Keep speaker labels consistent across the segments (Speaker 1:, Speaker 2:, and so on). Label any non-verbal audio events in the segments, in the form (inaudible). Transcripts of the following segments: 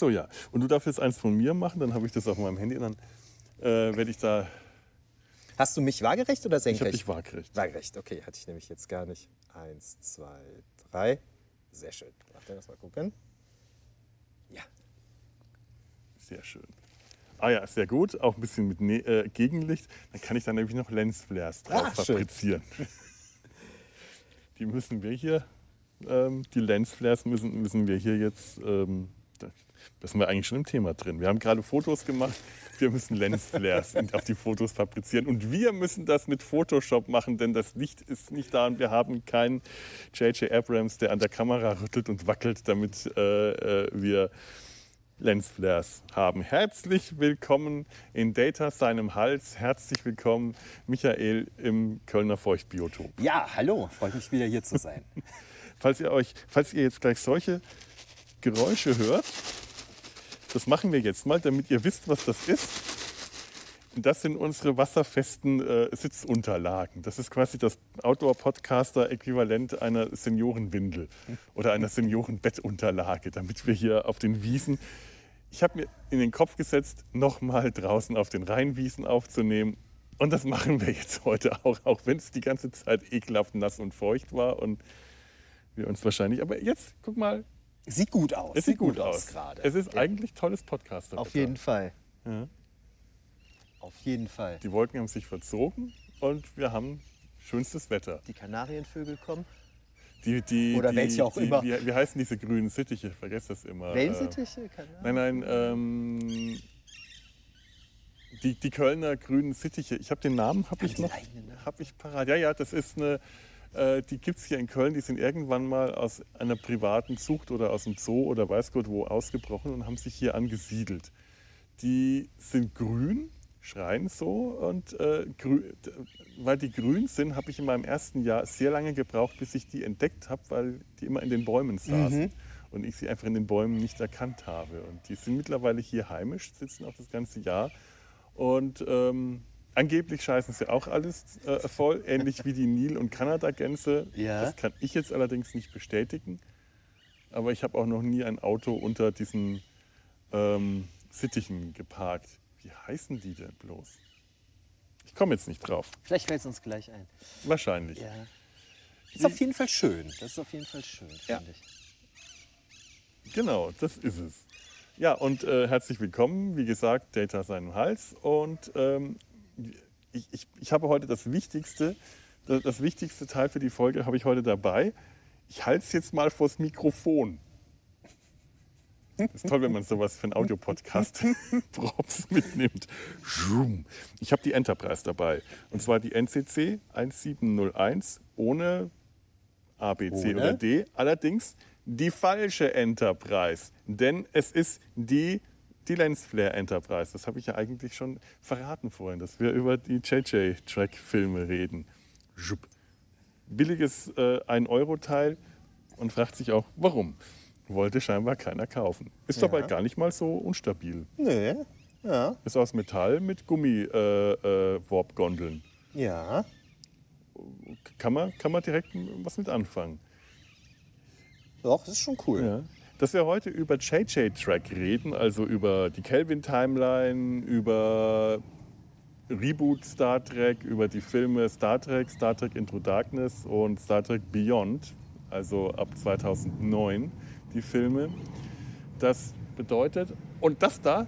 Speaker 1: so, ja. Und du darfst jetzt eins von mir machen, dann habe ich das auf meinem Handy und dann äh, werde ich da.
Speaker 2: Hast du mich waagerecht oder
Speaker 1: Ich habe
Speaker 2: senkrecht?
Speaker 1: dich waagerecht.
Speaker 2: Waagerecht, okay, hatte ich nämlich jetzt gar nicht. Eins, zwei, drei. Sehr schön. Lass mal gucken. Ja.
Speaker 1: Sehr schön. Ah ja, sehr gut. Auch ein bisschen mit ne äh, Gegenlicht. Dann kann ich dann nämlich noch Lensflares drauf
Speaker 2: Ah,
Speaker 1: fabrizieren. (laughs) die müssen wir hier, ähm, die Lensflares müssen, müssen wir hier jetzt, ähm, das, das sind wir eigentlich schon im Thema drin. Wir haben gerade Fotos gemacht. Wir müssen Lensflares auf die Fotos fabrizieren. Und wir müssen das mit Photoshop machen, denn das Licht ist nicht da und wir haben keinen J.J. Abrams, der an der Kamera rüttelt und wackelt, damit äh, äh, wir Lensflares haben. Herzlich willkommen in Data seinem Hals. Herzlich willkommen, Michael im Kölner Feuchtbiotop.
Speaker 2: Ja, hallo, freut mich wieder hier zu sein. (laughs)
Speaker 1: Falls ihr euch, falls ihr jetzt gleich solche Geräusche hört, das machen wir jetzt mal, damit ihr wisst, was das ist. Das sind unsere wasserfesten äh, Sitzunterlagen. Das ist quasi das Outdoor-Podcaster-Äquivalent einer Seniorenwindel oder einer Seniorenbettunterlage, damit wir hier auf den Wiesen. Ich habe mir in den Kopf gesetzt, nochmal draußen auf den Rheinwiesen aufzunehmen. Und das machen wir jetzt heute auch, auch wenn es die ganze Zeit ekelhaft nass und feucht war und wir uns wahrscheinlich. Aber jetzt, guck mal,
Speaker 2: Sieht gut aus.
Speaker 1: es sieht gut, aus.
Speaker 2: gerade.
Speaker 1: Es ist eigentlich tolles Podcaster.
Speaker 2: Auf jeden Fall.
Speaker 1: Ja.
Speaker 2: Auf jeden Fall.
Speaker 1: Die Wolken haben sich verzogen und wir haben schönstes Wetter.
Speaker 2: Die Kanarienvögel kommen.
Speaker 1: Die, die,
Speaker 2: Oder
Speaker 1: die,
Speaker 2: welche auch
Speaker 1: die,
Speaker 2: immer.
Speaker 1: Wie, wie heißen diese grünen Sittiche? Ich vergesse das immer.
Speaker 2: Wellensittiche?
Speaker 1: Äh,
Speaker 2: Kanarien?
Speaker 1: nein, nein, ähm, die, die Kölner grünen Sittiche. Ich habe den Namen, habe ich noch, habe ich parat. Ja, ja, das ist eine, äh, die gibt es hier in Köln. Die sind irgendwann mal aus einer privaten Zucht oder aus dem Zoo oder weiß Gott wo ausgebrochen und haben sich hier angesiedelt. Die sind grün, schreien so und äh, weil die grün sind, habe ich in meinem ersten Jahr sehr lange gebraucht, bis ich die entdeckt habe, weil die immer in den Bäumen saßen und ich sie einfach in den Bäumen nicht erkannt habe. Und die sind mittlerweile hier heimisch, sitzen auch das ganze Jahr und ähm, angeblich scheißen sie auch alles äh, voll, ähnlich wie die Nil- und Kanadagänse.
Speaker 2: Ja.
Speaker 1: Das kann ich jetzt allerdings nicht bestätigen. Aber ich habe auch noch nie ein Auto unter diesen ähm, Sittichen geparkt. Wie heißen die denn bloß? Ich komme jetzt nicht drauf.
Speaker 2: Vielleicht fällt es uns gleich ein.
Speaker 1: Wahrscheinlich.
Speaker 2: Ja. Ist auf jeden Fall schön. Das ist auf jeden Fall schön,
Speaker 1: Ja.
Speaker 2: finde ich.
Speaker 1: Genau, das ist es. Ja, und äh, herzlich willkommen, wie gesagt, Data seinem Hals. Und ähm, ich, ich, ich habe heute das Wichtigste, das, das wichtigste Teil für die Folge habe ich heute dabei. Ich halte es jetzt mal vors Mikrofon. ist toll, wenn man sowas für einen Audiopodcast (laughs) Props mitnimmt. Ich habe die Enterprise dabei. Und zwar die NCC 1701 ohne A, B, C
Speaker 2: Ohne?
Speaker 1: oder D. Allerdings die falsche Enterprise. Denn es ist die, die Lensflare Enterprise. Das habe ich ja eigentlich schon verraten vorhin, dass wir über die JJ-Track-Filme reden. Schupp. Billiges äh, 1-Euro-Teil und fragt sich auch, warum. Wollte scheinbar keiner kaufen. Ist dabei gar nicht mal so unstabil.
Speaker 2: Nö. Ja.
Speaker 1: Ist aus Metall mit Gummi-Warp-Gondeln.
Speaker 2: Ja.
Speaker 1: kann, man, kann man direkt was mit anfangen.
Speaker 2: Doch, das ist schon cool.
Speaker 1: Ja. Dass wir heute über JJ-Track reden, also über die Kelvin-Timeline, über Reboot Star Trek, über die Filme Star Trek, Star Trek Into Darkness und Star Trek Beyond, also ab 2009 die Filme. Das bedeutet, und das da,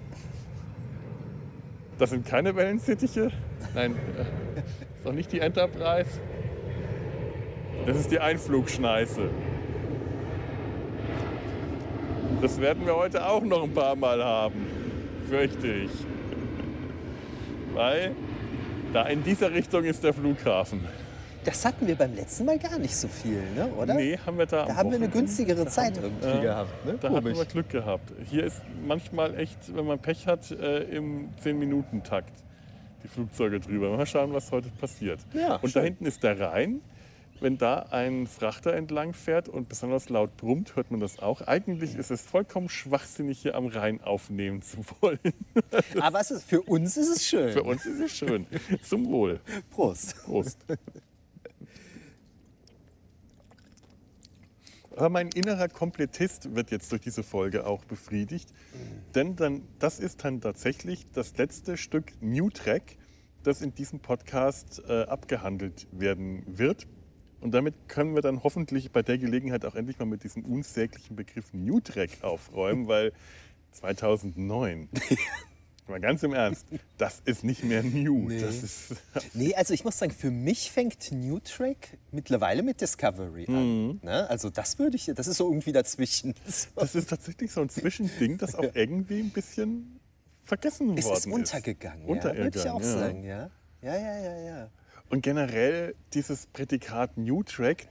Speaker 1: das sind keine Wellensittiche, nein, äh, ist auch nicht die Enterprise, das ist die Einflugschneiße. Das werden wir heute auch noch ein paar Mal haben, fürchte ich. Weil da in dieser Richtung ist der Flughafen.
Speaker 2: das hatten wir beim letzten Mal gar nicht so viel, ne? oder?
Speaker 1: Nee, haben wir da.
Speaker 2: Da haben wir eine günstigere (laughs)
Speaker 1: da
Speaker 2: Zeit
Speaker 1: wir-
Speaker 2: irgendwie
Speaker 1: ja,
Speaker 2: gehabt. Ne?
Speaker 1: Da hatten
Speaker 2: Komisch.
Speaker 1: wir Glück gehabt. Hier ist manchmal echt, wenn man Pech hat, äh, im 10-Minuten-Takt die Flugzeuge drüber. Mal schauen, was heute passiert.
Speaker 2: Ja,
Speaker 1: und
Speaker 2: schön.
Speaker 1: da hinten ist der Rhein. Wenn da ein Frachter entlang fährt und besonders laut brummt, hört man das auch. Eigentlich ist es vollkommen schwachsinnig, hier am Rhein aufnehmen zu (laughs) wollen.
Speaker 2: Aber ist, für uns ist es schön.
Speaker 1: Für uns ist es schön. Zum Wohl.
Speaker 2: Prost.
Speaker 1: Prost. Aber mein innerer Komplettist wird jetzt durch diese Folge auch befriedigt. Denn dann, das ist dann tatsächlich das letzte Stück New Track, das in diesem Podcast äh, abgehandelt werden wird. Und damit können wir dann hoffentlich bei der Gelegenheit auch endlich mal mit diesem unsäglichen Begriff New Track aufräumen, weil 2009, (laughs) mal ganz im Ernst, das ist nicht mehr New.
Speaker 2: Nee.
Speaker 1: Das ist (laughs)
Speaker 2: Nee, also ich muss sagen, für mich fängt New Track mittlerweile mit Discovery an.
Speaker 1: Mhm.
Speaker 2: Ne? Also das würde ich, das ist so irgendwie dazwischen. (laughs)
Speaker 1: Das ist tatsächlich so ein Zwischending, das auch irgendwie ein bisschen vergessen
Speaker 2: Es
Speaker 1: worden
Speaker 2: ist untergegangen, ja,
Speaker 1: Untergegangen,
Speaker 2: würde ich auch
Speaker 1: ja.
Speaker 2: sagen, ja. Ja, ja, ja, ja.
Speaker 1: Und generell dieses Prädikat New Track,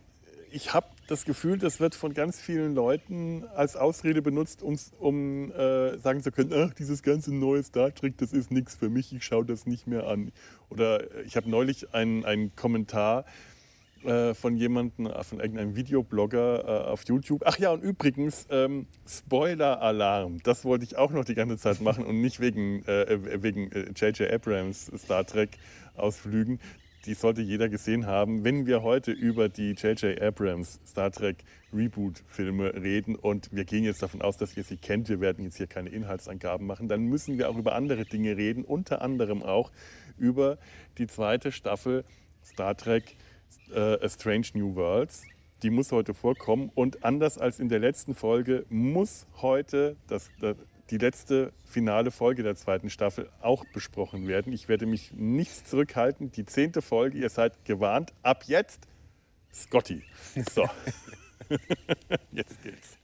Speaker 1: ich habe das Gefühl, das wird von ganz vielen Leuten als Ausrede benutzt, um äh, sagen zu können, ach, dieses ganze neue Star Trek, das ist nichts für mich, ich schaue das nicht mehr an. Oder äh, ich habe neulich einen, Kommentar äh, von jemandem, äh, von irgendeinem Videoblogger auf YouTube. Ach ja, und übrigens, ähm, Spoiler-Alarm, das wollte ich auch noch die ganze Zeit machen und nicht wegen wegen äh, J.J. Abrams Star Trek-Ausflügen. Die sollte jeder gesehen haben, wenn wir heute über die J.J. Abrams Star Trek Reboot-Filme reden und wir gehen jetzt davon aus, dass ihr sie kennt, wir werden jetzt hier keine Inhaltsangaben machen, dann müssen wir auch über andere Dinge reden, unter anderem auch über die zweite Staffel Star Trek äh, A Strange New Worlds. Die muss heute vorkommen und anders als in der letzten Folge muss heute das, das, die letzte finale Folge der zweiten Staffel auch besprochen werden. Ich werde mich nichts zurückhalten. Die zehnte Folge, ihr seid gewarnt. Ab jetzt Scotty. So, (laughs) jetzt geht's.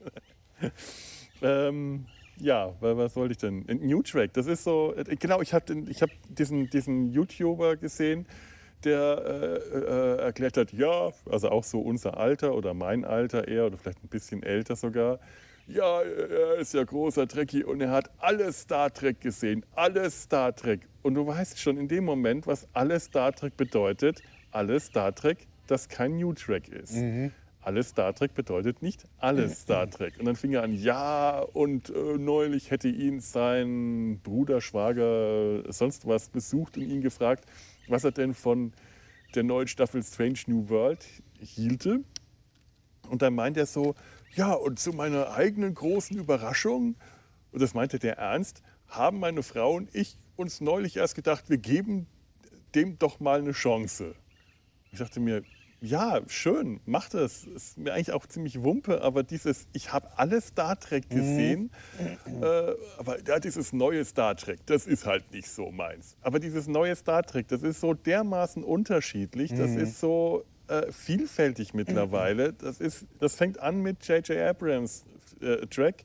Speaker 1: ähm, ja, wa- was wollte ich denn? New Track, das ist so, äh, genau, ich habe ich hab diesen, diesen YouTuber gesehen, der äh, äh, erklärt hat, ja, also auch so unser Alter oder mein Alter eher oder vielleicht ein bisschen älter sogar. Ja, er ist ja großer Trekkie und er hat alles Star Trek gesehen, alles Star Trek. Und du weißt schon in dem Moment, was alles Star Trek bedeutet, alles Star Trek, das kein New Track ist. Alles Star Trek bedeutet nicht alles Star Trek. Und dann fing er an, ja, und äh, neulich hätte ihn sein Bruder, Schwager, sonst was besucht und ihn gefragt, was er denn von der neuen Staffel Strange New World hielte. Und dann meint er so, ja, und zu meiner eigenen großen Überraschung, und das meinte der ernst, haben meine Frau und ich uns neulich erst gedacht, wir geben dem doch mal eine Chance. Ich dachte mir, ja, schön, mach das. Ist mir eigentlich auch ziemlich Wumpe, aber dieses, ich habe alle Star Trek gesehen, äh, aber ja, dieses neue Star Trek, das ist halt nicht so meins. Aber dieses neue Star Trek, das ist so dermaßen unterschiedlich, das ist so äh, vielfältig mittlerweile. Das, ist, das fängt an mit J.J. Abrams äh, Track.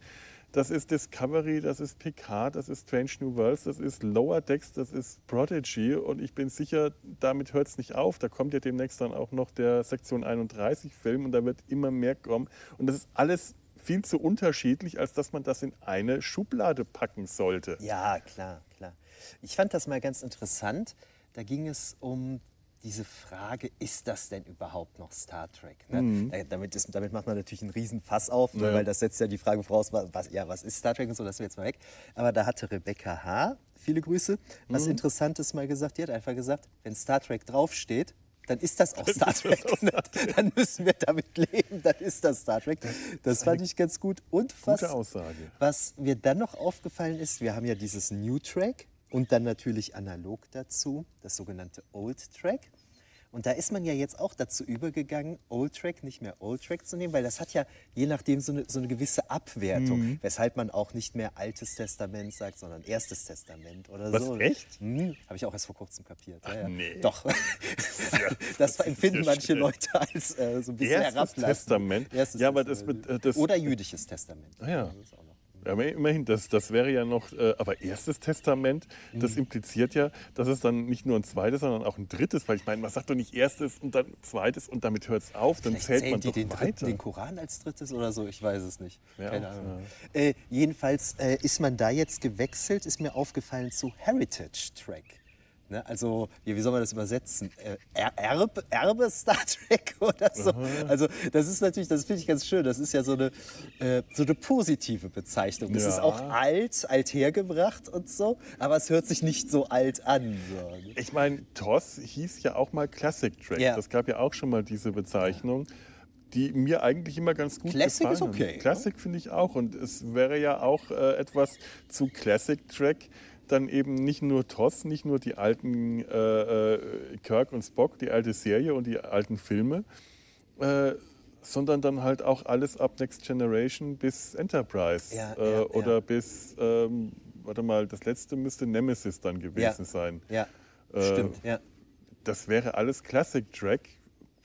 Speaker 1: Das ist Discovery, das ist Picard, das ist Strange New Worlds, das ist Lower Decks, das ist Prodigy und ich bin sicher, damit hört es nicht auf. Da kommt ja demnächst dann auch noch der Sektion 31 Film und da wird immer mehr kommen. Und das ist alles viel zu unterschiedlich, als dass man das in eine Schublade packen sollte.
Speaker 2: Ja, klar, klar. Ich fand das mal ganz interessant. Da ging es um diese Frage, ist das denn überhaupt noch Star Trek? Ne? Da- Damit, ist, damit macht man natürlich einen riesen Fass auf, ne?
Speaker 1: Ja.
Speaker 2: weil das setzt ja die Frage voraus, was, ja, was ist Star Trek und so, das wir jetzt mal weg. Aber da hatte Rebecca H., viele Grüße, was Interessantes mal gesagt. Die hat einfach gesagt, wenn Star Trek draufsteht, dann ist das auch Star
Speaker 1: ist das
Speaker 2: Trek. Ne? dann müssen wir damit leben, dann ist das Star Trek. Das fand ich ganz gut. Und was,
Speaker 1: Gute Aussage.
Speaker 2: was mir dann noch aufgefallen ist, wir haben ja dieses New Track und dann natürlich analog dazu das sogenannte Old Track. Und da ist man ja jetzt auch dazu übergegangen, Old Track nicht mehr Old Track zu nehmen, weil das hat ja je nachdem so eine, so eine gewisse Abwertung,
Speaker 1: Mhm.
Speaker 2: weshalb man auch nicht mehr Altes Testament sagt, sondern Erstes Testament oder
Speaker 1: Was,
Speaker 2: so.
Speaker 1: echt?
Speaker 2: Hm, Habe ich auch erst vor kurzem kapiert. Ja, ja.
Speaker 1: nee.
Speaker 2: Doch.
Speaker 1: ja- (laughs)
Speaker 2: das empfinden manche
Speaker 1: schräg.
Speaker 2: Leute als äh, so ein bisschen
Speaker 1: Erstes
Speaker 2: herablassend.
Speaker 1: Testament?
Speaker 2: Erstes
Speaker 1: Ja, aber das
Speaker 2: Testament.
Speaker 1: bet- äh, das-
Speaker 2: Oder jüdisches Testament.
Speaker 1: Ah ja.
Speaker 2: Das
Speaker 1: Ja, immerhin, das, das wäre ja noch, äh, aber erstes Testament, das
Speaker 2: Mhm.
Speaker 1: impliziert ja, dass es dann nicht nur ein zweites, sondern auch ein drittes, weil ich meine, man sagt doch nicht erstes und dann zweites und damit hört es auf, dann
Speaker 2: Vielleicht
Speaker 1: zählt man
Speaker 2: die
Speaker 1: doch
Speaker 2: den, dritten,
Speaker 1: weiter.
Speaker 2: den Koran als drittes oder so, ich weiß es nicht.
Speaker 1: Ja,
Speaker 2: Keine Ahnung. Äh, jedenfalls äh, ist man da jetzt gewechselt, ist mir aufgefallen zu Heritage Track. Ne? Also, wie, wie soll man das übersetzen? Äh, Er- Erbe, Erbe Star (laughs) Trek oder so? Also, das ist natürlich, das finde ich ganz schön. Das ist ja so eine, äh, so eine positive Bezeichnung. Es ist
Speaker 1: Ja.
Speaker 2: auch alt, althergebracht und so, aber es hört sich nicht so alt an. So. ne?
Speaker 1: Ich meine, TOS hieß ja auch mal Classic Track.
Speaker 2: Ja.
Speaker 1: Das gab ja auch schon mal diese Bezeichnung, die mir eigentlich immer ganz gut
Speaker 2: Classic
Speaker 1: gefallen
Speaker 2: ist okay, ne?
Speaker 1: Classic finde ich auch. Und es wäre ja auch äh, etwas zu Classic Track, dann eben nicht nur TOS, nicht nur die alten äh, äh, Kirk und Spock, die alte Serie und die alten Filme, äh, sondern dann halt auch alles ab Next Generation bis Enterprise
Speaker 2: Ja,
Speaker 1: äh,
Speaker 2: ja,
Speaker 1: oder
Speaker 2: ja.
Speaker 1: bis, ähm, warte mal, das letzte müsste Nemesis dann gewesen sein.
Speaker 2: Ja,
Speaker 1: Äh,
Speaker 2: stimmt. Ja.
Speaker 1: Das wäre alles Classic Track.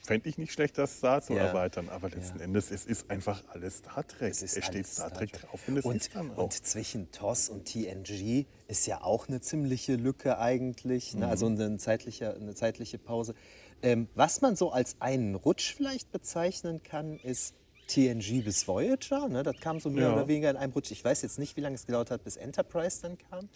Speaker 1: Fände ich nicht schlecht, das da zu
Speaker 2: Ja.
Speaker 1: erweitern. Aber letzten Endes, es ist einfach alles Star Trek. Es,
Speaker 2: ist
Speaker 1: steht
Speaker 2: alles
Speaker 1: Star Trek drauf und es
Speaker 2: und,
Speaker 1: ist dann auch.
Speaker 2: und zwischen TOS und TNG ist ja auch eine ziemliche Lücke eigentlich, ne? also
Speaker 1: Mhm.
Speaker 2: eine zeitliche, eine zeitliche Pause. Ähm, was man so als einen Rutsch vielleicht bezeichnen kann, ist TNG bis Voyager. Ne? Das kam so mehr
Speaker 1: Ja.
Speaker 2: oder weniger in einem Rutsch. Ich weiß jetzt nicht, wie lange es gedauert hat, bis Enterprise dann kam.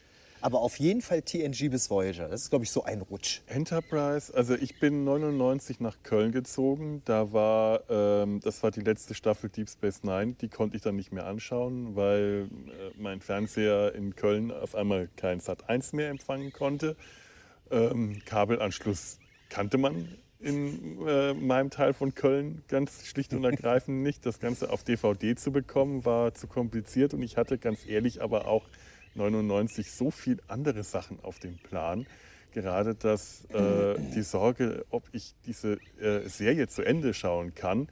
Speaker 2: Aber auf jeden Fall TNG bis Voyager. Das ist, glaube ich, so ein Rutsch.
Speaker 1: Enterprise, also ich bin 99 nach Köln gezogen. Da war, ähm, das war die letzte Staffel Deep Space Nine. Die konnte ich dann nicht mehr anschauen, weil äh, mein Fernseher in Köln auf einmal kein Sat 1 mehr empfangen konnte. Ähm, Kabelanschluss kannte man in äh, meinem Teil von Köln ganz schlicht und (laughs) ergreifend nicht. Das Ganze auf DVD zu bekommen war zu kompliziert und ich hatte ganz ehrlich aber auch 99 so viel andere Sachen auf dem Plan. Gerade dass äh, die Sorge, ob ich diese äh, Serie zu Ende schauen kann,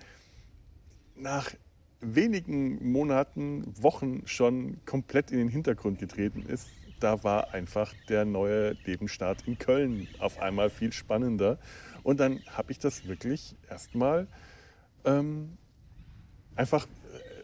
Speaker 1: nach wenigen Monaten, Wochen schon komplett in den Hintergrund getreten ist. Da war einfach der neue Lebensstart in Köln auf einmal viel spannender. Und dann habe ich das wirklich erstmal ähm, einfach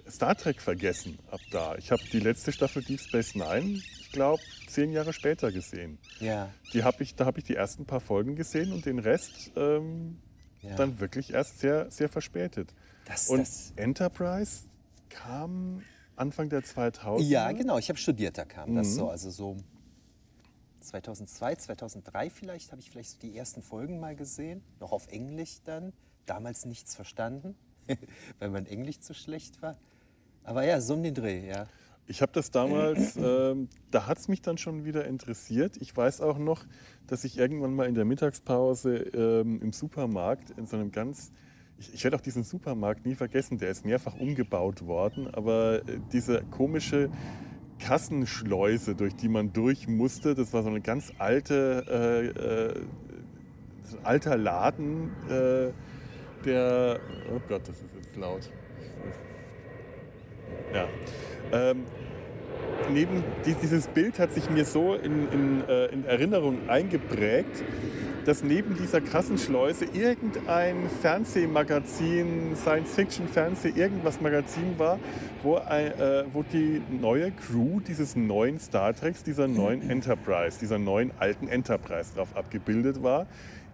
Speaker 1: Star Trek vergessen ab da. Ich habe die letzte Staffel Deep Space Nine, ich glaube, zehn Jahre später gesehen.
Speaker 2: Ja.
Speaker 1: Die hab ich, da habe ich die ersten paar Folgen gesehen und den Rest ähm,
Speaker 2: Ja.
Speaker 1: dann wirklich erst sehr, sehr verspätet.
Speaker 2: Das,
Speaker 1: Und
Speaker 2: das,
Speaker 1: Enterprise kam Anfang der 2000
Speaker 2: ja, genau. Ich habe studiert, da kam das
Speaker 1: Mhm.
Speaker 2: so. Also so 2002, 2003 vielleicht, habe ich vielleicht so die ersten Folgen mal gesehen. Noch auf Englisch dann. Damals nichts verstanden, (laughs) weil mein Englisch zu schlecht war. Aber ja, so um den Dreh, ja.
Speaker 1: Ich habe das damals, (clears throat) ähm, da hat es mich dann schon wieder interessiert. Ich weiß auch noch, dass ich irgendwann mal in der Mittagspause ähm, im Supermarkt in so einem ganz, ich, ich werde auch diesen Supermarkt nie vergessen, der ist mehrfach umgebaut worden, aber äh, diese komische Kassenschleuse, durch die man durch musste, das war so eine ganz alte, äh, äh, ein alter Laden, äh, der, oh Gott, das ist jetzt laut. Ja. Ähm, neben die- dieses Bild hat sich mir so in, in, äh, in Erinnerung eingeprägt, dass neben dieser Kassenschleuse irgendein Fernsehmagazin, Science-Fiction-Fernseh, irgendwas Magazin war, wo, äh, wo die neue Crew dieses neuen Star Treks, dieser neuen Enterprise, dieser neuen alten Enterprise drauf abgebildet war.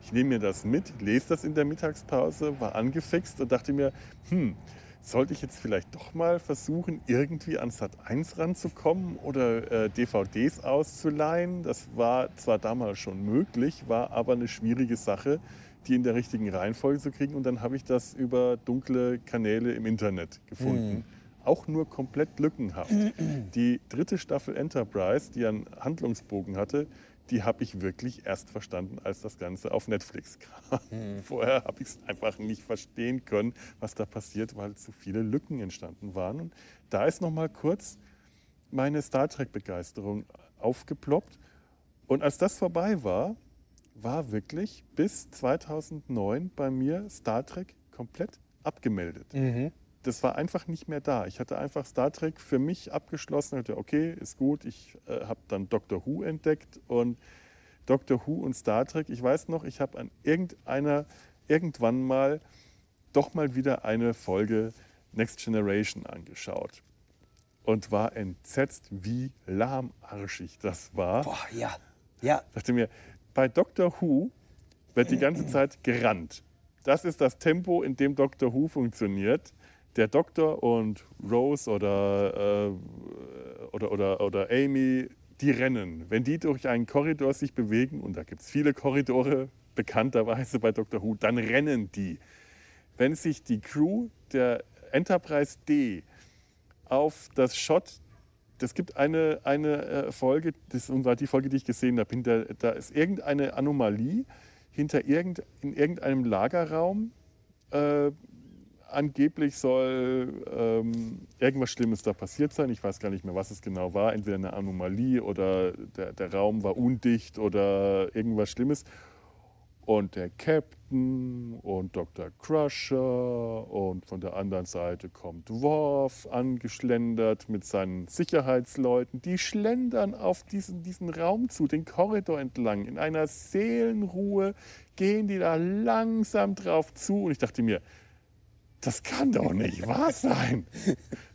Speaker 1: Ich nehme mir das mit, lese das in der Mittagspause, war angefixt und dachte mir, hm, sollte ich jetzt vielleicht doch mal versuchen, irgendwie an Sat 1 ranzukommen oder äh, DVDs auszuleihen. Das war zwar damals schon möglich, war aber eine schwierige Sache, die in der richtigen Reihenfolge zu kriegen. Und dann habe ich das über dunkle Kanäle im Internet gefunden. Auch nur komplett lückenhaft. (clears throat) Die dritte Staffel Enterprise, die einen Handlungsbogen hatte, die habe ich wirklich erst verstanden, als das Ganze auf Netflix (laughs) kam. Vorher habe ich es einfach nicht verstehen können, was da passiert, weil zu viele Lücken entstanden waren. Und da ist noch mal kurz meine Star Trek-Begeisterung aufgeploppt. Und als das vorbei war, war wirklich bis 2009 bei mir Star Trek komplett abgemeldet. Das war einfach nicht mehr da. Ich hatte einfach Star Trek für mich abgeschlossen. Hatte, okay, ist gut. Ich äh, habe dann Doctor Who entdeckt und Doctor Who und Star Trek. Ich weiß noch, ich habe an irgendeiner irgendwann mal doch mal wieder eine Folge Next Generation angeschaut. und war entsetzt, wie lahmarschig das war.
Speaker 2: Boah, ja. Ja.
Speaker 1: Ich dachte mir, bei Doctor Who wird die ganze Zeit gerannt. Das ist das Tempo, in dem Doctor Who funktioniert. Der Doktor und Rose oder, äh, oder, oder, oder Amy, die rennen. Wenn die durch einen Korridor sich bewegen, und da gibt es viele Korridore bekannterweise bei Doctor Who, dann rennen die. Wenn sich die Crew der Enterprise D auf das Shot es gibt eine, eine äh, Folge, das war die Folge, die ich gesehen habe. Hinter, da ist irgendeine Anomalie hinter irgend, in irgendeinem Lagerraum. Äh, angeblich soll ähm, irgendwas Schlimmes da passiert sein. Ich weiß gar nicht mehr, was es genau war. Entweder eine Anomalie oder der, der Raum war undicht oder irgendwas Schlimmes. Und der Captain und Dr. Crusher und von der anderen Seite kommt Worf angeschlendert mit seinen Sicherheitsleuten. Die schlendern auf diesen, diesen Raum zu, den Korridor entlang. In einer Seelenruhe gehen die da langsam drauf zu. Und ich dachte mir, das kann doch nicht wahr sein.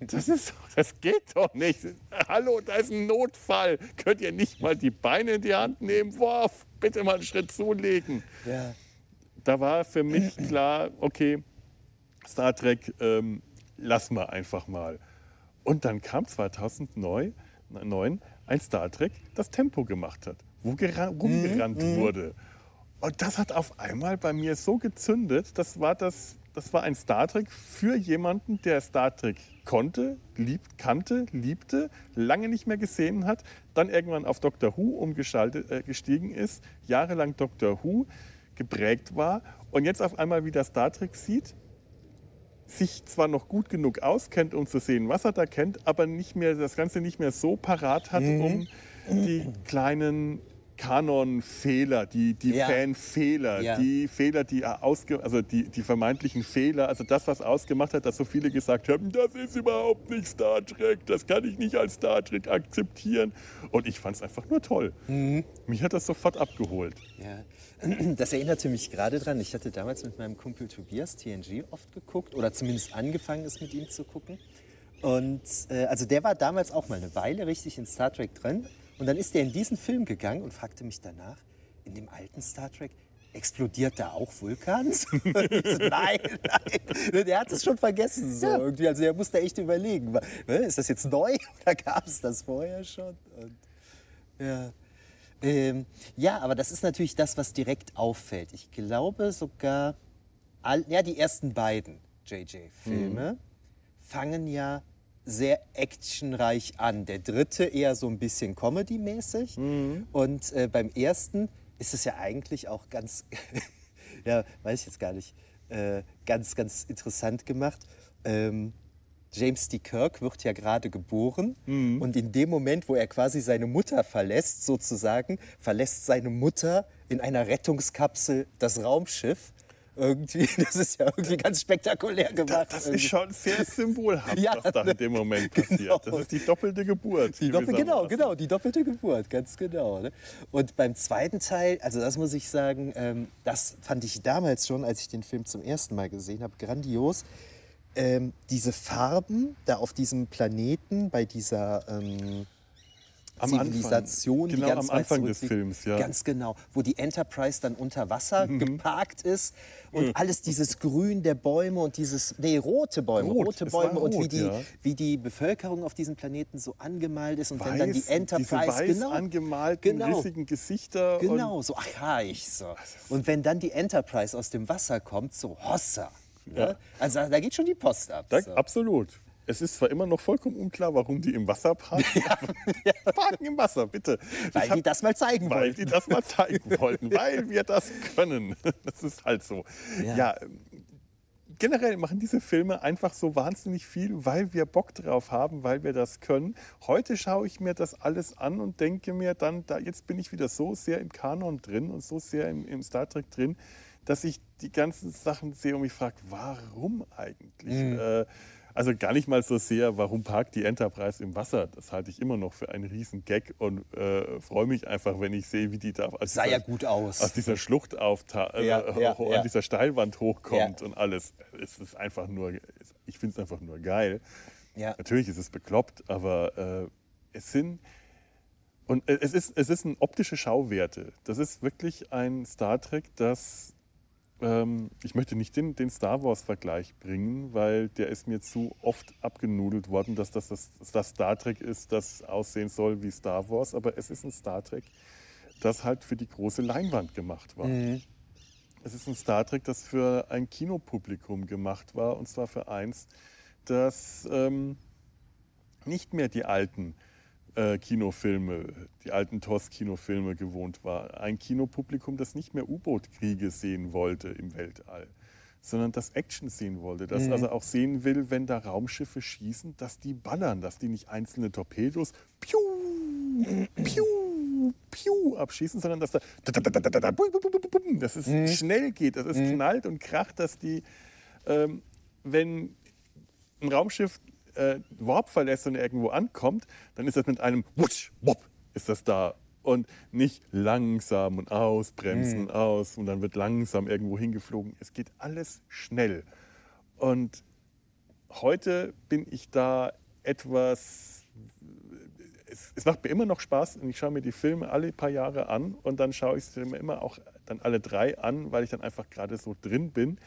Speaker 1: Das, ist, das geht doch nicht. Hallo, da ist ein Notfall. Könnt ihr nicht mal die Beine in die Hand nehmen? Worf, bitte mal einen Schritt zulegen. Ja. Da war für mich klar, okay, Star Trek, ähm, lass mal einfach mal. Und dann kam 2009 ein Star Trek, das Tempo gemacht hat, wo rumgerannt mhm. wurde. Und das hat auf einmal bei mir so gezündet, das war das das war ein Star Trek für jemanden, der Star Trek konnte, liebt, kannte, liebte, lange nicht mehr gesehen hat, dann irgendwann auf Doctor Who umgestiegen äh, ist, jahrelang Doctor Who geprägt war und jetzt auf einmal wieder Star Trek sieht, sich zwar noch gut genug auskennt, um zu sehen, was er da kennt, aber nicht mehr, das Ganze nicht mehr so parat hat, mhm. um die kleinen Kanon-Fehler, die, die ja. Fan-Fehler, ja. die Fehler, die, ausge also die, die vermeintlichen Fehler, also das, was ausgemacht hat, dass so viele gesagt haben, das ist überhaupt nicht Star Trek, das kann ich nicht als Star Trek akzeptieren. Und ich fand es einfach nur toll. Mhm. Mich hat das sofort abgeholt.
Speaker 2: Ja. (clears throat) Das erinnerte mich gerade dran. Ich hatte damals mit meinem Kumpel Tobias TNG oft geguckt oder zumindest angefangen, es mit ihm zu gucken. Und äh, also der war damals auch mal eine Weile richtig in Star Trek drin. Und dann ist er in diesen Film gegangen und fragte mich danach, in dem alten Star Trek, explodiert da auch Vulkan? (laughs) nein, nein. Der hat es schon vergessen. So ja. irgendwie. Also er musste echt überlegen, ist das jetzt neu (laughs) oder gab es das vorher schon? Und, ja. Ähm, ja, aber das ist natürlich das, was direkt auffällt. Ich glaube sogar, all, ja, die ersten beiden JJ-Filme mhm. fangen ja sehr actionreich an. Der dritte eher so ein bisschen Comedy-mäßig. Mhm. Und äh, beim ersten ist es ja eigentlich auch ganz, (laughs) ja, weiß ich jetzt gar nicht, äh, ganz, ganz interessant gemacht. Ähm, James D. Kirk wird ja gerade geboren mhm. und in dem Moment, wo er quasi seine Mutter verlässt, sozusagen, verlässt seine Mutter in einer Rettungskapsel das Raumschiff irgendwie. (laughs) Das ist ja irgendwie ganz spektakulär gemacht.
Speaker 1: Das, das ist schon sehr symbolhaft, (laughs) ja, was da in dem Moment (laughs) genau. passiert. Das ist die doppelte Geburt.
Speaker 2: Die Doppel, genau, genau, die doppelte Geburt, ganz genau. Ne? Und beim zweiten Teil, also das muss ich sagen, ähm, das fand ich damals schon, als ich den Film zum ersten Mal gesehen habe, grandios. Ähm, diese Farben da auf diesem Planeten bei dieser ähm, am Zivilisation,
Speaker 1: Anfang. Genau, die ganz am Anfang des Films, ja.
Speaker 2: Ganz genau, wo die Enterprise dann unter Wasser mhm. geparkt ist und mhm. alles dieses Grün der Bäume und dieses, nee, rote Bäume, rot, rote Bäume rot, und wie die, ja. wie die Bevölkerung auf diesem Planeten so angemalt ist und weiß, wenn dann die Enterprise,
Speaker 1: weiß genau, angemalten, genau, rissigen Gesichter.
Speaker 2: Genau, so archaisch so. Und wenn dann die Enterprise aus dem Wasser kommt, so Hossa. Ne? Ja. Also da geht schon die Post ab.
Speaker 1: Da, so. Absolut. Es ist zwar immer noch vollkommen unklar, warum die im Wasser parken. (laughs) Ja. parken im Wasser, bitte.
Speaker 2: Weil hab, die das mal zeigen
Speaker 1: weil
Speaker 2: wollten.
Speaker 1: Weil die das mal zeigen (laughs) wollten, weil wir das können. (laughs) Das ist halt so. Ja. ja. generell machen diese Filme einfach so wahnsinnig viel, weil wir Bock drauf haben, weil wir das können. Heute schaue ich mir das alles an und denke mir dann, da, jetzt bin ich wieder so sehr im Kanon drin und so sehr im, im Star Trek drin, dass ich die ganzen Sachen sehe und mich frage, warum eigentlich? Mhm. Äh, also gar nicht mal so sehr, warum parkt die Enterprise im Wasser. Das halte ich immer noch für einen riesen Gag und äh, freue mich einfach, wenn ich sehe, wie die da aus,
Speaker 2: Sah dieser, ja gut aus.
Speaker 1: aus dieser Schlucht äh, ja, ja, an ja. dieser Steilwand hochkommt und alles. Es ist einfach nur, ich finde es einfach nur geil. Natürlich ist es bekloppt, aber äh, es sind und äh, es ist, es ist ein optische Schauwerte. Das ist wirklich ein Star Trek, das ähm, ich möchte nicht den, den Star Wars-Vergleich bringen, weil der ist mir zu oft abgenudelt worden, dass das, das, das Star Trek ist, das aussehen soll wie Star Wars. Aber es ist ein Star Trek, das halt für die große Leinwand gemacht war.
Speaker 2: Mhm.
Speaker 1: Es ist ein Star Trek, das für ein Kinopublikum gemacht war, und zwar für eins, das ähm, nicht mehr die alten äh, Kinofilme, die alten TOS-Kinofilme gewohnt war. Ein Kinopublikum, das nicht mehr U-Boot-Kriege sehen wollte im Weltall, sondern das Action sehen wollte. Das
Speaker 2: Mhm.
Speaker 1: also auch sehen will, wenn da Raumschiffe schießen, dass die ballern, dass die nicht einzelne Torpedos piu, piu, piu abschießen, sondern dass da dass es
Speaker 2: Mhm.
Speaker 1: schnell geht, dass es knallt und kracht, dass die, ähm, wenn ein Raumschiff äh, Warp verlässt und irgendwo ankommt, dann ist das mit einem Wutsch, Wop, ist das da. Und nicht langsam und ausbremsen und aus und dann wird langsam irgendwo hingeflogen. Es geht alles schnell. Und heute bin ich da etwas. Es, es macht mir immer noch Spaß und ich schaue mir die Filme alle paar Jahre an und dann schaue ich sie mir immer auch dann alle drei an, weil ich dann einfach gerade so drin bin.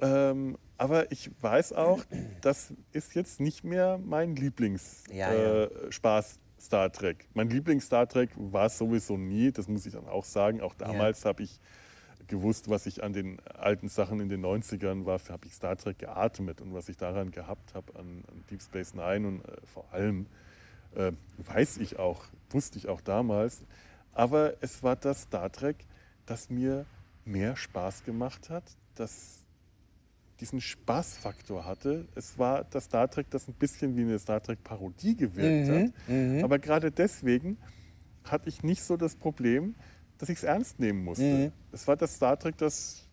Speaker 1: Ähm, aber ich weiß auch, das ist jetzt nicht mehr mein Lieblings-Spaß
Speaker 2: Ja, ja.
Speaker 1: äh, Star Trek. Mein Lieblings-Star Trek war es sowieso nie, das muss ich dann auch sagen. Auch damals habe ich gewusst, was ich an den alten Sachen in den 90ern war, habe ich Star Trek geatmet und was ich daran gehabt habe an, an Deep Space Nine und äh, vor allem äh, weiß ich auch, wusste ich auch damals. Aber es war das Star Trek, das mir mehr Spaß gemacht hat, das diesen Spaßfaktor hatte. Es war das Star Trek, das ein bisschen wie eine Star Trek-Parodie gewirkt hat. Aber gerade deswegen hatte ich nicht so das Problem, dass ich es ernst nehmen musste. Es war das Star Trek, das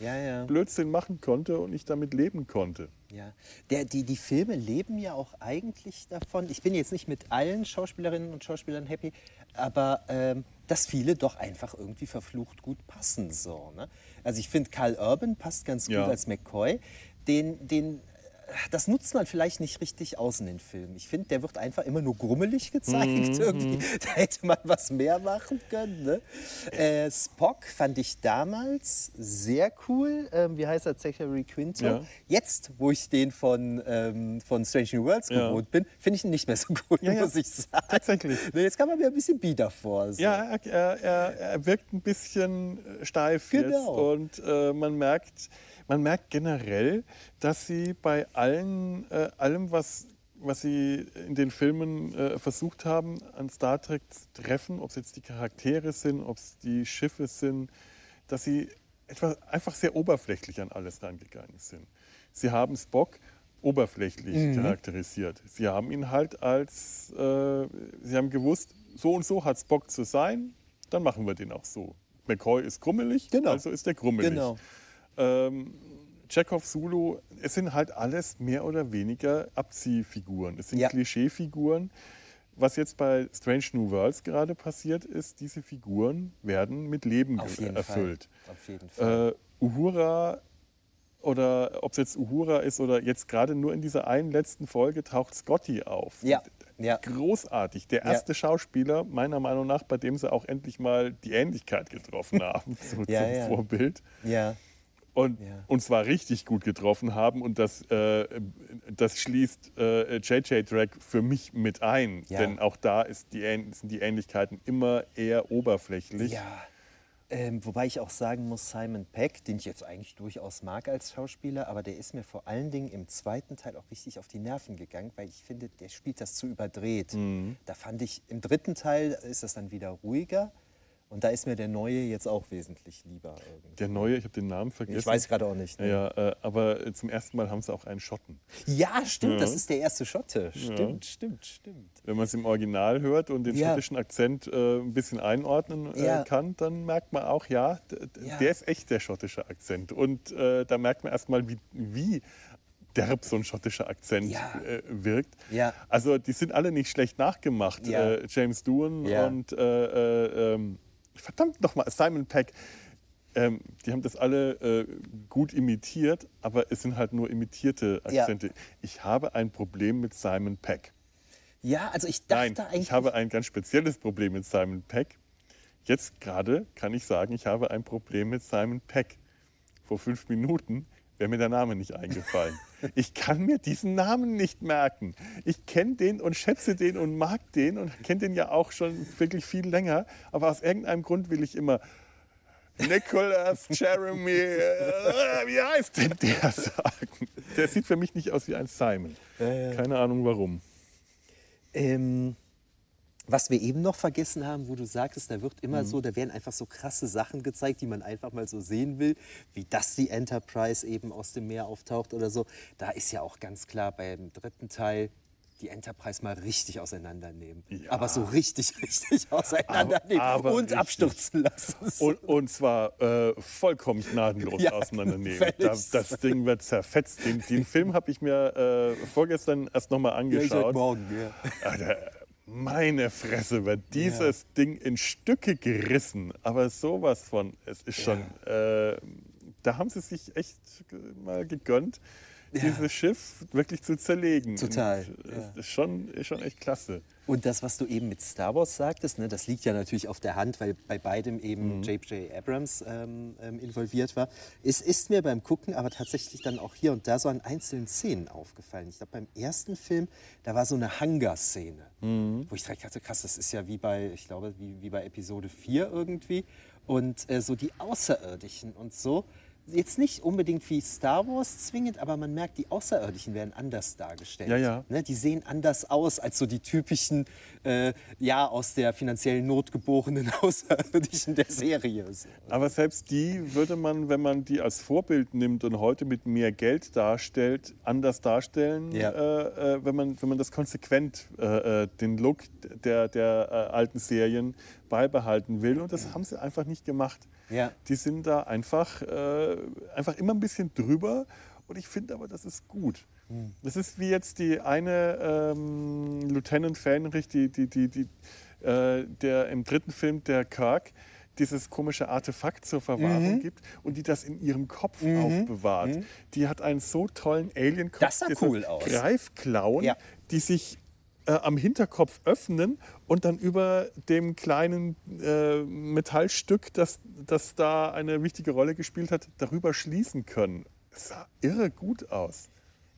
Speaker 2: Ja, ja.
Speaker 1: Blödsinn machen konnte und ich damit leben konnte.
Speaker 2: Ja, der, die, die Filme leben ja auch eigentlich davon. Ich bin jetzt nicht mit allen Schauspielerinnen und Schauspielern happy, aber ähm, dass viele doch einfach irgendwie verflucht gut passen. So, ne? Also ich finde, Carl Urban passt ganz gut
Speaker 1: Ja.
Speaker 2: als McCoy. Den, den, das nutzt man vielleicht nicht richtig aus in den Filmen. Ich finde, der wird einfach immer nur grummelig gezeigt. (laughs) Irgendwie. Da hätte man was mehr machen können. Ne? Äh, Spock fand ich damals sehr cool. Ähm, wie heißt er? Zachary Quinto.
Speaker 1: Ja.
Speaker 2: Jetzt, wo ich den von, ähm, von Strange New Worlds
Speaker 1: Ja.
Speaker 2: gewohnt bin, finde ich ihn nicht mehr so gut,
Speaker 1: Ja,
Speaker 2: muss ich sagen.
Speaker 1: Tatsächlich.
Speaker 2: Jetzt kam er mir ein bisschen bieder vor. So.
Speaker 1: Ja, er, er, er, wirkt ein bisschen äh, steif jetzt
Speaker 2: Genau.
Speaker 1: und äh, man merkt, man merkt generell, dass sie bei allen, äh, allem, was, was sie in den Filmen äh, versucht haben, an Star Trek zu treffen, ob es jetzt die Charaktere sind, ob es die Schiffe sind, dass sie etwas, einfach sehr oberflächlich an alles rangegangen sind. Sie haben Spock oberflächlich charakterisiert. Sie haben ihn halt als, äh, sie haben gewusst, so und so hat Spock zu sein, dann machen wir den auch so. McCoy ist grummelig,
Speaker 2: Genau.
Speaker 1: also ist er grummelig.
Speaker 2: Genau.
Speaker 1: Ähm, Chekhov, Zulu, es sind halt alles mehr oder weniger Abziehfiguren. Es sind
Speaker 2: Ja.
Speaker 1: Klischeefiguren. Was jetzt bei Strange New Worlds gerade passiert ist, diese Figuren werden mit Leben
Speaker 2: Auf
Speaker 1: erfüllt.
Speaker 2: Fall. Auf jeden Fall.
Speaker 1: Äh, Uhura oder ob es jetzt Uhura ist oder jetzt gerade nur in dieser einen letzten Folge taucht Scotty auf.
Speaker 2: ja, ja.
Speaker 1: Großartig. Der
Speaker 2: Ja.
Speaker 1: erste Schauspieler, meiner Meinung nach, bei dem sie auch endlich mal die Ähnlichkeit getroffen (laughs) haben so
Speaker 2: Ja,
Speaker 1: zum
Speaker 2: ja.
Speaker 1: Vorbild.
Speaker 2: ja.
Speaker 1: Und,
Speaker 2: Ja.
Speaker 1: und zwar richtig gut getroffen haben. Und das, äh, das schließt äh, JJ Drag für mich mit ein.
Speaker 2: Ja.
Speaker 1: Denn auch da die, sind die Ähnlichkeiten immer eher oberflächlich.
Speaker 2: Ja. Ähm, wobei ich auch sagen muss, Simon Peck, den ich jetzt eigentlich durchaus mag als Schauspieler, aber der ist mir vor allen Dingen im zweiten Teil auch richtig auf die Nerven gegangen, weil ich finde, der spielt das zu überdreht.
Speaker 1: Mhm.
Speaker 2: Da fand ich, im dritten Teil ist das dann wieder ruhiger und da ist mir der neue jetzt auch wesentlich lieber. Irgendwie.
Speaker 1: Der neue, ich habe den Namen vergessen.
Speaker 2: Ich weiß gerade auch nicht.
Speaker 1: Ja,
Speaker 2: Ne?
Speaker 1: ja, äh, aber äh, zum ersten Mal haben sie auch einen Schotten.
Speaker 2: Ja, stimmt,
Speaker 1: Ja.
Speaker 2: das ist der erste Schotte. Stimmt, stimmt, stimmt.
Speaker 1: Wenn man es im Original hört und den
Speaker 2: Ja.
Speaker 1: schottischen Akzent äh, ein bisschen einordnen äh,
Speaker 2: Ja.
Speaker 1: kann, dann merkt man auch, ja,
Speaker 2: Ja.
Speaker 1: der ist echt der schottische Akzent. Und äh, da merkt man erstmal, wie, wie derb so ein schottischer Akzent
Speaker 2: Ja.
Speaker 1: äh, wirkt.
Speaker 2: Ja.
Speaker 1: Also die sind alle nicht schlecht nachgemacht.
Speaker 2: Ja.
Speaker 1: Äh, James Doohan
Speaker 2: Ja.
Speaker 1: und äh, äh, ähm, verdammt nochmal, Simon Peck. ähm, die haben das alle äh, gut imitiert, aber es sind halt nur imitierte
Speaker 2: Ja.
Speaker 1: Akzente. Ich habe ein Problem mit Simon Peck.
Speaker 2: Ja, also ich
Speaker 1: Nein,
Speaker 2: dachte eigentlich.
Speaker 1: ich habe ein ganz spezielles Problem mit Simon Peck. Jetzt gerade kann ich sagen, ich habe ein Problem mit Simon Peck. Vor fünf Minuten wäre mir der Name nicht eingefallen. (laughs) Ich kann mir diesen Namen nicht merken. Ich kenne den und schätze den und mag den und kenne den ja auch schon wirklich viel länger. Aber aus irgendeinem Grund will ich immer Nicholas Jeremy, äh, wie heißt denn der sagen? Der sieht für mich nicht aus wie ein Simon. Keine Ahnung warum.
Speaker 2: Ähm, was wir eben noch vergessen haben, wo du sagtest, da wird
Speaker 1: Mhm.
Speaker 2: immer so, da werden einfach so krasse Sachen gezeigt, die man einfach mal so sehen will, wie dass die Enterprise eben aus dem Meer auftaucht oder so. Da ist ja auch ganz klar beim dritten Teil die Enterprise mal richtig auseinandernehmen.
Speaker 1: Ja.
Speaker 2: Aber so richtig, (laughs) richtig auseinandernehmen
Speaker 1: Aber- aber
Speaker 2: und
Speaker 1: richtig.
Speaker 2: abstürzen lassen.
Speaker 1: Und, und zwar äh, vollkommen gnadenlos (laughs)
Speaker 2: Ja,
Speaker 1: auseinandernehmen.
Speaker 2: völlig.
Speaker 1: Das, das Ding wird zerfetzt. Den, den Film habe ich mir äh, vorgestern erst nochmal
Speaker 2: Ja,
Speaker 1: angeschaut.
Speaker 2: Morgen, ja.
Speaker 1: Alter, meine Fresse, wird dieses Ding in Stücke gerissen. Aber sowas von, es ist schon, äh, da haben sie sich echt mal gegönnt, dieses Schiff wirklich zu zerlegen.
Speaker 2: Total,
Speaker 1: Und, äh,
Speaker 2: ja.
Speaker 1: Es ist schon, ist schon echt klasse.
Speaker 2: Und das, was du eben mit Star Wars sagtest, ne, das liegt ja natürlich auf der Hand, weil bei beidem eben J.J. Abrams ähm, ähm, involviert war. Es ist mir beim Gucken aber tatsächlich dann auch hier und da so an einzelnen Szenen aufgefallen. Ich glaube, beim ersten Film, da war so eine Hangar-Szene, wo ich direkt dachte, krass, das ist ja wie bei, ich glaube, wie, wie bei Episode 4 irgendwie. Und äh, so die Außerirdischen und so. Jetzt nicht unbedingt wie Star Wars zwingend, aber man merkt, die Außerirdischen werden anders dargestellt.
Speaker 1: Ja, ja.
Speaker 2: Ne, die sehen anders aus als so die typischen, äh, ja, aus der finanziellen Not geborenen (laughs) Außerirdischen der Serie.
Speaker 1: Aber selbst die würde man, wenn man die als Vorbild nimmt und heute mit mehr Geld darstellt, anders darstellen,
Speaker 2: Ja.
Speaker 1: äh, äh, wenn, man, wenn man das konsequent, äh, äh, den Look der, der äh, alten Serien beibehalten will. Und das haben sie einfach nicht gemacht.
Speaker 2: Ja.
Speaker 1: Die sind da einfach, äh, einfach immer ein bisschen drüber. Und ich finde aber, das ist gut. Das ist wie jetzt die eine ähm, Lieutenant Fähnrich, die, die, die, die, äh, der im dritten Film, der Kirk, dieses komische Artefakt zur Verwahrung
Speaker 2: Mhm.
Speaker 1: gibt und die das in ihrem Kopf aufbewahrt. Die hat einen so tollen Alien-Kopf.
Speaker 2: Das sah cool aus.
Speaker 1: Greifklauen,
Speaker 2: Ja.
Speaker 1: die sich äh, am Hinterkopf öffnen und dann über dem kleinen äh, Metallstück, das, das da eine wichtige Rolle gespielt hat, darüber schließen können. Es sah irre gut aus.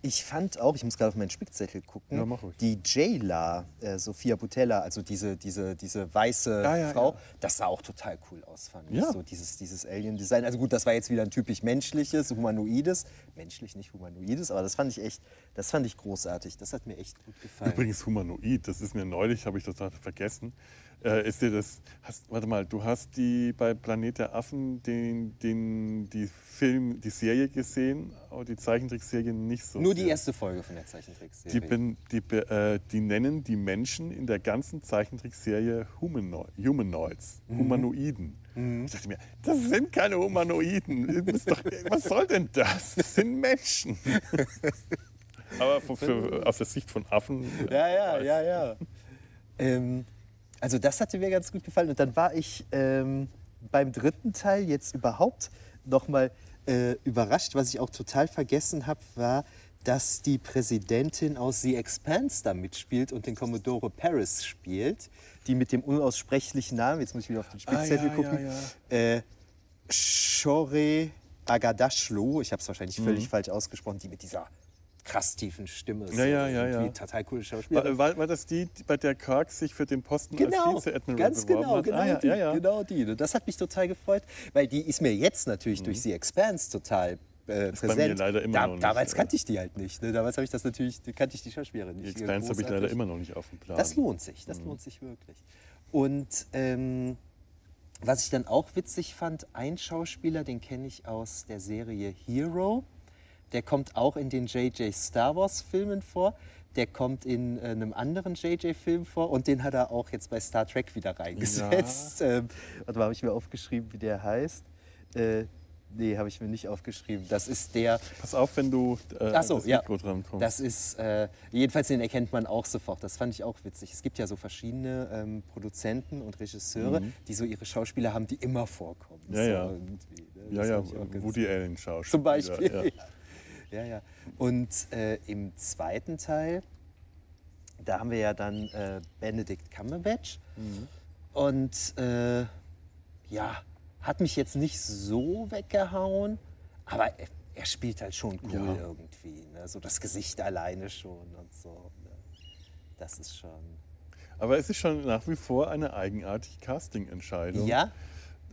Speaker 2: Ich fand auch, ich muss gerade auf meinen Spickzettel gucken,
Speaker 1: Ja,
Speaker 2: die Jayla, äh, Sophia Butella, also diese, diese, diese weiße
Speaker 1: Ja, ja,
Speaker 2: Frau, das sah auch total cool aus, fand ich. So dieses, dieses Alien-Design. Also gut, das war jetzt wieder ein typisch menschliches, humanoides. Menschlich, nicht humanoides, aber das fand ich echt, das fand ich großartig. Das hat mir echt gut gefallen.
Speaker 1: Übrigens humanoid, das ist mir neulich, habe ich total vergessen. Äh, ist dir das, hast, warte mal, du hast die bei Planet der Affen den, den, die Film, die Serie gesehen, aber die Zeichentrickserie nicht so.
Speaker 2: Nur die
Speaker 1: sehr.
Speaker 2: erste Folge von der Zeichentrickserie.
Speaker 1: Die, ben, die, be- äh, die nennen die Menschen in der ganzen Zeichentrickserie Humano Humanoids,
Speaker 2: Mhm.
Speaker 1: Humanoiden. Ich dachte mir, das sind keine Humanoiden. Doch, was soll denn das? Das sind Menschen. (laughs) Aber für, für, aus der Sicht von Affen. äh,
Speaker 2: Ja, ja,
Speaker 1: als-
Speaker 2: ja, ja. Ähm, also das hatte mir ganz gut gefallen. Und dann war ich ähm, beim dritten Teil jetzt überhaupt noch mal äh, überrascht. Was ich auch total vergessen habe, war, dass die Präsidentin aus The Expanse da mitspielt und den Commodore Paris spielt, die mit dem unaussprechlichen Namen, jetzt muss ich wieder auf den Spickzettel
Speaker 1: ja,
Speaker 2: gucken,
Speaker 1: ja,
Speaker 2: Äh, Shore Agadashlo, ich habe es wahrscheinlich völlig falsch ausgesprochen, die mit dieser krass tiefen Stimme.
Speaker 1: Mhm. Ja, ja, ja,
Speaker 2: irgendwie
Speaker 1: ja.
Speaker 2: Total coole Schauspielerin.
Speaker 1: War, war, war das die, die- bei der Kirk sich für den Posten
Speaker 2: Genau,
Speaker 1: als Vize-Admiral
Speaker 2: ganz genau,
Speaker 1: hat?
Speaker 2: genau,
Speaker 1: ah, ja,
Speaker 2: die,
Speaker 1: ja, ja.
Speaker 2: genau die. Und Das hat mich total gefreut, weil die ist mir jetzt natürlich durch The Expanse total äh,
Speaker 1: Mhm.
Speaker 2: präsent.
Speaker 1: leider immer
Speaker 2: da,
Speaker 1: noch nicht,
Speaker 2: damals
Speaker 1: äh,
Speaker 2: kannte ich die halt nicht. Ne? Damals habe ich das natürlich, kannte ich die Schauspielerin
Speaker 1: Die
Speaker 2: nicht.
Speaker 1: Expanse habe ich leider immer noch nicht auf dem Plan.
Speaker 2: Das lohnt sich, das lohnt sich wirklich. Und ähm, was ich dann auch witzig fand, ein Schauspieler, den kenne ich aus der Serie Hero. Der kommt auch in den J.J. Star Wars Filmen vor. Der kommt in äh, einem anderen J.J. Film vor und den hat er auch jetzt bei Star Trek wieder reingesetzt. Ähm, warte mal, habe ich mir aufgeschrieben, wie der heißt. Äh, Nee, habe ich mir nicht aufgeschrieben. Das ist der.
Speaker 1: Pass auf, wenn du äh,
Speaker 2: Ach so,
Speaker 1: das
Speaker 2: ja.
Speaker 1: Mikro dran kommst.
Speaker 2: Das ist, äh, jedenfalls den erkennt man auch sofort. Das fand ich auch witzig. Es gibt ja so verschiedene ähm, Produzenten und Regisseure, die so ihre Schauspieler haben, die immer vorkommen.
Speaker 1: Mhm. Ja,
Speaker 2: so
Speaker 1: ja.
Speaker 2: ne?
Speaker 1: ja, ja, Woody Allen Schauspieler.
Speaker 2: Zum Beispiel.
Speaker 1: Ja.
Speaker 2: Ja, ja. Und äh, im zweiten Teil, da haben wir ja dann äh, Benedict Cumberbatch.
Speaker 1: Mhm.
Speaker 2: Und äh, ja, hat mich jetzt nicht so weggehauen, aber er, er spielt halt schon cool
Speaker 1: Ja.
Speaker 2: irgendwie. Ne? So das Gesicht alleine schon und so. Ne? Das ist schon.
Speaker 1: Aber es ist schon nach wie vor eine eigenartige Casting-Entscheidung.
Speaker 2: Ja,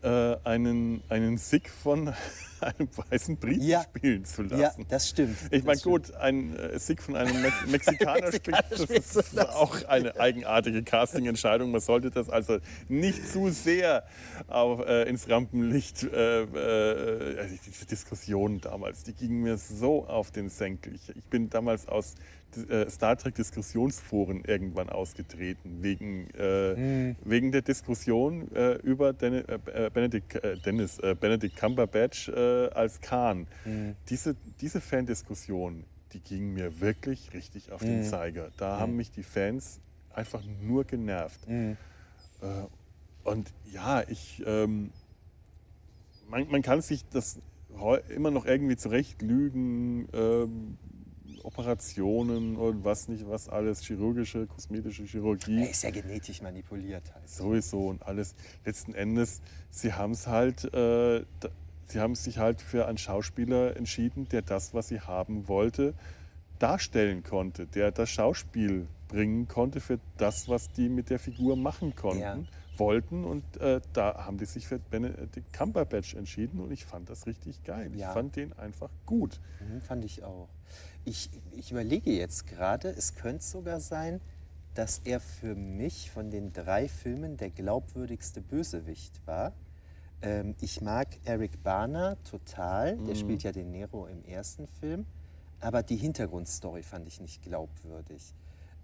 Speaker 1: äh, einen, einen Sick von (laughs) einem weißen Briten
Speaker 2: Ja.
Speaker 1: spielen zu
Speaker 2: ja,
Speaker 1: lassen.
Speaker 2: das stimmt.
Speaker 1: Ich meine,
Speaker 2: Das
Speaker 1: gut, ein äh, Sick von einem Me (laughs) Mexikaner spielen,
Speaker 2: Mexikaner
Speaker 1: das
Speaker 2: spielen
Speaker 1: ist, auch eine eigenartige Casting-Entscheidung. Man sollte das also nicht zu sehr auf, äh, ins Rampenlicht. Äh, äh, also diese Diskussion damals, die ging mir so auf den Senkel. Ich, ich bin damals aus äh, Star Trek-Diskussionsforen irgendwann ausgetreten, wegen, äh,
Speaker 2: Hm.
Speaker 1: wegen der Diskussion äh, über Den äh, Benedict, äh, Dennis, äh, Benedict Cumberbatch äh, als Khan.
Speaker 2: Hm.
Speaker 1: Diese, diese Fan-Diskussion, die ging mir wirklich richtig auf
Speaker 2: Hm.
Speaker 1: den Zeiger. Da haben mich die Fans einfach nur genervt.
Speaker 2: Hm.
Speaker 1: Äh, und ja, ich, ähm, man, man kann sich das immer noch irgendwie zurechtlügen, ähm, Operationen und was nicht, was alles, chirurgische, kosmetische Chirurgie.
Speaker 2: Er ist ja genetisch manipuliert halt.
Speaker 1: Sowieso und alles. Letzten Endes, sie haben es halt, äh, sie haben sich halt für einen Schauspieler entschieden, der das, was sie haben wollte, darstellen konnte, der das Schauspiel bringen konnte für das, was die mit der Figur machen konnten,
Speaker 2: Ja.
Speaker 1: wollten. Und äh, da haben die sich für Benedict Cumberbatch entschieden und ich fand das richtig geil.
Speaker 2: Ja.
Speaker 1: Ich fand den einfach gut.
Speaker 2: Mhm, fand ich auch. Ich, ich überlege jetzt gerade, es könnte sogar sein, dass er für mich von den drei Filmen der glaubwürdigste Bösewicht war. Ähm, ich mag Eric Bana total, der spielt ja den Nero im ersten Film, aber die Hintergrundstory fand ich nicht glaubwürdig.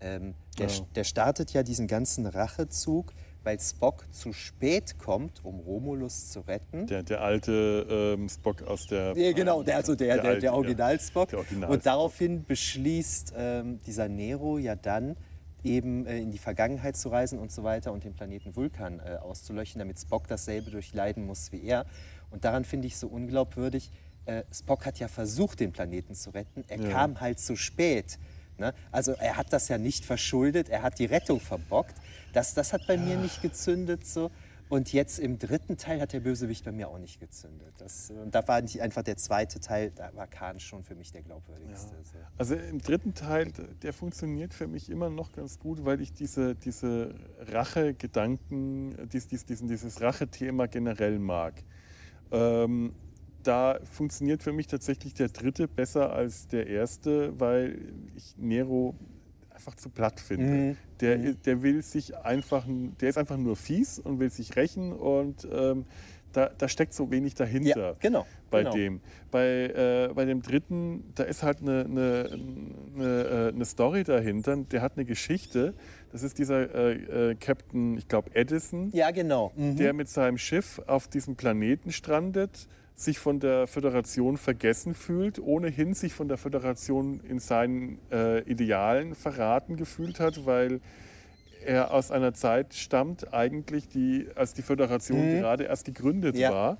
Speaker 2: Ähm, der,
Speaker 1: Ja.
Speaker 2: der startet ja diesen ganzen Rachezug, weil Spock zu spät kommt, um Romulus zu retten.
Speaker 1: Der, der alte ähm, Spock aus der.
Speaker 2: Ja, genau, der, also der, der, der
Speaker 1: ja.
Speaker 2: Original-Spock.
Speaker 1: Der Original
Speaker 2: Und daraufhin beschließt ähm, dieser Nero ja dann eben äh, in die Vergangenheit zu reisen und so weiter und den Planeten Vulkan äh, auszulöschen, damit Spock dasselbe durchleiden muss wie er. Und daran finde ich so unglaubwürdig, äh, Spock hat ja versucht, den Planeten zu retten, er
Speaker 1: Ja.
Speaker 2: kam halt zu spät. Ne? Also er hat das ja nicht verschuldet, er hat die Rettung verbockt. Das, das hat bei mir nicht gezündet so. Und jetzt im dritten Teil hat der Bösewicht bei mir auch nicht gezündet. Das, und da war nicht einfach der zweite Teil, da war Khan schon für mich der glaubwürdigste. So.
Speaker 1: Also im dritten Teil, der funktioniert für mich immer noch ganz gut, weil ich diese, diese Rache-Gedanken, dies, dies, diesen, dieses Rache-Thema generell mag. Ähm, da funktioniert für mich tatsächlich der dritte besser als der erste, weil ich Nero einfach zu platt finde.
Speaker 2: Mhm.
Speaker 1: Der, der will sich einfach, der ist einfach nur fies und will sich rächen und ähm, da, da steckt so wenig dahinter
Speaker 2: Ja, genau.
Speaker 1: bei
Speaker 2: genau.
Speaker 1: dem. Bei, äh, bei dem dritten, da ist halt eine, eine, eine, äh, eine Story dahinter. Der hat eine Geschichte. Das ist dieser äh, äh, Captain, ich glaube Edison,
Speaker 2: Ja, genau. Mhm.
Speaker 1: der mit seinem Schiff auf diesem Planeten strandet, sich von der Föderation vergessen fühlt, ohnehin sich von der Föderation in seinen äh, Idealen verraten gefühlt hat, weil er aus einer Zeit stammt, eigentlich, die, als die Föderation gerade erst gegründet
Speaker 2: Mhm. Ja.
Speaker 1: war.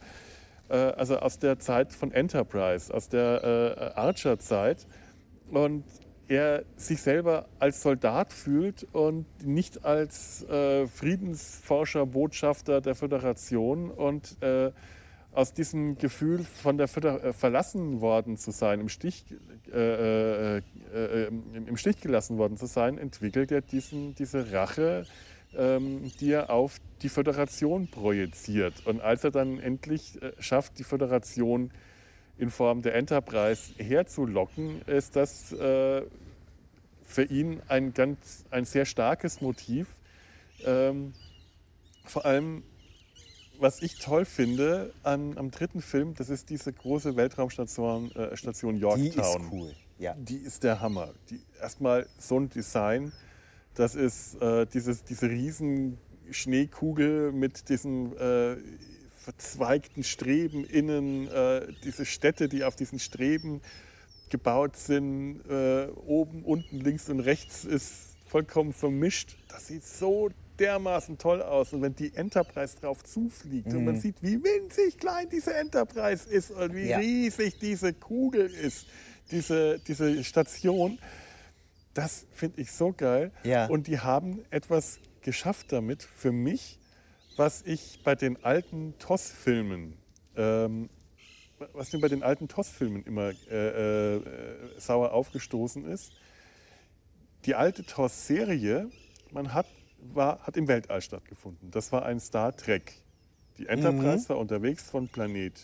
Speaker 1: Äh, also aus der Zeit von Enterprise, aus der äh, Archer-Zeit. Und er sich selber als Soldat fühlt und nicht als äh, Friedensforscher, Botschafter der Föderation und äh, aus diesem Gefühl von der Föder äh, verlassen worden zu sein, im Stich, äh, äh, äh, im Stich gelassen worden zu sein, entwickelt er diesen, diese Rache, ähm, die er auf die Föderation projiziert. Und als er dann endlich äh, schafft, die Föderation in Form der Enterprise herzulocken, ist das äh, für ihn ein, ganz, ein sehr starkes Motiv. Ähm, vor allem, was ich toll finde an, am dritten Film, das ist diese große Weltraumstation äh, Station
Speaker 2: Die
Speaker 1: Yorktown.
Speaker 2: ist cool. Ja.
Speaker 1: Die ist der Hammer. Die, erstmal so ein Design, das ist äh, dieses, diese riesen Schneekugel mit diesem äh, verzweigten Streben innen, äh, diese Städte, die auf diesen Streben gebaut sind, äh, oben, unten, links und rechts ist vollkommen vermischt. Das sieht so dermaßen toll aus. Und wenn die Enterprise drauf zufliegt und man sieht, wie winzig klein diese Enterprise ist und wie
Speaker 2: Ja.
Speaker 1: riesig diese Kugel ist, diese, diese Station, das finde ich so geil.
Speaker 2: Ja.
Speaker 1: Und die haben etwas geschafft damit für mich, was ich bei den alten TOS-Filmen, ähm, was mir bei den alten TOS-Filmen immer äh, äh, sauer aufgestoßen ist. Die alte TOS-Serie, man hat, war, hat im Weltall stattgefunden. Das war ein Star Trek. Die Enterprise war unterwegs von Planet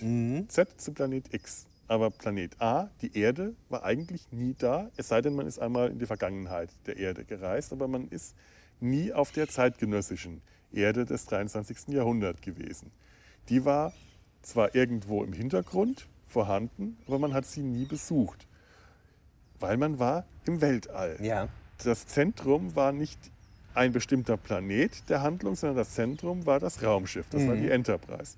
Speaker 1: Z zu Planet X. Aber Planet A, die Erde, war eigentlich nie da, es sei denn, man ist einmal in die Vergangenheit der Erde gereist, aber man ist nie auf der zeitgenössischen Erde des 23. Jahrhunderts gewesen. Die war zwar irgendwo im Hintergrund vorhanden, aber man hat sie nie besucht, weil man war im Weltall.
Speaker 2: Ja.
Speaker 1: Das Zentrum war nicht ein bestimmter Planet der Handlung, sondern das Zentrum war das Raumschiff, das war die Enterprise.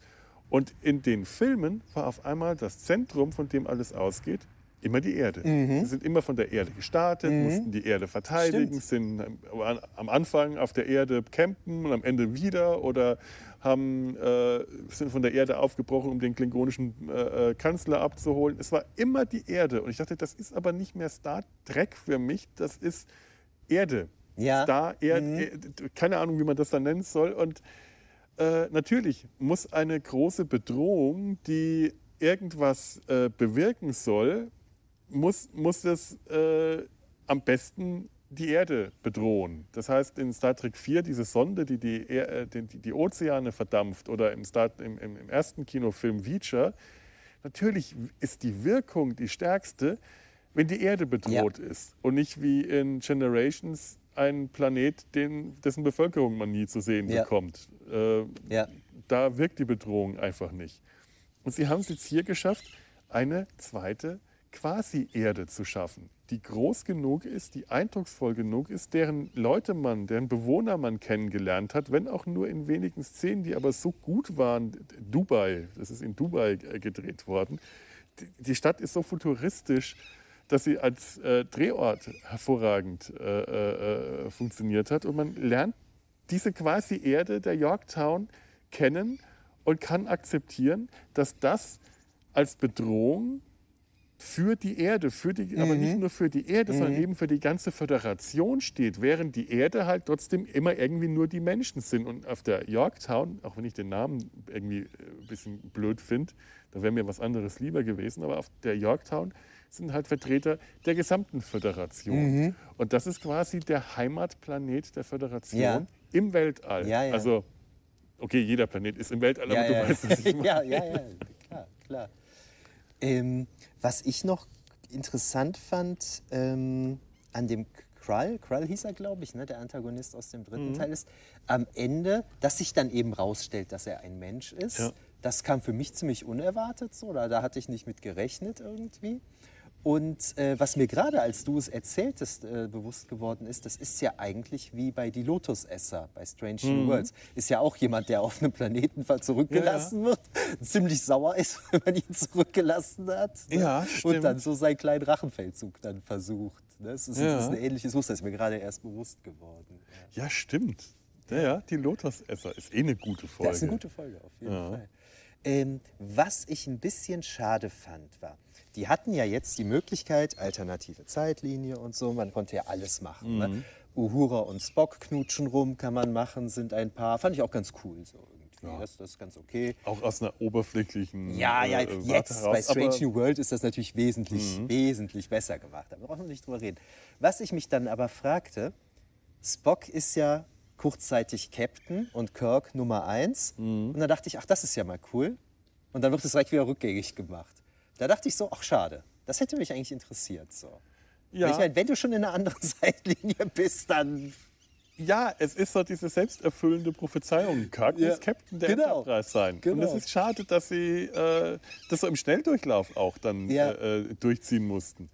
Speaker 1: Und in den Filmen war auf einmal das Zentrum, von dem alles ausgeht, immer die Erde. Sie sind immer von der Erde gestartet, mussten die Erde verteidigen, sind am- am Anfang auf der Erde campen und am Ende wieder oder haben, äh, sind von der Erde aufgebrochen, um den klingonischen äh, äh, Kanzler abzuholen. Es war immer die Erde. Und ich dachte, das ist aber nicht mehr Star Trek für mich, das ist Erde.
Speaker 2: Ja.
Speaker 1: Star, Erde, Erde, keine Ahnung, wie man das dann nennen soll. Und äh, natürlich muss eine große Bedrohung, die irgendwas äh, bewirken soll, muss, muss es äh, am besten die Erde bedrohen. Das heißt, in Star Trek 4, diese Sonde, die die, Er- äh, die, die, Ozeane verdampft, oder im, Star, im, im, ersten Kinofilm Reacher, natürlich ist die Wirkung die stärkste, wenn die Erde bedroht ist und nicht wie in Generations ein Planet, den, dessen Bevölkerung man nie zu sehen
Speaker 2: Ja.
Speaker 1: bekommt. Äh,
Speaker 2: Ja.
Speaker 1: da wirkt die Bedrohung einfach nicht. Und sie haben es jetzt hier geschafft, eine zweite Quasi-Erde zu schaffen, die groß genug ist, die eindrucksvoll genug ist, deren Leute man, deren Bewohner man kennengelernt hat, wenn auch nur in wenigen Szenen, die aber so gut waren. Dubai, das ist in Dubai äh, gedreht worden. Die- Die Stadt ist so futuristisch, dass sie als äh, Drehort hervorragend äh, äh, äh, funktioniert hat. Und man lernt diese quasi Erde der Yorktown kennen und kann akzeptieren, dass das als Bedrohung für die Erde, für die, aber nicht nur für die Erde, sondern eben für die ganze Föderation steht, während die Erde halt trotzdem immer irgendwie nur die Menschen sind. Und auf der Yorktown, auch wenn ich den Namen irgendwie äh, ein bisschen blöd finde, da wäre mir was anderes lieber gewesen, aber auf der Yorktown sind halt Vertreter der gesamten Föderation. Und das ist quasi der Heimatplanet der Föderation
Speaker 2: Ja.
Speaker 1: im Weltall.
Speaker 2: Ja, ja.
Speaker 1: Also, okay, jeder Planet ist im Weltall, aber du weißt, was ich (laughs) meine.
Speaker 2: ja, ja, ja, klar, klar. Ähm, was ich noch interessant fand ähm, an dem Krull, Krull hieß er, glaube ich, ne, der Antagonist aus dem
Speaker 1: Mhm.
Speaker 2: dritten Teil ist, am Ende, dass sich dann eben rausstellt, dass er ein Mensch ist.
Speaker 1: Ja.
Speaker 2: Das kam für mich ziemlich unerwartet so, da, da hatte ich nicht mit gerechnet irgendwie. Und äh, was mir gerade, als du es erzähltest, äh, bewusst geworden ist, das ist ja eigentlich wie bei die Lotusesser bei Strange New Worlds. Ist ja auch jemand, der auf einem Planeten zurückgelassen wird, (laughs) ziemlich sauer ist, (laughs) wenn man ihn zurückgelassen hat. ne?
Speaker 1: Ja, stimmt.
Speaker 2: Und dann so seinen kleinen Rachenfeldzug dann versucht. Ne? Das, ist,
Speaker 1: Ja.
Speaker 2: das ist ein ähnliches Muster, ist mir gerade erst bewusst geworden. Ja.
Speaker 1: Ja, stimmt. Ja, ja, die Lotusesser ist eh eine gute Folge.
Speaker 2: Das ist eine gute Folge, auf jeden
Speaker 1: Ja.
Speaker 2: Fall. Ähm, was ich ein bisschen schade fand, war, die hatten ja jetzt die Möglichkeit, alternative Zeitlinie und so, man konnte ja alles machen. Ne?
Speaker 1: Mhm.
Speaker 2: Uhura und Spock knutschen rum, kann man machen, sind ein Paar. Fand ich auch ganz cool so irgendwie. Das, das ist ganz okay.
Speaker 1: Auch aus einer oberflächlichen.
Speaker 2: Ja, ja,
Speaker 1: äh,
Speaker 2: jetzt bei. Strange New World ist das natürlich wesentlich,
Speaker 1: Mhm.
Speaker 2: wesentlich besser gemacht. Da brauchen wir nicht drüber reden. Was ich mich dann aber fragte, Spock ist ja kurzzeitig Captain und Kirk Nummer eins.
Speaker 1: Mhm.
Speaker 2: Und dann dachte ich, ach, das ist ja mal cool. Und dann wird es direkt wieder rückgängig gemacht. Da dachte ich so, ach, schade. Das hätte mich eigentlich interessiert. So.
Speaker 1: Ja.
Speaker 2: Ich meine, wenn du schon in einer anderen (laughs) Zeitlinie bist, dann
Speaker 1: Ja, es ist so diese selbsterfüllende Prophezeiung. Kirk
Speaker 2: Ja,
Speaker 1: muss Captain der
Speaker 2: genau,
Speaker 1: Enterprise sein. Und
Speaker 2: genau.
Speaker 1: es ist schade, dass sie äh, das so im Schnelldurchlauf auch dann
Speaker 2: Ja.
Speaker 1: äh, äh, durchziehen mussten.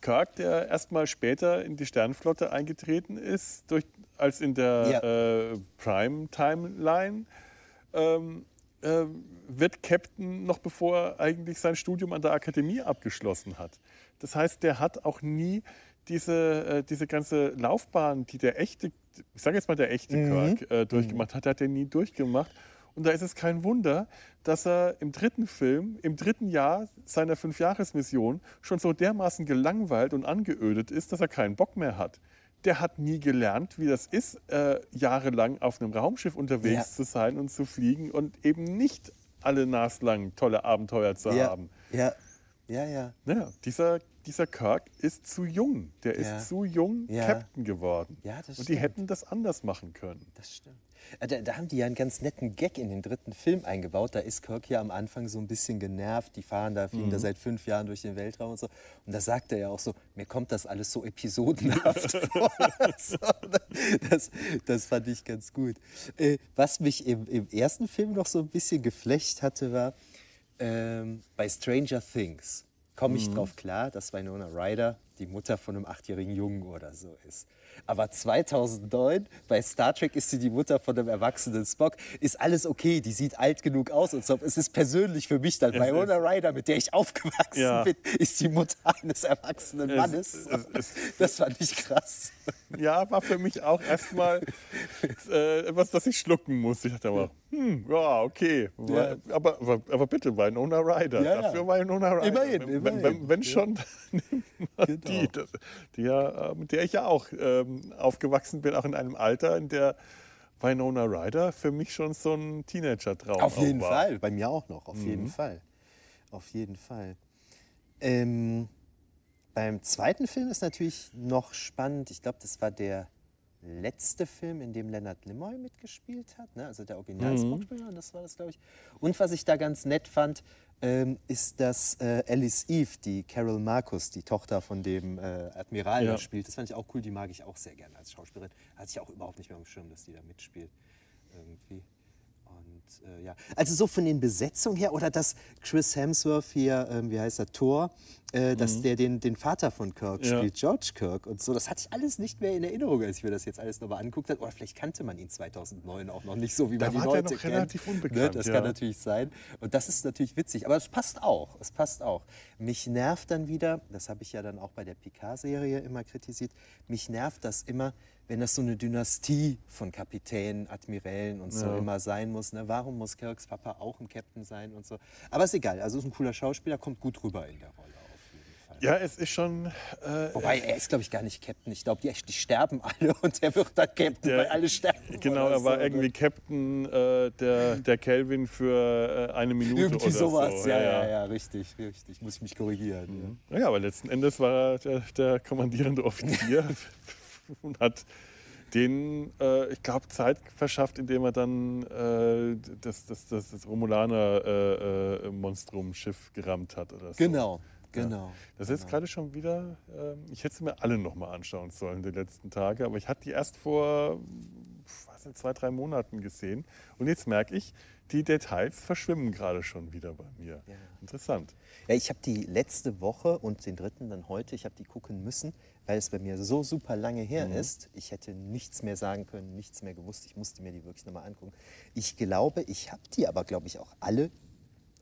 Speaker 1: Kirk, der erst mal später in die Sternenflotte eingetreten ist, durch, als in der
Speaker 2: Ja.
Speaker 1: äh, Prime-Timeline, ähm, äh, wird Captain noch bevor er eigentlich sein Studium an der Akademie abgeschlossen hat. Das heißt, der hat auch nie diese, äh, diese ganze Laufbahn, die der echte, ich sage jetzt mal der echte
Speaker 2: Mhm.
Speaker 1: Kirk äh, durchgemacht hat, hat er nie durchgemacht. Und da ist es kein Wunder, dass er im dritten Film, im dritten Jahr seiner Fünfjahresmission schon so dermaßen gelangweilt und angeödet ist, dass er keinen Bock mehr hat. Der hat nie gelernt, wie das ist, äh, jahrelang auf einem Raumschiff unterwegs
Speaker 2: Ja.
Speaker 1: zu sein und zu fliegen und eben nicht alle naslang tolle Abenteuer zu
Speaker 2: ja,
Speaker 1: haben.
Speaker 2: ja, ja, ja.
Speaker 1: Ja, dieser, dieser Kirk ist zu jung. Der ist
Speaker 2: Ja.
Speaker 1: zu jung
Speaker 2: Ja.
Speaker 1: Captain geworden.
Speaker 2: Ja, das
Speaker 1: und die
Speaker 2: stimmt.
Speaker 1: hätten das anders machen können.
Speaker 2: Das stimmt. Äh, Da, da haben die ja einen ganz netten Gag in den dritten Film eingebaut. Da ist Kirk ja am Anfang so ein bisschen genervt. Die fahren da, fliegen da seit fünf Jahren durch den Weltraum und so. Und da sagt er ja auch so, mir kommt das alles so episodenhaft (laughs) vor. (laughs) das, das fand ich ganz gut. Äh, was mich im, im ersten Film noch so ein bisschen geflecht hatte, war ähm, bei Stranger Things. Komme ich drauf klar, dass Winona Ryder die Mutter von einem achtjährigen Jungen oder so ist. Aber 2009 bei Star Trek ist sie die Mutter von einem erwachsenen Spock. Ist alles okay, die sieht alt genug aus und so. Es ist persönlich für mich dann.
Speaker 1: Es
Speaker 2: Winona Ryder, mit der ich aufgewachsen
Speaker 1: Ja.
Speaker 2: bin, ist die Mutter eines erwachsenen
Speaker 1: Es-
Speaker 2: Mannes.
Speaker 1: es- es-
Speaker 2: das fand ich krass.
Speaker 1: Ja, war für mich auch erstmal äh, etwas, das ich schlucken musste. Ich dachte aber, hm, ja, okay.
Speaker 2: Ja.
Speaker 1: Aber, aber, aber bitte, Winona Ryder.
Speaker 2: Ja.
Speaker 1: Dafür Winona Ryder.
Speaker 2: Immerhin,
Speaker 1: wenn,
Speaker 2: immerhin.
Speaker 1: Wenn, wenn, wenn schon, (laughs)
Speaker 2: Genau.
Speaker 1: die, das, die ja, äh, mit der ich ja auch ähm, aufgewachsen bin, auch in einem Alter, in der Winona Ryder für mich schon so ein Teenager-Traum
Speaker 2: Auf jeden
Speaker 1: war.
Speaker 2: Fall, bei mir auch noch, auf jeden Fall. Auf jeden Fall. Ähm, beim zweiten Film ist natürlich noch spannend, ich glaube, das war der letzte Film, in dem Leonard Nimoy mitgespielt hat, ne? also der Original-Spock-Spieler, das war das, glaube ich. Und was ich da ganz nett fand, ähm, ist, dass äh, Alice Eve, die Carol Marcus, die Tochter von dem äh, Admiral,
Speaker 1: Ja.
Speaker 2: spielt. Das fand ich auch cool, die mag ich auch sehr gerne als Schauspielerin. Hatte ich auch überhaupt nicht mehr am Schirm, dass die da mitspielt. Irgendwie. Äh, ja, also so von den Besetzungen her oder dass Chris Hemsworth hier, ähm, wie heißt er, Thor, äh, dass der den, den Vater von Kirk
Speaker 1: Mhm. Ja.
Speaker 2: spielt, George Kirk und so, das hatte ich alles nicht mehr in Erinnerung, als ich mir das jetzt alles nochmal angeguckt habe. Oder vielleicht kannte man ihn 2009 auch noch nicht so, wie
Speaker 1: Da
Speaker 2: man ihn heute kennt.
Speaker 1: relativ
Speaker 2: Ne,
Speaker 1: unbekannt,
Speaker 2: das
Speaker 1: ja.
Speaker 2: kann natürlich sein. Und das ist natürlich witzig, aber es passt auch. Es passt auch. Mich nervt dann wieder, das habe ich ja dann auch bei der Picard-Serie immer kritisiert, mich nervt das immer, wenn das so eine Dynastie von Kapitänen, Admirälen und so
Speaker 1: Ja.
Speaker 2: immer sein muss. Ne? Warum muss Kirks Papa auch ein Captain sein und so? Aber ist egal, also ist ein cooler Schauspieler, kommt gut rüber in der Rolle auf jeden Fall.
Speaker 1: Ja, es ist schon. Äh,
Speaker 2: Wobei, er ist, glaube ich, gar nicht Captain. Ich glaube, die, die sterben alle (laughs) und er wird dann Captain,
Speaker 1: Der-
Speaker 2: weil alle sterben.
Speaker 1: Genau,
Speaker 2: oder
Speaker 1: er war
Speaker 2: so, ne?
Speaker 1: irgendwie Captain äh, der, der Kelvin für äh, eine Minute
Speaker 2: Irgendwie
Speaker 1: oder
Speaker 2: sowas,
Speaker 1: so.
Speaker 2: ja, ja, ja, richtig, richtig. Muss ich mich korrigieren. ja.
Speaker 1: Ja, aber letzten Endes war er der, der kommandierende Offizier (laughs) (laughs) und (laughs) hat den, äh, ich glaube, Zeit verschafft, indem er dann äh, das, das, das, das Romulaner-Monstrum-Schiff gerammt hat oder so.
Speaker 2: Genau, genau.
Speaker 1: Das ist jetzt gerade schon wieder, ähm, ich hätte sie mir alle nochmal anschauen sollen die letzten Tage, aber ich hatte die erst vor nicht, zwei, drei Monaten gesehen und jetzt merke ich, die Details verschwimmen gerade schon wieder bei mir. Interessant.
Speaker 2: Ja, ich habe die letzte Woche und den dritten dann heute, ich habe die gucken müssen, weil es bei mir so super lange her ist. Ich hätte nichts mehr sagen können, nichts mehr gewusst. Ich musste mir die wirklich nochmal angucken. Ich glaube, ich habe die aber, glaube ich, auch alle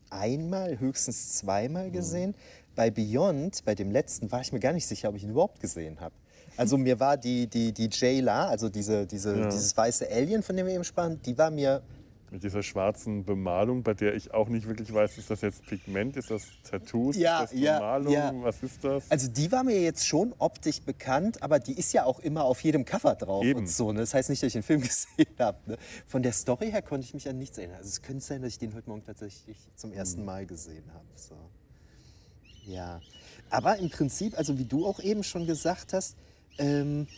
Speaker 2: einmal, höchstens zweimal gesehen. Bei Beyond, bei dem letzten, war ich mir gar nicht sicher, ob ich ihn überhaupt gesehen habe. Also mir war die, die, die Jayla, also diese, diese,
Speaker 1: Ja.
Speaker 2: dieses weiße Alien, von dem wir eben sprachen, die war mir
Speaker 1: Mit dieser schwarzen Bemalung, bei der ich auch nicht wirklich weiß, ist das jetzt Pigment, ist das Tattoos,
Speaker 2: Ja,
Speaker 1: ist das
Speaker 2: ja,
Speaker 1: Bemalung,
Speaker 2: ja.
Speaker 1: was ist das?
Speaker 2: Also die war mir jetzt schon optisch bekannt, aber die ist ja auch immer auf jedem Cover drauf
Speaker 1: Eben.
Speaker 2: und so. Ne? Das heißt nicht, dass ich den Film (laughs) gesehen habe. Ne? Von der Story her konnte ich mich an nichts erinnern. Also es könnte sein, dass ich den heute Morgen tatsächlich zum ersten Mal gesehen habe. So. Ja, aber im Prinzip, also wie du auch eben schon gesagt hast, ähm,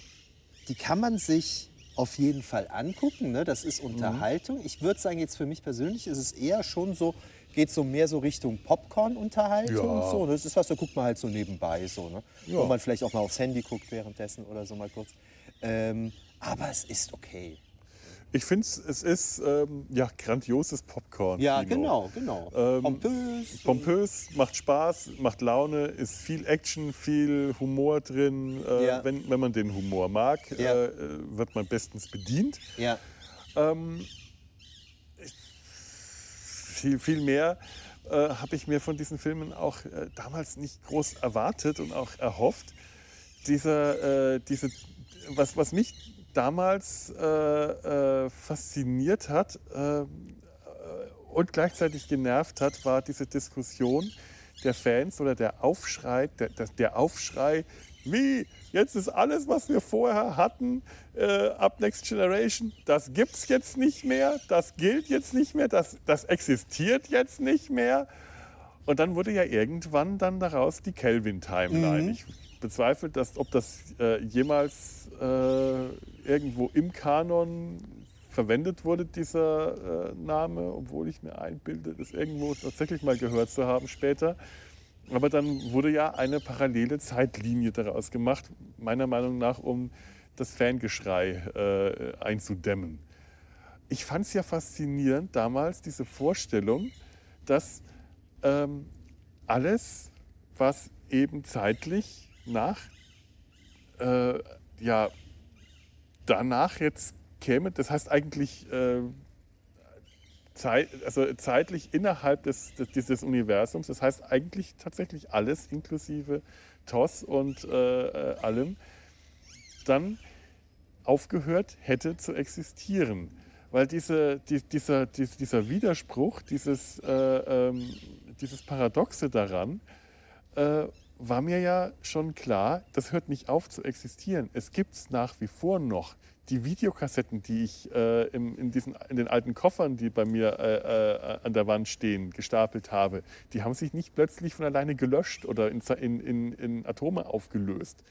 Speaker 2: die kann man sich auf jeden Fall angucken. Ne? Das ist Unterhaltung. Ich würde sagen, jetzt für mich persönlich ist es eher schon so, geht so mehr so Richtung Popcorn-Unterhaltung.
Speaker 1: Ja.
Speaker 2: So, das ist was, da guckt man halt so nebenbei. So, ne?
Speaker 1: Ja.
Speaker 2: Wo man vielleicht auch mal aufs Handy guckt währenddessen oder so mal kurz. Ähm, aber es ist okay.
Speaker 1: Ich finde, es ist ähm, ja, grandioses Popcorn.
Speaker 2: Ja, genau, genau.
Speaker 1: Ähm,
Speaker 2: Pompös.
Speaker 1: Pompös, macht Spaß, macht Laune, ist viel Action, viel Humor drin. Äh,
Speaker 2: Ja.
Speaker 1: wenn, wenn man den Humor mag,
Speaker 2: Ja.
Speaker 1: äh, wird man bestens bedient.
Speaker 2: Ja.
Speaker 1: Ähm, viel, viel mehr äh, habe ich mir von diesen Filmen auch äh, damals nicht groß erwartet und auch erhofft. Dieser, äh, diese, was, was mich damals äh, äh, fasziniert hat äh, und gleichzeitig genervt hat, war diese Diskussion der Fans oder der Aufschrei, der, der, Aufschrei, wie, jetzt ist alles, was wir vorher hatten, äh, ab Next Generation, das gibt es jetzt nicht mehr, das gilt jetzt nicht mehr, das, das existiert jetzt nicht mehr. Und dann wurde ja irgendwann dann daraus die Kelvin-Timeline. Mhm. Ich bezweifle, dass, ob das äh, jemals äh, irgendwo im Kanon verwendet wurde, dieser äh, Name, obwohl ich mir einbilde, das irgendwo tatsächlich mal gehört zu haben später. Aber dann wurde ja eine parallele Zeitlinie daraus gemacht, meiner Meinung nach, um das Fangeschrei äh, einzudämmen. Ich fand es ja faszinierend damals, diese Vorstellung, dass ähm, alles, was eben zeitlich nach, äh, ja, danach jetzt käme, das heißt eigentlich äh, Zeit, also zeitlich innerhalb des, des, des, Universums, das heißt eigentlich tatsächlich alles inklusive TOS und äh, äh, allem, dann aufgehört hätte zu existieren. Weil diese, die, dieser, die, dieser Widerspruch, dieses, äh, ähm, dieses Paradoxe daran, äh, war mir ja schon klar, das hört nicht auf zu existieren. Es gibt es nach wie vor noch die Videokassetten, die ich äh, in, in, diesen, in den alten Koffern, die bei mir äh, äh, an der Wand stehen, gestapelt habe, die haben sich nicht plötzlich von alleine gelöscht oder in, in, in Atome aufgelöst.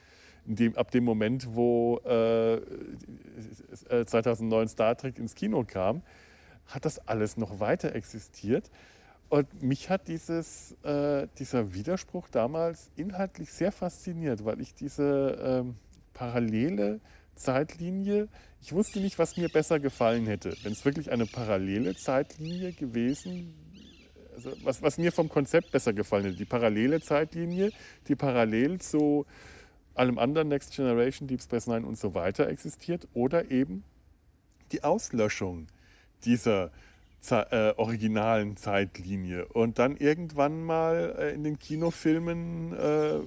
Speaker 1: Dem, ab dem Moment, wo 2009 äh, äh, Star Trek ins Kino kam, hat das alles noch weiter existiert. Und mich hat dieses, äh, dieser Widerspruch damals inhaltlich sehr fasziniert, weil ich diese ähm, parallele Zeitlinie. Ich wusste nicht, was mir besser gefallen hätte. Wenn es wirklich eine parallele Zeitlinie gewesen also was, was mir vom Konzept besser gefallen hätte. Die parallele Zeitlinie, die parallel zu allem anderen Next Generation, Deep Space Nine und so weiter existiert. Oder eben die Auslöschung dieser äh, originalen Zeitlinie. Und dann irgendwann mal äh, in den Kinofilmen äh,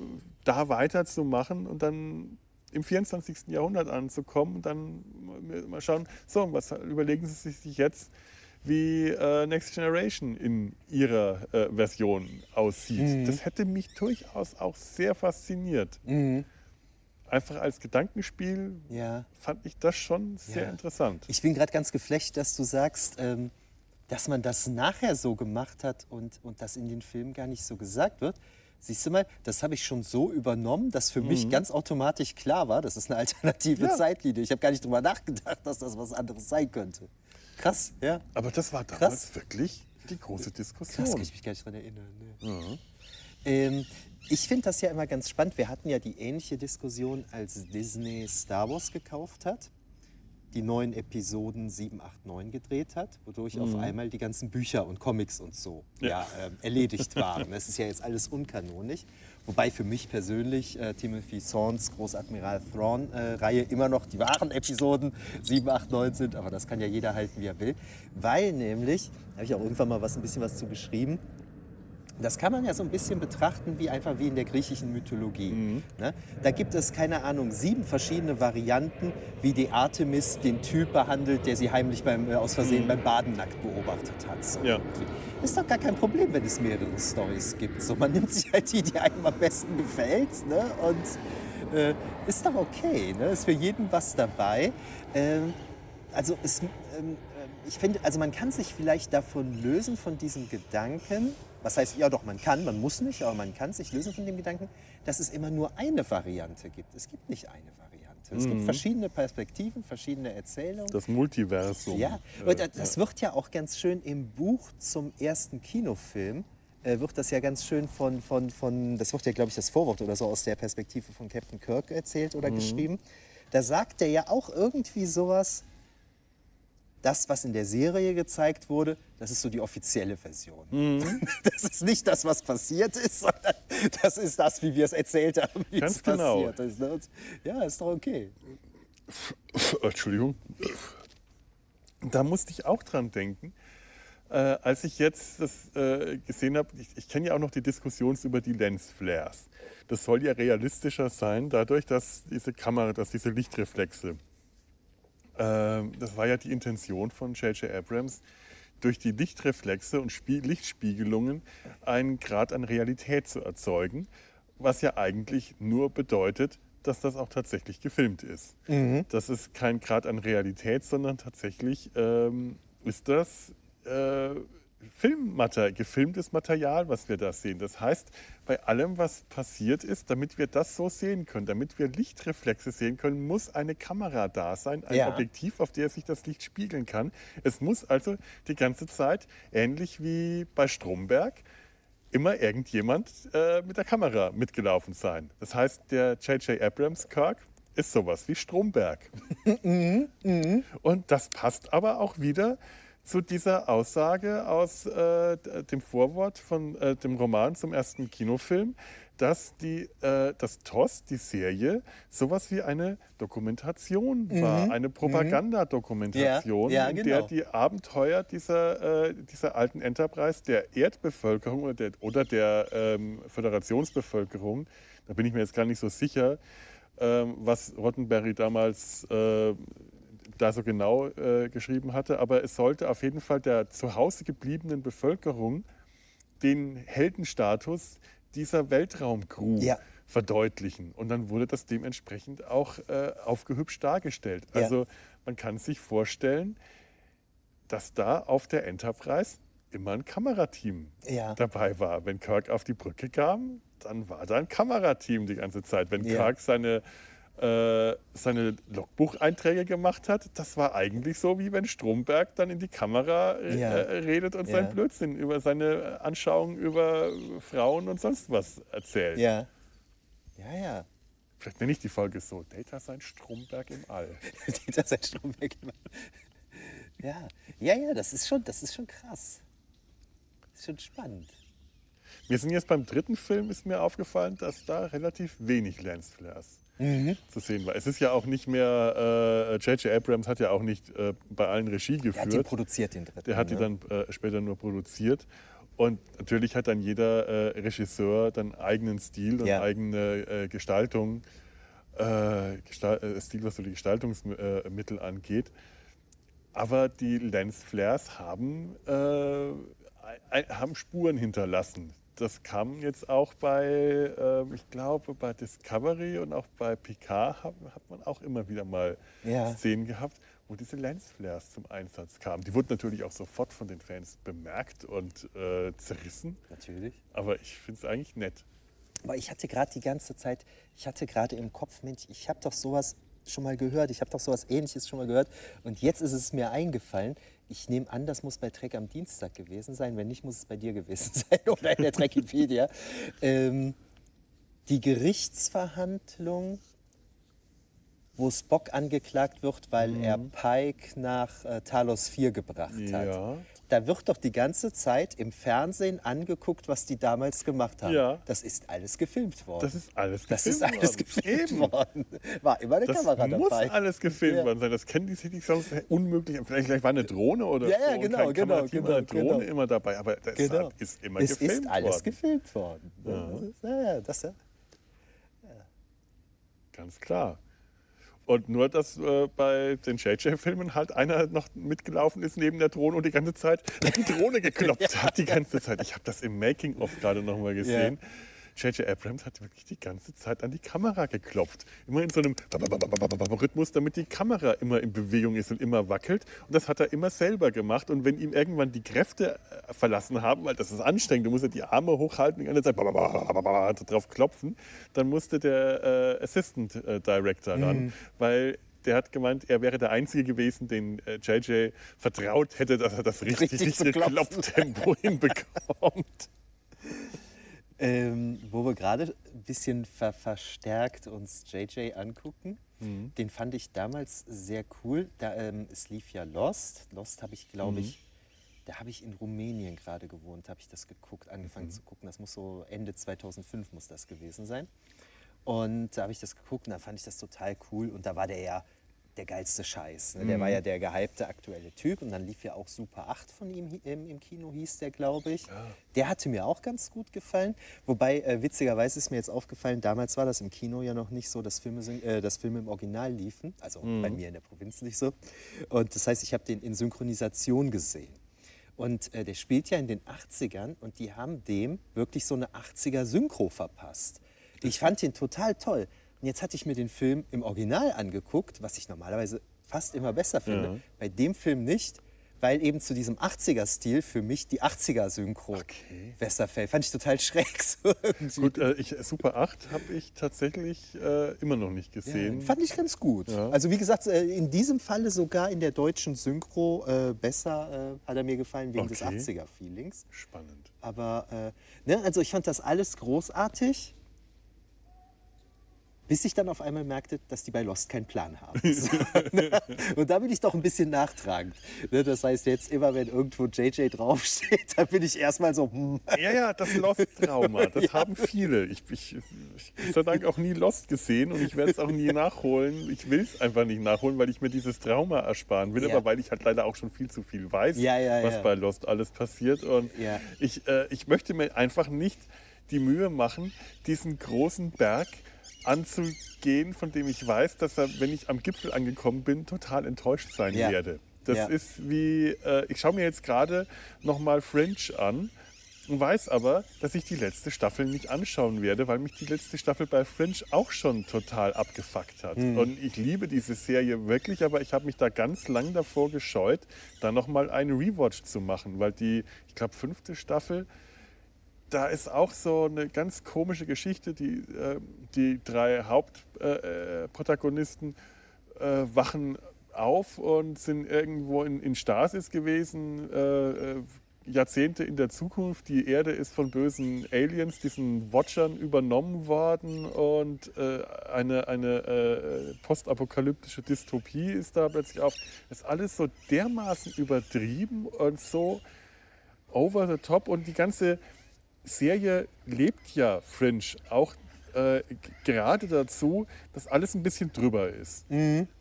Speaker 1: da weiterzumachen und dann im 24. Jahrhundert anzukommen und dann mal schauen, so, was überlegen Sie sich jetzt, wie äh, Next Generation in ihrer äh, Version aussieht. Mhm. Das hätte mich durchaus auch sehr fasziniert. Mhm. Einfach als Gedankenspiel ja. fand ich das schon sehr ja. interessant.
Speaker 2: Ich bin gerade ganz geflecht, dass du sagst, ähm, dass man das nachher so gemacht hat und, und das in den Filmen gar nicht so gesagt wird. Siehst du mal, das habe ich schon so übernommen, dass für mhm. mich ganz automatisch klar war, das ist eine alternative ja. Zeitlinie. Ich habe gar nicht drüber nachgedacht, dass das was anderes sein könnte. Krass, ja.
Speaker 1: Aber das war damals Krass. wirklich die große Diskussion.
Speaker 2: Krass, kann ich mich gar nicht daran erinnern. Ne? Mhm. Ähm, ich finde das ja immer ganz spannend. Wir hatten ja die ähnliche Diskussion, als Disney Star Wars gekauft hat die neuen Episoden 7, 8, 9 gedreht hat, wodurch mhm. auf einmal die ganzen Bücher und Comics und so ja. ja äh, erledigt waren. Das ist ja jetzt alles unkanonisch. Wobei für mich persönlich äh, Timothy Sawns Großadmiral Thrawn-Reihe äh, immer noch die wahren Episoden 7, 8, 9 sind. Aber das kann ja jeder halten, wie er will. Weil nämlich, da habe ich auch irgendwann mal was, ein bisschen was zu geschrieben, das kann man ja so ein bisschen betrachten wie einfach wie in der griechischen Mythologie. Mhm. Ne? Da gibt es, keine Ahnung, sieben verschiedene Varianten, wie die Artemis den Typ behandelt, der sie heimlich beim, äh, aus Versehen mhm. beim Baden nackt beobachtet hat. So ja. Ist doch gar kein Problem, wenn es mehrere Stories gibt. So, man nimmt sich halt die, die einem am besten gefällt. Ne? Und äh, ist doch okay. Ne? Ist für jeden was dabei. Ähm, also es, ähm, äh, ich finde, also man kann sich vielleicht davon lösen, von diesem Gedanken, was heißt, ja doch, man kann, man muss nicht, aber man kann sich lösen von dem Gedanken, dass es immer nur eine Variante gibt. Es gibt nicht eine Variante. Es mhm. gibt verschiedene Perspektiven, verschiedene Erzählungen.
Speaker 1: Das Multiversum.
Speaker 2: Ja, und das wird ja auch ganz schön im Buch zum ersten Kinofilm äh, wird das ja ganz schön von, von, von das wird ja, glaube ich, das Vorwort oder so aus der Perspektive von Captain Kirk erzählt oder mhm. geschrieben. Da sagt er ja auch irgendwie sowas, das, was in der Serie gezeigt wurde, das ist so die offizielle Version. Mhm. (laughs) Das ist nicht das, was passiert ist, sondern das ist das, wie wir es erzählt haben, wie
Speaker 1: Ganz es genau. passiert
Speaker 2: ist. Ne? Ja, ist doch okay.
Speaker 1: Entschuldigung. Da musste ich auch dran denken. äh, als ich jetzt das äh, gesehen habe, ich, ich kenne ja auch noch die Diskussion über die Lensflares. Das soll ja realistischer sein, dadurch, dass diese Kamera, dass diese Lichtreflexe, das war ja die Intention von J.J. Abrams, durch die Lichtreflexe und Spie Lichtspiegelungen einen Grad an Realität zu erzeugen, was ja eigentlich nur bedeutet, dass das auch tatsächlich gefilmt ist.
Speaker 2: Mhm.
Speaker 1: Das ist kein Grad an Realität, sondern tatsächlich ähm, ist das äh, Filmmater gefilmtes Material, was wir da sehen. Das heißt, bei allem, was passiert ist, damit wir das so sehen können, damit wir Lichtreflexe sehen können, muss eine Kamera da sein, ein
Speaker 2: Ja.
Speaker 1: Objektiv, auf der sich das Licht spiegeln kann. Es muss also die ganze Zeit, ähnlich wie bei Stromberg, immer irgendjemand äh, mit der Kamera mitgelaufen sein. Das heißt, der J.J. Abrams Kirk ist sowas wie Stromberg. (laughs) Und das passt aber auch wieder zu dieser Aussage aus äh, dem Vorwort von äh, dem Roman zum ersten Kinofilm, dass die, äh, das TOS, die Serie, sowas wie eine Dokumentation war, eine Propagandadokumentation,
Speaker 2: Ja, ja,
Speaker 1: in
Speaker 2: genau.
Speaker 1: der die Abenteuer dieser, äh, dieser alten Enterprise, der Erdbevölkerung oder der, oder der ähm, Föderationsbevölkerung, da bin ich mir jetzt gar nicht so sicher, ähm, was Rottenberry damals äh, da so genau äh, geschrieben hatte, aber es sollte auf jeden Fall der zu Hause gebliebenen Bevölkerung den Heldenstatus dieser Weltraumcrew
Speaker 2: Ja.
Speaker 1: verdeutlichen. Und dann wurde das dementsprechend auch äh, aufgehübscht dargestellt.
Speaker 2: Ja.
Speaker 1: Also man kann sich vorstellen, dass da auf der Enterprise immer ein Kamerateam
Speaker 2: Ja.
Speaker 1: dabei war. Wenn Kirk auf die Brücke kam, dann war da ein Kamerateam die ganze Zeit. Wenn. Kirk seine, äh, seine Logbucheinträge gemacht hat, das war eigentlich so, wie wenn Stromberg dann in die Kamera äh,
Speaker 2: Ja.
Speaker 1: äh, redet und
Speaker 2: Ja.
Speaker 1: sein Blödsinn über seine Anschauungen über Frauen und sonst was erzählt.
Speaker 2: Ja. Ja, ja.
Speaker 1: Vielleicht nenne ich die Folge so, Data sein Stromberg im All. (laughs)
Speaker 2: das ist Stromberg. Ja. ja, ja, das ist schon, das ist schon krass. Das ist schon spannend.
Speaker 1: Mir sind jetzt beim dritten Film ist mir aufgefallen, dass da relativ wenig Lensflares
Speaker 2: Mhm.
Speaker 1: zu sehen war. Es ist ja auch nicht mehr, äh, J.J. Abrams hat ja auch nicht äh, bei allen Regie
Speaker 2: Er hat den
Speaker 1: geführt.
Speaker 2: produziert, den dritten.
Speaker 1: Der hat die
Speaker 2: ne?
Speaker 1: dann äh, später nur produziert. Und natürlich hat dann jeder äh, Regisseur dann eigenen Stil und
Speaker 2: Ja.
Speaker 1: eigene äh, Gestaltung, äh, Gestal äh, Stil, was so die Gestaltungsmittel äh, Mittel angeht. Aber die Lensflares haben, äh, haben Spuren hinterlassen. Das kam jetzt auch bei, äh, ich glaube, bei Discovery und auch bei Picard hat, hat man auch immer wieder mal
Speaker 2: Ja.
Speaker 1: Szenen gehabt, wo diese Lensflares zum Einsatz kamen. Die wurden natürlich auch sofort von den Fans bemerkt und äh, zerrissen,
Speaker 2: Natürlich.
Speaker 1: aber ich finde es eigentlich nett.
Speaker 2: Aber ich hatte gerade die ganze Zeit, ich hatte gerade im Kopf, Mensch, ich habe doch sowas schon mal gehört, ich habe doch sowas ähnliches schon mal gehört und jetzt ist es mir eingefallen. Ich nehme an, das muss bei Trek am Dienstag gewesen sein, wenn nicht, muss es bei dir gewesen (laughs) sein oder in der Trekipedia. ähm, die Gerichtsverhandlung, wo Spock angeklagt wird, weil er Pike nach äh, Talos 4 gebracht hat.
Speaker 1: Ja.
Speaker 2: Da wird doch die ganze Zeit im Fernsehen angeguckt, was die damals gemacht haben.
Speaker 1: Ja.
Speaker 2: Das ist alles gefilmt worden.
Speaker 1: Das ist alles
Speaker 2: Das
Speaker 1: gefilmt
Speaker 2: ist alles
Speaker 1: worden.
Speaker 2: gefilmt
Speaker 1: Eben.
Speaker 2: worden. War immer eine
Speaker 1: Das
Speaker 2: Kamera
Speaker 1: muss
Speaker 2: dabei.
Speaker 1: alles gefilmt
Speaker 2: Ja.
Speaker 1: worden sein. Das kennen die sich sonst unmöglich. Vielleicht, vielleicht war eine Drohne oder
Speaker 2: Ja,
Speaker 1: so.
Speaker 2: ja, genau, genau, genau,
Speaker 1: eine Drohne
Speaker 2: genau.
Speaker 1: immer dabei. Aber das
Speaker 2: Genau.
Speaker 1: ist immer
Speaker 2: es
Speaker 1: gefilmt
Speaker 2: ist alles
Speaker 1: worden.
Speaker 2: gefilmt worden. Das ist, ja, ja, das, ja.
Speaker 1: Ganz klar. Und nur, dass äh, bei den JJ-Filmen halt einer noch mitgelaufen ist neben der Drohne und die ganze Zeit die Drohne geklopft (laughs) hat. Die ganze Zeit. Ich habe das im Making-of gerade noch mal gesehen. J.J. Abrams hat wirklich die ganze Zeit an die Kamera geklopft. Immer in so einem Rhythmus, damit die Kamera immer in Bewegung ist und immer wackelt. Und das hat er immer selber gemacht. Und wenn ihm irgendwann die Kräfte äh, verlassen haben, weil das ist anstrengend, du musst ja die Arme hochhalten und die ganze Zeit drauf klopfen, dann musste der äh, Assistant äh, Director ran, weil der hat gemeint, er wäre der Einzige gewesen, den äh, JJ vertraut hätte, dass er das richtig, richtige. Klopftempo hinbekommt.
Speaker 2: Ähm, wo wir gerade ein bisschen ver verstärkt uns JJ angucken.
Speaker 1: Mhm.
Speaker 2: Den fand ich damals sehr cool. Da, ähm, es lief ja Lost. Lost habe ich, glaube
Speaker 1: Mhm.
Speaker 2: ich, da habe ich in Rumänien gerade gewohnt, habe ich das geguckt,
Speaker 1: Mhm.
Speaker 2: angefangen zu gucken. Das muss so Ende 2005 muss das gewesen sein. Und da habe ich das geguckt und da fand ich das total cool. Und da war der ja der geilste Scheiß. Ne? Der war ja der gehypte aktuelle Typ und dann lief ja auch Super 8 von ihm im, im Kino, hieß der, glaube ich. Der hatte mir auch ganz gut gefallen. Wobei, äh, witzigerweise ist mir jetzt aufgefallen, damals war das im Kino ja noch nicht so, dass Filme, äh, dass Filme im Original liefen. Also bei mir in der Provinz nicht so. Und das heißt, ich habe den in Synchronisation gesehen. Und äh, der spielt ja in den 80ern und die haben dem wirklich so eine 80er Synchro verpasst. Ich fand den total toll. Und jetzt hatte ich mir den Film im Original angeguckt, was ich normalerweise fast immer besser finde.
Speaker 1: Ja.
Speaker 2: Bei dem Film nicht, weil eben zu diesem 80er-Stil für mich die 80er-Synchro
Speaker 1: Okay.
Speaker 2: besser fällt. Fand ich total (laughs) schräg. So.
Speaker 1: Gut, äh, ich, Super 8 habe ich tatsächlich äh, immer noch nicht gesehen.
Speaker 2: Fand ich ganz gut.
Speaker 1: Ja.
Speaker 2: Also wie gesagt, äh, in diesem Falle sogar in der deutschen Synchro äh, besser äh, hat er mir gefallen wegen des
Speaker 1: Okay.
Speaker 2: 80er-Feelings.
Speaker 1: Spannend.
Speaker 2: Aber äh, ne, also ich fand das alles großartig, bis ich dann auf einmal merkte, dass die bei Lost keinen Plan haben. (laughs) Ne? Und da bin ich doch ein bisschen nachtragend. Ne, Das heißt, jetzt immer, wenn irgendwo JJ draufsteht, (laughs) dann bin ich erstmal so, hm,
Speaker 1: Ja, ja, das Lost-Trauma, (laughs) das haben viele. Ich, Gott sei Dank auch nie Lost gesehen und ich werde es auch nie nachholen. Ich will es einfach nicht nachholen, weil ich mir dieses Trauma ersparen will,
Speaker 2: Ja.
Speaker 1: aber weil ich halt leider auch schon viel zu viel weiß,
Speaker 2: Ja, ja,
Speaker 1: was
Speaker 2: ja.
Speaker 1: bei Lost alles passiert. Und
Speaker 2: Ja.
Speaker 1: ich, äh, ich möchte mir einfach nicht die Mühe machen, diesen großen Berg anzugehen, von dem ich weiß, dass er, wenn ich am Gipfel angekommen bin, total enttäuscht sein
Speaker 2: Ja.
Speaker 1: werde. Das
Speaker 2: Ja.
Speaker 1: ist wie, äh, ich schaue mir jetzt gerade nochmal Fringe an und weiß aber, dass ich die letzte Staffel nicht anschauen werde, weil mich die letzte Staffel bei Fringe auch schon total abgefuckt hat. Und ich liebe diese Serie wirklich, aber ich habe mich da ganz lang davor gescheut, da nochmal einen Rewatch zu machen, weil die, ich glaube, fünfte Staffel, da ist auch so eine ganz komische Geschichte. Die, äh, die drei Hauptprotagonisten äh, Protagonisten, äh, wachen auf und sind irgendwo in, in Stasis gewesen, äh, äh, Jahrzehnte in der Zukunft. Die Erde ist von bösen Aliens, diesen Watchern, übernommen worden und äh, eine, eine äh, postapokalyptische Dystopie ist da plötzlich auf. Das ist alles so dermaßen übertrieben und so over the top und die ganze Serie lebt ja Fringe auch äh, gerade dazu, dass alles ein bisschen drüber ist.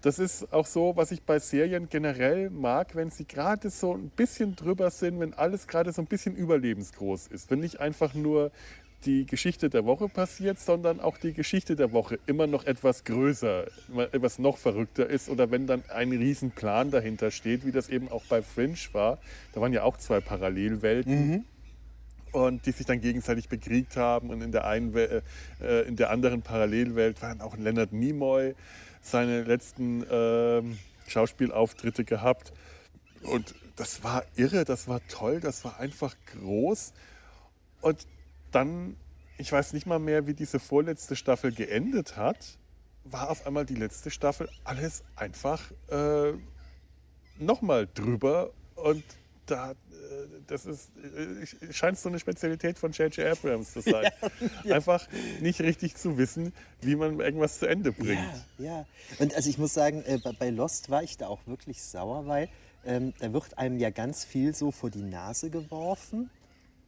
Speaker 1: Das ist auch so, was ich bei Serien generell mag, wenn sie gerade so ein bisschen drüber sind, wenn alles gerade so ein bisschen überlebensgroß ist. Wenn nicht einfach nur die Geschichte der Woche passiert, sondern auch die Geschichte der Woche immer noch etwas größer, etwas noch verrückter ist oder wenn dann ein Riesenplan dahinter steht, wie das eben auch bei Fringe war. Da waren ja auch zwei Parallelwelten und die sich dann gegenseitig bekriegt haben. Und in der, einen, äh, in der anderen Parallelwelt war dann auch Leonard Nimoy seine letzten ähm, Schauspielauftritte gehabt. Und das war irre, das war toll, das war einfach groß. Und dann, ich weiß nicht mal mehr, wie diese vorletzte Staffel geendet hat, war auf einmal die letzte Staffel alles einfach äh, nochmal drüber. Und da, äh, das ist, äh, scheint so eine Spezialität von J.J. Abrams zu sein. (laughs) Einfach nicht richtig zu wissen, wie man irgendwas zu Ende bringt.
Speaker 2: Ja, ja. Und also ich muss sagen, äh, bei- Lost war ich da auch wirklich sauer, weil ähm, da wird einem ja ganz viel so vor die Nase geworfen,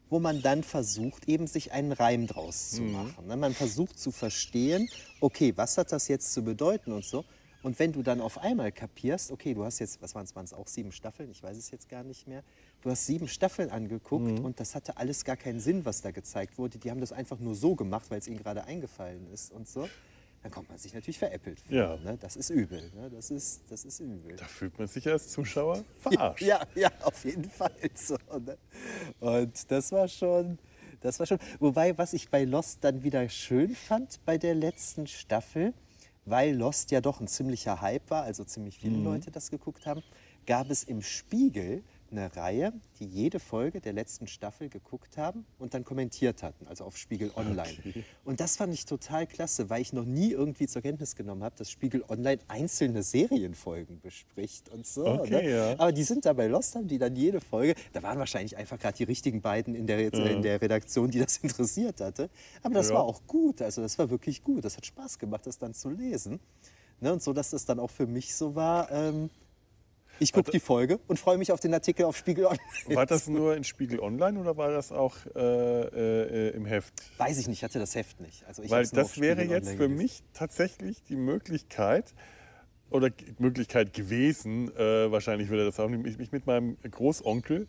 Speaker 2: wo man dann versucht, eben sich einen Reim draus zu machen. ne? Man versucht zu verstehen, okay, was hat das jetzt zu bedeuten und so. Und wenn du dann auf einmal kapierst, okay, du hast jetzt, was waren es, auch sieben Staffeln, ich weiß es jetzt gar nicht mehr, du hast sieben Staffeln angeguckt und das hatte alles gar keinen Sinn, was da gezeigt wurde. Die haben das einfach nur so gemacht, weil es ihnen gerade eingefallen ist und so. Dann kommt man sich natürlich veräppelt vor.
Speaker 1: Ja.
Speaker 2: Ne? Das ist übel. Ne? Das, ist, das ist übel.
Speaker 1: Da fühlt man sich als Zuschauer (laughs) verarscht.
Speaker 2: Ja, ja, auf jeden Fall (laughs) so. Ne? Und das war schon, das war schon. Wobei, was ich bei Lost dann wieder schön fand bei der letzten Staffel, weil Lost ja doch ein ziemlicher Hype war, also ziemlich viele Leute das geguckt haben, gab es im Spiegel eine Reihe, die jede Folge der letzten Staffel geguckt haben und dann kommentiert hatten, also auf Spiegel Online. Und das fand ich total klasse, weil ich noch nie irgendwie zur Kenntnis genommen habe, dass Spiegel Online einzelne Serienfolgen bespricht und so.
Speaker 1: Okay,
Speaker 2: ne?
Speaker 1: ja.
Speaker 2: Aber die sind da bei Lost, haben die dann jede Folge, da waren wahrscheinlich einfach gerade die richtigen beiden in der, in der Redaktion, die das (laughs) interessiert hatte. Aber das
Speaker 1: Ja.
Speaker 2: war auch gut, also das war wirklich gut. Das hat Spaß gemacht, das dann zu lesen. Ne? Und so, dass das dann auch für mich so war, ähm, ich gucke die Folge und freue mich auf den Artikel auf Spiegel Online.
Speaker 1: War das nur in Spiegel Online oder war das auch äh, äh, im Heft?
Speaker 2: Weiß ich nicht, ich hatte das Heft nicht. Also ich
Speaker 1: Weil das wäre jetzt für
Speaker 2: gelesen.
Speaker 1: mich tatsächlich die Möglichkeit, oder Möglichkeit gewesen, äh, wahrscheinlich würde er das auch nicht, mich mit meinem Großonkel,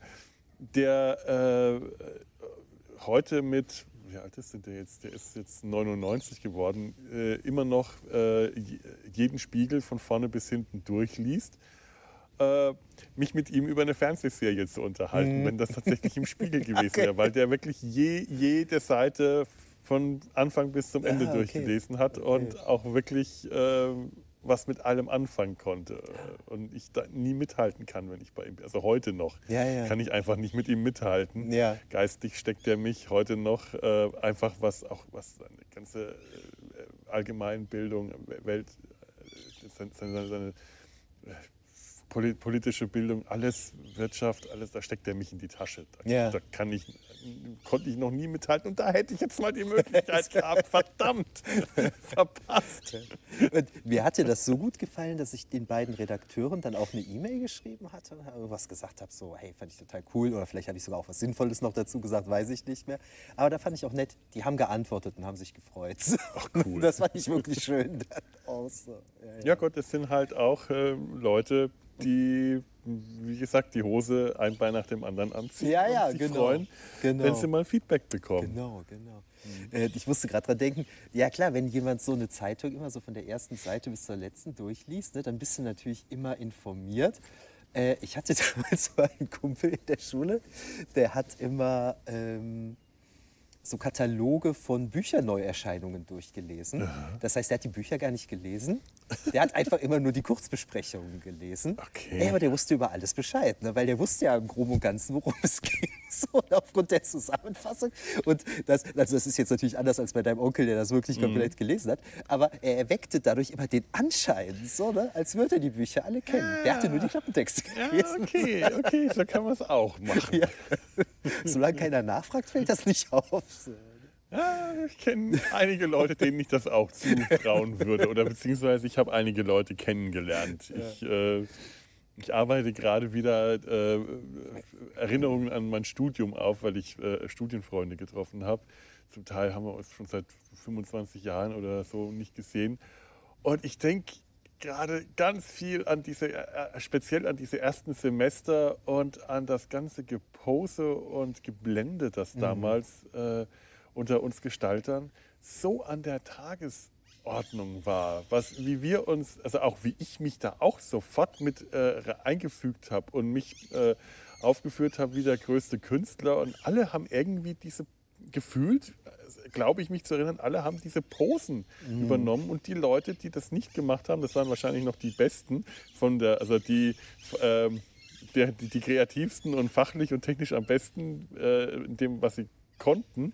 Speaker 1: der äh, heute mit, wie alt ist denn der jetzt? Der ist jetzt 99 geworden, äh, immer noch äh, jeden Spiegel von vorne bis hinten durchliest. Äh, mich mit ihm über eine Fernsehserie zu unterhalten, mhm. wenn das tatsächlich im Spiegel (laughs) gewesen okay. wäre, weil der wirklich je, jede Seite von Anfang bis zum Ende ah, okay. durchgelesen hat okay. und auch wirklich äh, was mit allem anfangen konnte. Und ich da nie mithalten kann, wenn ich bei ihm bin. Also heute noch ja, ja. kann ich einfach nicht mit ihm mithalten. Ja. Geistig steckt er mich heute noch äh, einfach was auch was seine ganze äh, Allgemeinbildung, Welt, äh, seine, seine, seine politische Bildung, alles Wirtschaft, alles, da steckt er mich in die Tasche. Da, ja. da kann ich, konnte ich noch nie mithalten und da hätte ich jetzt mal die Möglichkeit (laughs) gehabt. Verdammt, (laughs) verpasst.
Speaker 2: Und mir hat dir das so gut gefallen, dass ich den beiden Redakteuren dann auch eine E-Mail geschrieben hatte und irgendwas gesagt habe, so, hey, fand ich total cool oder vielleicht habe ich sogar auch was Sinnvolles noch dazu gesagt, weiß ich nicht mehr. Aber da fand ich auch nett, die haben geantwortet und haben sich gefreut. Ach, cool. Das fand ich wirklich schön.
Speaker 1: Aus. Ja, ja. ja Gott, es sind halt auch äh, Leute, die, wie gesagt, die Hose ein Bein nach dem anderen anziehen ja, ja, und sich genau, freuen, genau. wenn sie mal Feedback bekommen.
Speaker 2: Genau, genau. Mhm. Äh, ich musste gerade dran denken, ja klar, wenn jemand so eine Zeitung immer so von der ersten Seite bis zur letzten durchliest, ne, dann bist du natürlich immer informiert. Äh, ich hatte (laughs) damals so einen Kumpel in der Schule, der hat immer... Ähm, so Kataloge von Bücherneuerscheinungen durchgelesen. Ja. Das heißt, er hat die Bücher gar nicht gelesen. Der hat einfach immer nur die Kurzbesprechungen gelesen. Okay. Ey, aber der wusste über alles Bescheid, ne? weil der wusste ja im Groben und Ganzen, worum es (laughs) ging. So, aufgrund der Zusammenfassung. Und das, also das ist jetzt natürlich anders als bei deinem Onkel, der das wirklich komplett mhm. gelesen hat. Aber er erweckte dadurch immer den Anschein, so, ne? als würde er die Bücher alle kennen. Ja. Der hatte nur die Klappentexte gelesen.
Speaker 1: Ja, okay, okay, so kann man es auch machen. (laughs) Ja.
Speaker 2: Solange keiner nachfragt, fällt das nicht auf.
Speaker 1: Ja, ich kenne einige Leute, denen ich das auch zutrauen würde. Oder beziehungsweise ich habe einige Leute kennengelernt. Ich, äh, ich arbeite gerade wieder äh, Erinnerungen an mein Studium auf, weil ich äh, Studienfreunde getroffen habe. Zum Teil haben wir uns schon seit 25 Jahren oder so nicht gesehen. Und ich denke gerade ganz viel an diese, äh, speziell an diese ersten Semester und an das ganze Gepose und Geblende, das mhm. damals äh, unter uns Gestaltern so an der Tagesordnung war, was, wie wir uns, also auch wie ich mich da auch sofort mit äh, eingefügt habe und mich äh, aufgeführt habe wie der größte Künstler und alle haben irgendwie diese gefühlt, glaube ich mich zu erinnern, alle haben diese Posen mhm. übernommen und die Leute, die das nicht gemacht haben, das waren wahrscheinlich noch die Besten von der, also die, ähm, der, die, die, kreativsten und fachlich und technisch am besten äh, in dem, was sie konnten.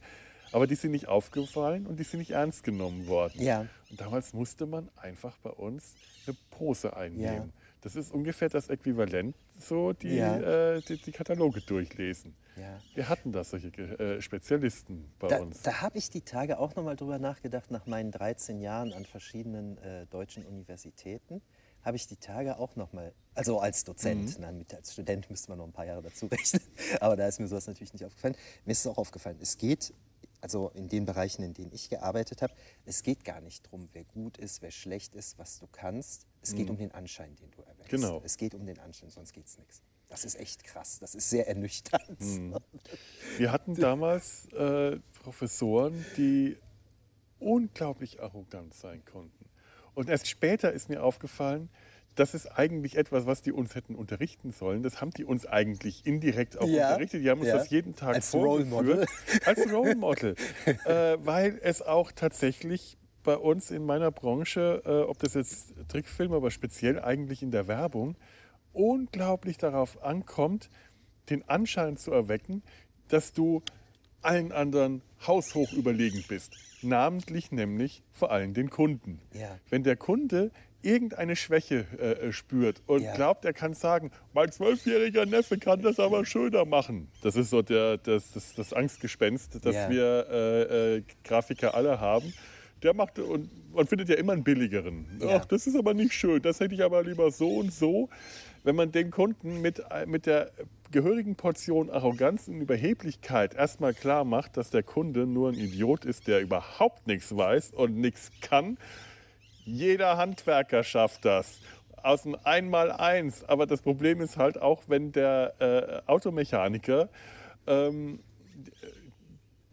Speaker 1: Aber die sind nicht aufgefallen und die sind nicht ernst genommen worden. Ja. Und damals musste man einfach bei uns eine Pose einnehmen. Ja. Das ist ungefähr das Äquivalent, so die, ja. äh, die, die, Kataloge durchlesen. Ja. Wir hatten da solche äh, Spezialisten bei
Speaker 2: da,
Speaker 1: uns.
Speaker 2: Da habe ich die Tage auch noch mal drüber nachgedacht, nach meinen 13 Jahren an verschiedenen äh, deutschen Universitäten habe ich die Tage auch noch mal, also als Dozent, mhm. nein, als Student müsste man noch ein paar Jahre dazu (laughs) rechnen, aber da ist mir sowas natürlich nicht aufgefallen. Mir ist es auch aufgefallen, es geht also in den Bereichen, in denen ich gearbeitet habe, es geht gar nicht darum, wer gut ist, wer schlecht ist, was du kannst. Es geht mhm. um den Anschein, den du erweckst. Genau. Es geht um den Anschein, sonst geht es nichts. Das ist echt krass, das ist sehr ernüchternd. Mhm. (laughs)
Speaker 1: Wir hatten damals äh, Professoren, die unglaublich arrogant sein konnten. Und erst später ist mir aufgefallen, das ist eigentlich etwas, was die uns hätten unterrichten sollen. Das haben die uns eigentlich indirekt auch ja, unterrichtet. Die haben uns ja. das jeden Tag als vorgeführt. Role Model. Als Role Model. (laughs) äh, weil es auch tatsächlich bei uns in meiner Branche, äh, ob das jetzt Trickfilm, aber speziell eigentlich in der Werbung, unglaublich darauf ankommt, den Anschein zu erwecken, dass du allen anderen haushoch überlegen bist. Namentlich nämlich vor allem den Kunden. Ja. Wenn der Kunde irgendeine Schwäche äh, äh, spürt und ja. glaubt, er kann sagen, mein zwölfjähriger Neffe kann das aber schöner machen. Das ist so der, das, das, das Angstgespenst, das ja. wir äh, äh, Grafiker alle haben. Der macht, und man findet ja immer einen billigeren. Ja. Ach, das ist aber nicht schön, das hätte ich aber lieber so und so. Wenn man den Kunden mit, mit der gehörigen Portion Arroganz und Überheblichkeit erstmal klar macht, dass der Kunde nur ein Idiot ist, der überhaupt nichts weiß und nichts kann, Jeder Handwerker schafft das. Aus dem Einmaleins. Aber das Problem ist halt auch, wenn der äh, Automechaniker ähm,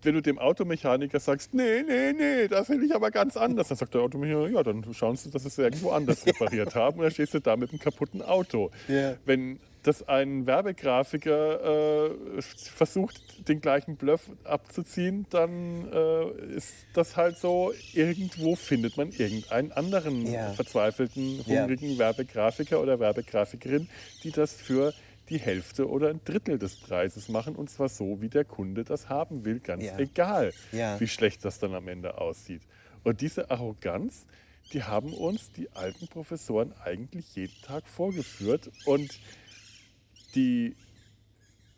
Speaker 1: wenn du dem Automechaniker sagst, nee, nee, nee, das will ich aber ganz anders, dann sagt der Automechaniker, ja, dann schauen Sie, dass Sie es irgendwo anders (laughs) repariert haben und dann stehst du da mit einem kaputten Auto.
Speaker 2: Ja.
Speaker 1: Wenn das ein Werbegrafiker äh, versucht, den gleichen Bluff abzuziehen, dann äh, ist das halt so, irgendwo findet man irgendeinen anderen
Speaker 2: Ja.
Speaker 1: verzweifelten, hungrigen Werbegrafiker oder Werbegrafikerin, die das für die Hälfte oder ein Drittel des Preises machen und zwar so, wie der Kunde das haben will, ganz
Speaker 2: Ja.
Speaker 1: egal,
Speaker 2: Ja.
Speaker 1: wie schlecht das dann am Ende aussieht. Und diese Arroganz, die haben uns die alten Professoren eigentlich jeden Tag vorgeführt und die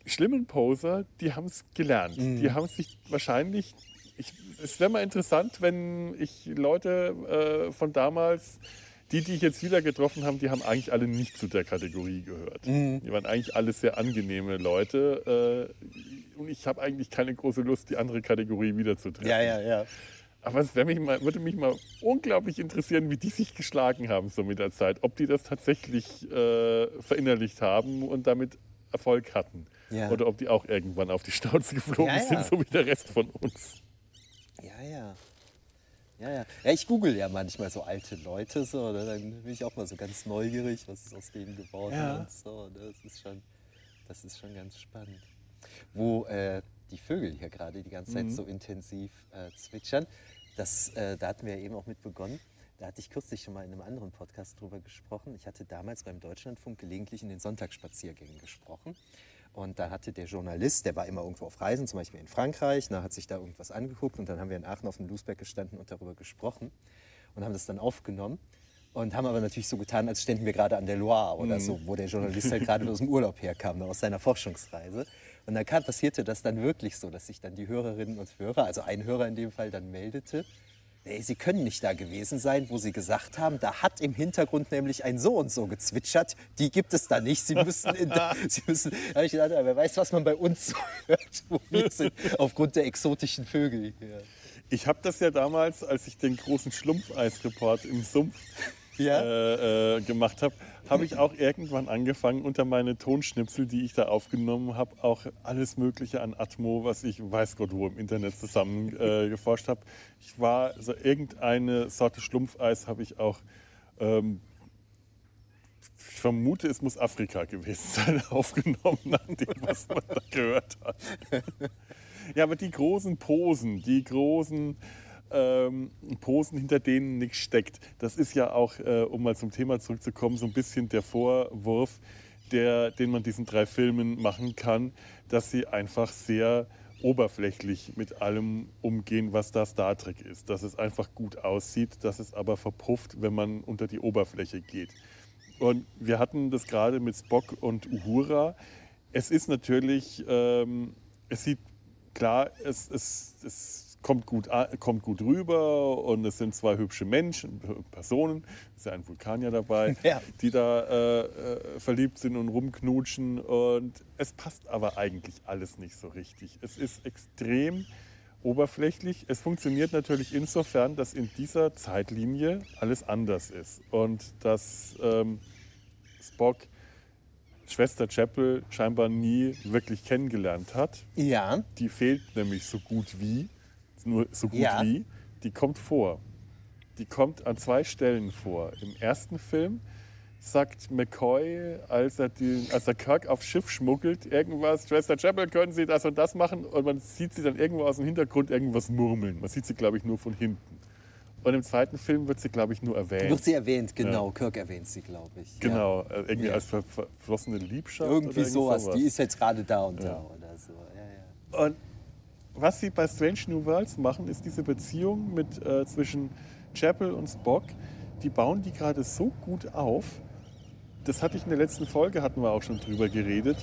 Speaker 1: schlimmen Poser, die haben es gelernt.
Speaker 2: Mhm.
Speaker 1: Die haben sich wahrscheinlich. Ich, es wäre mal interessant, wenn ich Leute äh, von damals, die, die ich jetzt wieder getroffen habe, die haben eigentlich alle nicht zu der Kategorie gehört.
Speaker 2: Mhm.
Speaker 1: Die waren eigentlich alle sehr angenehme Leute. Äh, und ich habe eigentlich keine große Lust, die andere Kategorie wiederzutreffen.
Speaker 2: Ja, ja, ja.
Speaker 1: Aber es mich mal, würde mich mal unglaublich interessieren, wie die sich geschlagen haben so mit der Zeit. Ob die das tatsächlich äh, verinnerlicht haben und damit Erfolg hatten.
Speaker 2: Ja.
Speaker 1: Oder ob die auch irgendwann auf die Schnauze geflogen
Speaker 2: Ja, ja.
Speaker 1: sind, so wie der Rest von uns.
Speaker 2: Ja, ja. Ja, ja. Ja, ich google ja manchmal so alte Leute so, oder? dann bin ich auch mal so ganz neugierig, was ist aus denen geworden
Speaker 1: Ja.
Speaker 2: und so. ne? Das ist schon, das ist schon ganz spannend. Wo äh, die Vögel hier gerade die ganze Zeit so intensiv äh, zwitschern, das, äh, da hatten wir ja eben auch mit begonnen. Da hatte ich kürzlich schon mal in einem anderen Podcast drüber gesprochen. Ich hatte damals beim Deutschlandfunk gelegentlich in den Sonntagsspaziergängen gesprochen. Und da hatte der Journalist, der war immer irgendwo auf Reisen, zum Beispiel in Frankreich, na, hat sich da irgendwas angeguckt und dann haben wir in Aachen auf dem Lusberg gestanden und darüber gesprochen und haben das dann aufgenommen und haben aber natürlich so getan, als ständen wir gerade an der Loire oder so, wo der Journalist halt gerade aus dem Urlaub herkam, aus seiner Forschungsreise. Und dann passierte das dann wirklich so, dass sich dann die Hörerinnen und Hörer, also ein Hörer in dem Fall, dann meldete, Nee, Sie können nicht da gewesen sein, wo Sie gesagt haben, da hat im Hintergrund nämlich ein so und so gezwitschert. Die gibt es da nicht. Sie müssen, in, (laughs) Sie müssen. Da habe ich gedacht, wer weiß, was man bei uns so hört, wo wir sind, aufgrund der exotischen Vögel hier.
Speaker 1: Ich habe das ja damals, als ich den großen Schlumpfeisreport im Sumpf
Speaker 2: Ja?
Speaker 1: äh, äh, gemacht habe, habe ich auch irgendwann angefangen, unter meine Tonschnipsel, die ich da aufgenommen habe, auch alles Mögliche an Atmo, was ich weiß Gott wo im Internet zusammen äh, geforscht habe. Ich war, also irgendeine Sorte Schlumpfeis habe ich auch, ähm, ich vermute, es muss Afrika gewesen sein, (laughs) aufgenommen, nach dem, was man da gehört hat. (laughs) Ja, aber die großen Posen, die großen ähm, Posen, hinter denen nichts steckt, das ist ja auch, äh, um mal zum Thema zurückzukommen, so ein bisschen der Vorwurf, der, den man diesen drei Filmen machen kann, dass sie einfach sehr oberflächlich mit allem umgehen, was da Star Trek ist. Dass es einfach gut aussieht, dass es aber verpufft, wenn man unter die Oberfläche geht. Und wir hatten das gerade mit Spock und Uhura. Es ist natürlich, ähm, es sieht klar, es, es, es kommt, gut, kommt gut rüber und es sind zwei hübsche Menschen, Personen, ist ja ein Vulkanier dabei, (laughs)
Speaker 2: Ja.
Speaker 1: die da äh, äh, verliebt sind und rumknutschen. Und es passt aber eigentlich alles nicht so richtig. Es ist extrem oberflächlich. Es funktioniert natürlich insofern, dass in dieser Zeitlinie alles anders ist und dass ähm, Spock Schwester Chapel scheinbar nie wirklich kennengelernt hat.
Speaker 2: Ja,
Speaker 1: Die fehlt nämlich so gut wie, nur so gut
Speaker 2: Ja.
Speaker 1: wie, die kommt vor. Die kommt an zwei Stellen vor. Im ersten Film sagt McCoy, als er, die, als er Kirk aufs Schiff schmuggelt, irgendwas, Schwester Chapel, können Sie das und das machen? Und man sieht sie dann irgendwo aus dem Hintergrund irgendwas murmeln. Man sieht sie, glaube ich, nur von hinten. Und im zweiten Film wird sie, glaube ich, nur erwähnt.
Speaker 2: wird sie erwähnt, genau. Kirk erwähnt sie, glaube ich. Ja.
Speaker 1: Genau, äh, irgendwie
Speaker 2: Ja.
Speaker 1: als ver verflossene Liebschaft.
Speaker 2: Irgendwie
Speaker 1: oder
Speaker 2: sowas.
Speaker 1: sowas.
Speaker 2: Die ist jetzt gerade da und da
Speaker 1: Ja.
Speaker 2: oder so. Ja, ja.
Speaker 1: Und was sie bei Strange New Worlds machen, ist diese Beziehung mit, äh, zwischen Chapel und Spock. Die bauen die gerade so gut auf. Das hatte ich in der letzten Folge, hatten wir auch schon drüber geredet.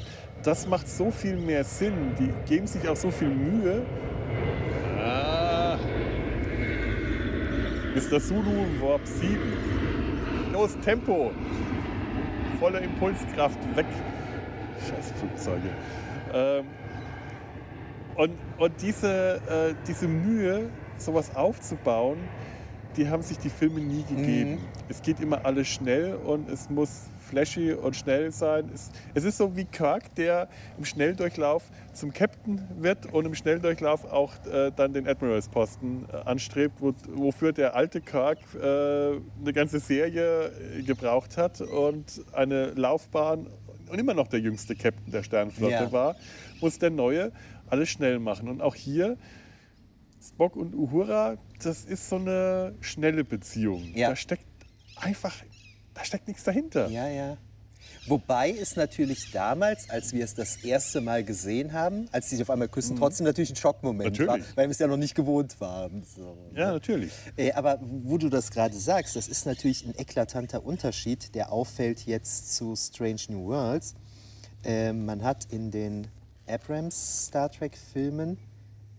Speaker 1: Das macht so viel mehr Sinn. Die geben sich auch so viel Mühe. Ah. Mr. Zulu Warp 7. Los, Tempo. Volle Impulskraft weg. Scheiß Flugzeuge. Ähm, und, und diese, äh, diese Mühe, sowas aufzubauen, die haben sich die Filme nie gegeben.
Speaker 2: Mhm.
Speaker 1: Es geht immer alles schnell und es muss flashy und schnell sein. Es, es ist so wie Kirk, der im Schnelldurchlauf zum Captain wird und im Schnelldurchlauf auch äh, dann den Admiralsposten äh, anstrebt, wo, wofür der alte Kirk äh, eine ganze Serie äh, gebraucht hat und eine Laufbahn und immer noch der jüngste Captain der Sternflotte
Speaker 2: Ja.
Speaker 1: war, muss der neue alles schnell machen. Und auch hier Spock und Uhura, das ist so eine schnelle Beziehung.
Speaker 2: Ja.
Speaker 1: Da steckt einfach, da steckt nichts dahinter.
Speaker 2: Ja, ja. Wobei es natürlich damals, als wir es das erste Mal gesehen haben, als sie sich auf einmal küssen, trotzdem natürlich ein Schockmoment war,
Speaker 1: Natürlich.
Speaker 2: weil wir es ja noch nicht gewohnt waren. So.
Speaker 1: Ja, natürlich.
Speaker 2: Äh, aber wo du das gerade sagst, das ist natürlich ein eklatanter Unterschied, der auffällt jetzt zu Strange New Worlds. Äh, man hat in den Abrams Star Trek-Filmen,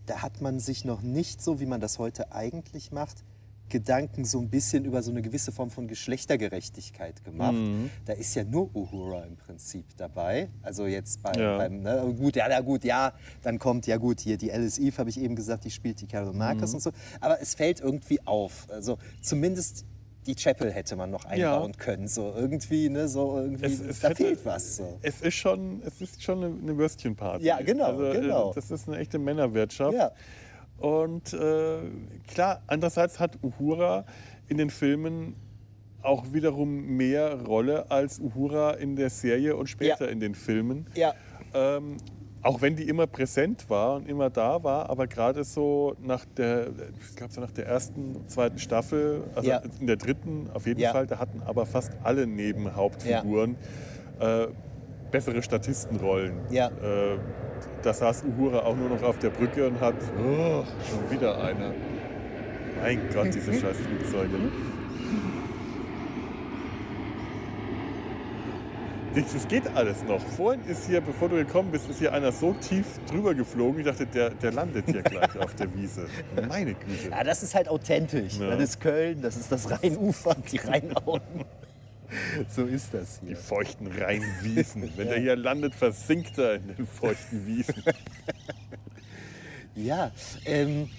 Speaker 2: da hat man sich noch nicht so, wie man das heute eigentlich macht, Gedanken so ein bisschen über so eine gewisse Form von Geschlechtergerechtigkeit gemacht.
Speaker 1: Mhm.
Speaker 2: Da ist ja nur Uhura im Prinzip dabei. Also jetzt bei,
Speaker 1: Ja.
Speaker 2: beim, ne, gut, ja, na gut, ja, dann kommt ja gut hier die Alice Eve, habe ich eben gesagt, die spielt die Carol
Speaker 1: Mhm.
Speaker 2: Marcus und so. Aber es fällt irgendwie auf. Also zumindest die Chapel hätte man noch einbauen können. So irgendwie, ne, so irgendwie,
Speaker 1: Es- es
Speaker 2: da
Speaker 1: hätte-
Speaker 2: fehlt was. So.
Speaker 1: Es ist schon, es ist schon eine, eine Würstchenparty.
Speaker 2: Ja, genau,
Speaker 1: Also, äh,
Speaker 2: genau.
Speaker 1: Das ist eine echte Männerwirtschaft.
Speaker 2: Ja.
Speaker 1: Und äh, klar, andererseits hat Uhura in den Filmen auch wiederum mehr Rolle als Uhura in der Serie und später
Speaker 2: Ja.
Speaker 1: in den Filmen.
Speaker 2: Ja.
Speaker 1: Ähm, auch wenn die immer präsent war und immer da war, aber gerade so nach der, ich glaube so nach der ersten, zweiten Staffel, also
Speaker 2: Ja.
Speaker 1: in der dritten auf jeden
Speaker 2: Ja.
Speaker 1: Fall, da hatten aber fast alle Nebenhauptfiguren äh, bessere Statistenrollen.
Speaker 2: Ja.
Speaker 1: Äh, da saß Uhura auch nur noch auf der Brücke und hat, oh, schon wieder einer. Mein Gott, diese (laughs) scheiß Flugzeuge. Das geht alles noch. Vorhin ist hier, bevor du gekommen bist, ist hier einer so tief drüber geflogen. Ich dachte, der, der landet hier gleich auf der Wiese. Meine Güte.
Speaker 2: Ja, das ist halt authentisch.
Speaker 1: Ja.
Speaker 2: Das ist Köln, das ist das Rheinufer, die Rheinauen. so ist das
Speaker 1: Die
Speaker 2: hier.
Speaker 1: feuchten Rheinwiesen. Wenn der hier landet, versinkt er in den feuchten Wiesen.
Speaker 2: Ja, ähm,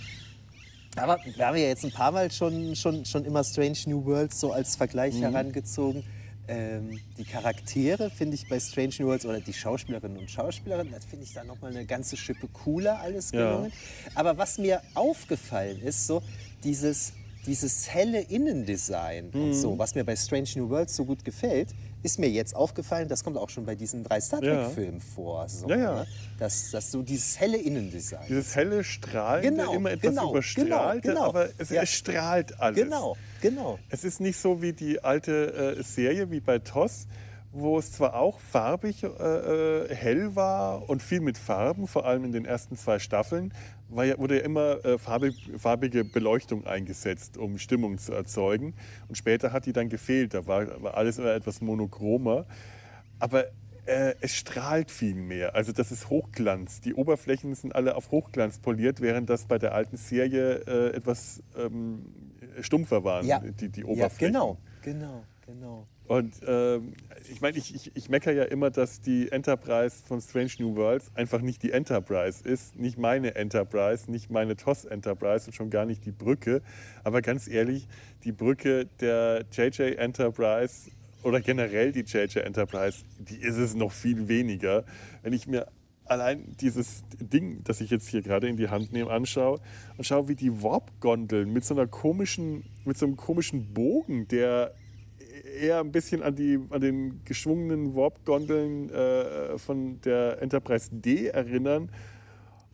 Speaker 2: aber wir haben ja jetzt ein paar Mal schon, schon, schon immer Strange New Worlds so als Vergleich herangezogen. Ähm, die Charaktere finde ich bei Strange New Worlds oder die Schauspielerinnen und Schauspieler, das finde ich da nochmal eine ganze Schippe cooler alles
Speaker 1: Ja.
Speaker 2: gelungen. Aber was mir aufgefallen ist, so dieses, dieses helle Innendesign
Speaker 1: Mhm.
Speaker 2: und so, was mir bei Strange New Worlds so gut gefällt, ist mir jetzt aufgefallen, das kommt auch schon bei diesen drei Star
Speaker 1: Ja.
Speaker 2: Trek-Filmen vor. So,
Speaker 1: Ja, ja.
Speaker 2: Ne? Dass, dass so dieses helle Innendesign.
Speaker 1: Dieses helle Strahlen,
Speaker 2: Genau,
Speaker 1: immer etwas
Speaker 2: genau,
Speaker 1: überstrahlt,
Speaker 2: genau, genau.
Speaker 1: aber es,
Speaker 2: Ja.
Speaker 1: strahlt alles.
Speaker 2: Genau, genau.
Speaker 1: Es ist nicht so wie die alte äh, Serie, wie bei TOS, wo es zwar auch farbig äh, äh, hell war und viel mit Farben, vor allem in den ersten zwei Staffeln, war ja, wurde ja immer äh, farbig, farbige Beleuchtung eingesetzt, um Stimmung zu erzeugen. Und später hat die dann gefehlt, da war, war alles immer etwas monochromer. Aber äh, es strahlt viel mehr. Also das ist Hochglanz. Die Oberflächen sind alle auf Hochglanz poliert, während das bei der alten Serie äh, etwas ähm, stumpfer waren,
Speaker 2: Ja.
Speaker 1: die, die
Speaker 2: Ja,
Speaker 1: Oberflächen.
Speaker 2: genau, genau, genau.
Speaker 1: Und ähm, ich meine, ich, ich, ich meckere ja immer, dass die Enterprise von Strange New Worlds einfach nicht die Enterprise ist. Nicht meine Enterprise, nicht meine TOS Enterprise und schon gar nicht die Brücke. Aber ganz ehrlich, die Brücke der JJ Enterprise oder generell die JJ Enterprise, die ist es noch viel weniger. Wenn ich mir allein dieses Ding, das ich jetzt hier gerade in die Hand nehme, anschaue und schaue, wie die Warp-Gondeln mit so einer komischen, mit so einem komischen Bogen, der eher ein bisschen an, die, an den geschwungenen Warp-Gondeln äh, von der Enterprise D erinnern.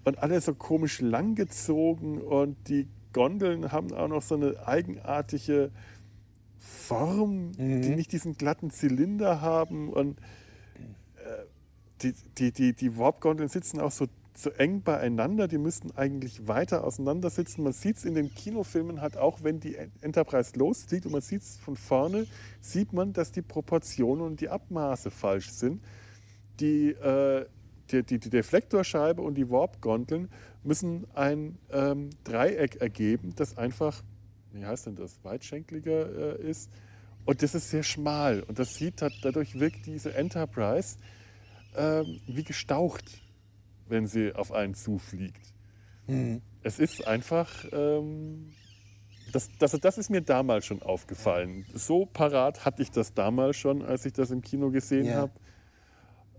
Speaker 1: Und alle so komisch langgezogen und die Gondeln haben auch noch so eine eigenartige Form, die nicht diesen glatten Zylinder haben. Und die, die, die, die Warp-Gondeln sitzen auch so, so eng beieinander. Die müssten eigentlich weiter auseinander sitzen. Man sieht es in den Kinofilmen halt auch, wenn die Enterprise losfliegt und man sieht es von vorne, sieht man, dass die Proportionen und die Abmaße falsch sind. Die, äh, die, die, die Deflektorscheibe und die Warp-Gondeln müssen ein ähm, Dreieck ergeben, das einfach, wie heißt denn das, weitschenkliger äh, ist. Und das ist sehr schmal. Und das sieht, dadurch wirkt diese Enterprise ähm, wie gestaucht, wenn sie auf einen zufliegt. Es ist einfach, ähm, Das, das, das ist mir damals schon aufgefallen. So parat hatte ich das damals schon, als ich das im Kino gesehen
Speaker 2: Ja.
Speaker 1: habe.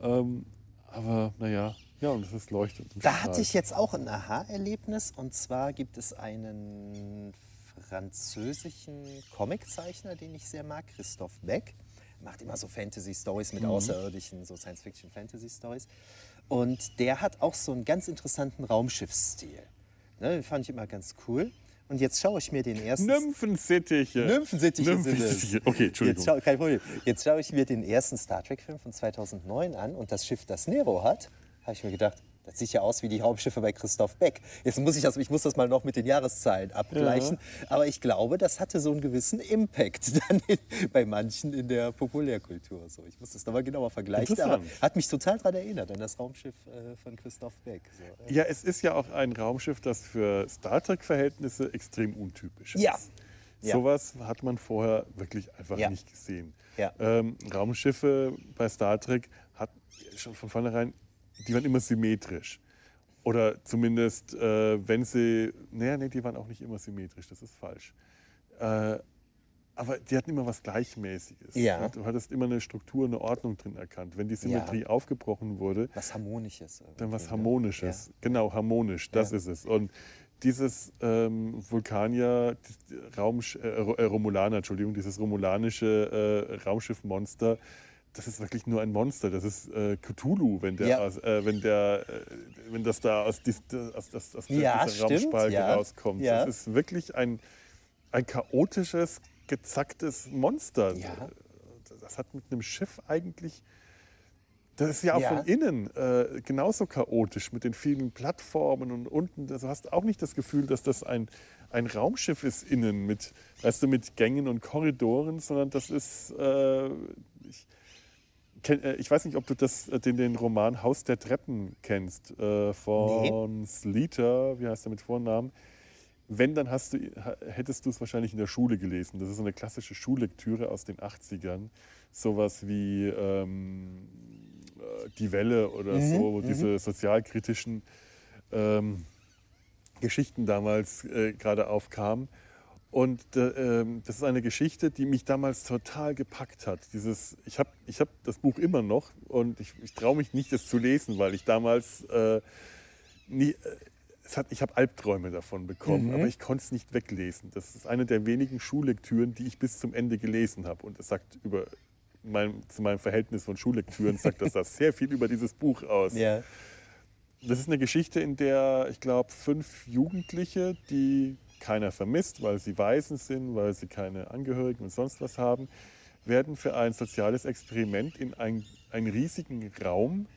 Speaker 1: Ähm, aber naja, ja, und es ist leuchtend. und
Speaker 2: Da hatte ich jetzt auch ein Aha-Erlebnis. Und zwar gibt es einen französischen Comiczeichner, den ich sehr mag, Christophe Beck. Macht immer so Fantasy-Stories mit Außerirdischen, so Science-Fiction-Fantasy-Stories. Und der hat auch so einen ganz interessanten Raumschiffsstil. Ne, den fand ich immer ganz cool. Und jetzt schaue ich mir den ersten.
Speaker 1: Nymphensittiche.
Speaker 2: Nymphensittiche.
Speaker 1: Nymphensittiche. Okay, Entschuldigung.
Speaker 2: Jetzt schau, kein Problem. Jetzt schaue ich mir den ersten Star Trek-Film von 2009 an und das Schiff, das Nero hat, habe ich mir gedacht, das sieht ja aus wie die Raumschiffe bei Christoph Beck. Jetzt muss ich das, ich muss das mal noch mit den Jahreszahlen abgleichen. Aber ich glaube, das hatte so einen gewissen Impact (laughs) dann in, bei manchen in der Populärkultur. So, ich muss das nochmal genauer vergleichen. Aber hat mich total daran erinnert, an das Raumschiff äh, von Christoph Beck. So, äh.
Speaker 1: Ja, es ist ja auch ein Raumschiff, das für Star Trek-Verhältnisse extrem untypisch ist.
Speaker 2: Ja. Ja.
Speaker 1: Sowas hat man vorher wirklich einfach
Speaker 2: Ja.
Speaker 1: nicht gesehen.
Speaker 2: Ja.
Speaker 1: Ähm, Raumschiffe bei Star Trek hat schon von vornherein, die waren immer symmetrisch. Oder zumindest, äh, wenn sie, naja, nee, die waren auch nicht immer symmetrisch, das ist falsch. Äh, aber die hatten immer was Gleichmäßiges.
Speaker 2: Ja.
Speaker 1: Du hattest immer eine Struktur, eine Ordnung drin erkannt. Wenn die Symmetrie aufgebrochen wurde,
Speaker 2: Was Harmonisches.
Speaker 1: dann was
Speaker 2: ne?
Speaker 1: Harmonisches. Genau, harmonisch, das
Speaker 2: Ja.
Speaker 1: ist es. Und dieses ähm, Vulkanier, Raumsch äh, äh, Romulaner, Entschuldigung, dieses romulanische äh, Raumschiffmonster, das ist wirklich nur ein Monster. Das ist äh, Cthulhu, wenn, der
Speaker 2: Ja.
Speaker 1: aus, äh, wenn, der, äh, wenn das da aus, dies, aus, aus, aus
Speaker 2: Ja,
Speaker 1: dieser
Speaker 2: stimmt,
Speaker 1: Raumspalke
Speaker 2: ja.
Speaker 1: rauskommt. Das ist wirklich ein, ein chaotisches, gezacktes Monster.
Speaker 2: Ja.
Speaker 1: Das hat mit einem Schiff eigentlich das ist ja auch von innen äh, genauso chaotisch mit den vielen Plattformen und unten. Also hast auch nicht das Gefühl, dass das ein, ein Raumschiff ist innen mit, weißt du, mit Gängen und Korridoren, sondern das ist. Äh, ich, äh, ich weiß nicht, ob du das, äh, den, den Roman Haus der Treppen kennst äh, von Sleater, wie heißt der mit Vornamen? Wenn, dann hast du, hättest du es wahrscheinlich in der Schule gelesen. Das ist so eine klassische Schullektüre aus den 80ern. Sowas wie ähm, äh, Die Welle oder
Speaker 2: Mhm,
Speaker 1: so, wo diese sozialkritischen ähm, Geschichten damals äh, gerade aufkamen. Und äh, ähm, das ist eine Geschichte, die mich damals total gepackt hat. Dieses, ich habe ich hab das Buch immer noch und ich, ich traue mich nicht, es zu lesen, weil ich damals äh, nie, äh, es hat, ich habe Albträume davon bekommen, aber ich konnte es nicht weglesen. Das ist eine der wenigen Schullektüren, die ich bis zum Ende gelesen habe. Und es sagt über mein, zu meinem Verhältnis von Schullektüren, sagt das, das sehr viel über dieses Buch aus.
Speaker 2: Ja.
Speaker 1: Das ist eine Geschichte, in der, ich glaube, fünf Jugendliche, die keiner vermisst, weil sie Waisen sind, weil sie keine Angehörigen und sonst was haben, werden für ein soziales Experiment in ein, einen riesigen Raum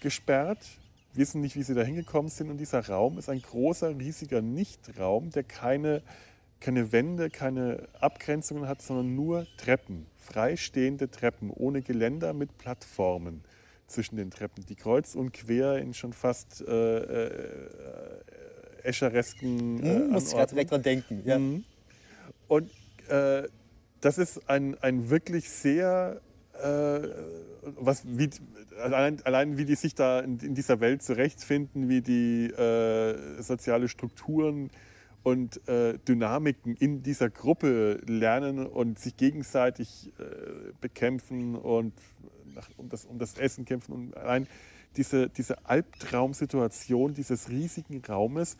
Speaker 1: gesperrt, wissen nicht, wie sie da hingekommen sind. Und dieser Raum ist ein großer, riesiger Nichtraum, der keine, keine Wände, keine Abgrenzungen hat, sondern nur Treppen, freistehende Treppen, ohne Geländer mit Plattformen zwischen den Treppen, die kreuz und quer in schon fast äh, äh, escheresken äh,
Speaker 2: Hm, muss ich gerade direkt dran denken. Ja.
Speaker 1: Mhm. Und äh, das ist ein, ein wirklich sehr, äh, was, wie, allein, allein wie die sich da in, in dieser Welt zurechtfinden, wie die äh, soziale Strukturen und äh, Dynamiken in dieser Gruppe lernen und sich gegenseitig äh, bekämpfen und nach, um, das, um das Essen kämpfen. Und allein diese, diese Albtraumsituation dieses riesigen Raumes,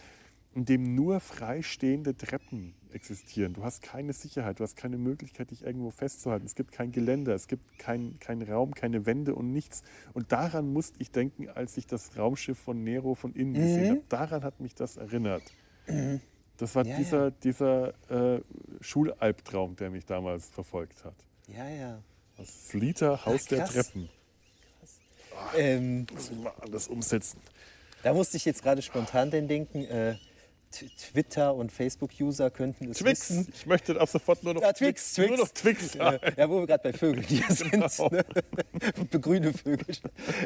Speaker 1: in dem nur freistehende Treppen existieren. Du hast keine Sicherheit, du hast keine Möglichkeit, dich irgendwo festzuhalten. Es gibt kein Geländer, es gibt keinen kein Raum, keine Wände und nichts. Und daran musste ich denken, als ich das Raumschiff von Nero von innen gesehen habe. Daran hat mich das erinnert. Das war
Speaker 2: Ja,
Speaker 1: dieser, dieser äh, Schulalbtraum, der mich damals verfolgt hat.
Speaker 2: ja, ja.
Speaker 1: Das Sleater Haus der
Speaker 2: krass.
Speaker 1: Treppen.
Speaker 2: Ähm,
Speaker 1: Muss ich mal anders umsetzen.
Speaker 2: da musste ich jetzt gerade spontan denn denken, äh, Twitter und Facebook-User könnten es
Speaker 1: Twix.
Speaker 2: wissen.
Speaker 1: Ich möchte ab sofort nur noch
Speaker 2: Ja, Twix, Twix.
Speaker 1: Nur noch Twix
Speaker 2: Ja,
Speaker 1: sagen.
Speaker 2: ja, wo wir gerade bei Vögeln hier (laughs) sind.
Speaker 1: Genau.
Speaker 2: Ne? (laughs) Grüne Vögel.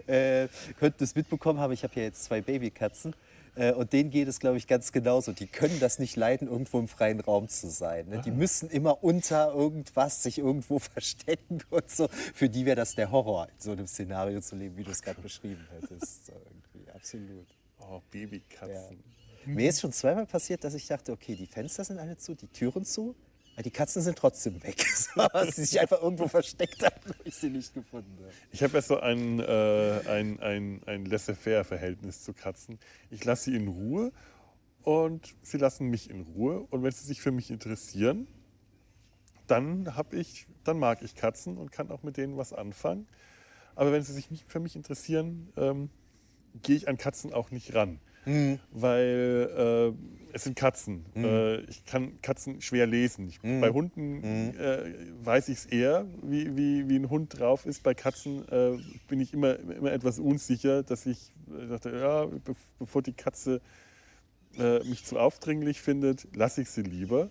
Speaker 2: Äh, könnten es mitbekommen haben, ich habe ja jetzt zwei Babykatzen. Äh, und denen geht es, glaube ich, ganz genauso. Die können das nicht leiden, irgendwo im freien Raum zu sein. Ne? Die müssen immer unter irgendwas sich irgendwo (laughs) verstecken und so. Für die wäre das der Horror, in so einem Szenario zu leben, wie du es gerade beschrieben hättest. So irgendwie, absolut.
Speaker 1: Oh, Babykatzen.
Speaker 2: Mir ist schon zweimal passiert, dass ich dachte, okay, die Fenster sind alle zu, die Türen zu, die Katzen sind trotzdem weg. (laughs) Weil sie sich einfach irgendwo versteckt haben und ich sie nicht gefunden habe.
Speaker 1: Ich habe ja so ein, äh, ein, ein, ein Laissez-faire-Verhältnis zu Katzen. Ich lasse sie in Ruhe und sie lassen mich in Ruhe. Und wenn sie sich für mich interessieren, dann, hab ich, dann mag ich Katzen und kann auch mit denen was anfangen. Aber wenn sie sich nicht für mich interessieren, ähm, gehe ich an Katzen auch nicht ran.
Speaker 2: Mhm.
Speaker 1: Weil äh, es sind Katzen. Äh, ich kann Katzen schwer lesen. Ich, Bei Hunden äh, weiß ich es eher, wie, wie, wie ein Hund drauf ist. Bei Katzen äh, bin ich immer, immer etwas unsicher, dass ich äh, dachte, ja, be bevor die Katze äh, mich zu aufdringlich findet, lasse ich sie lieber.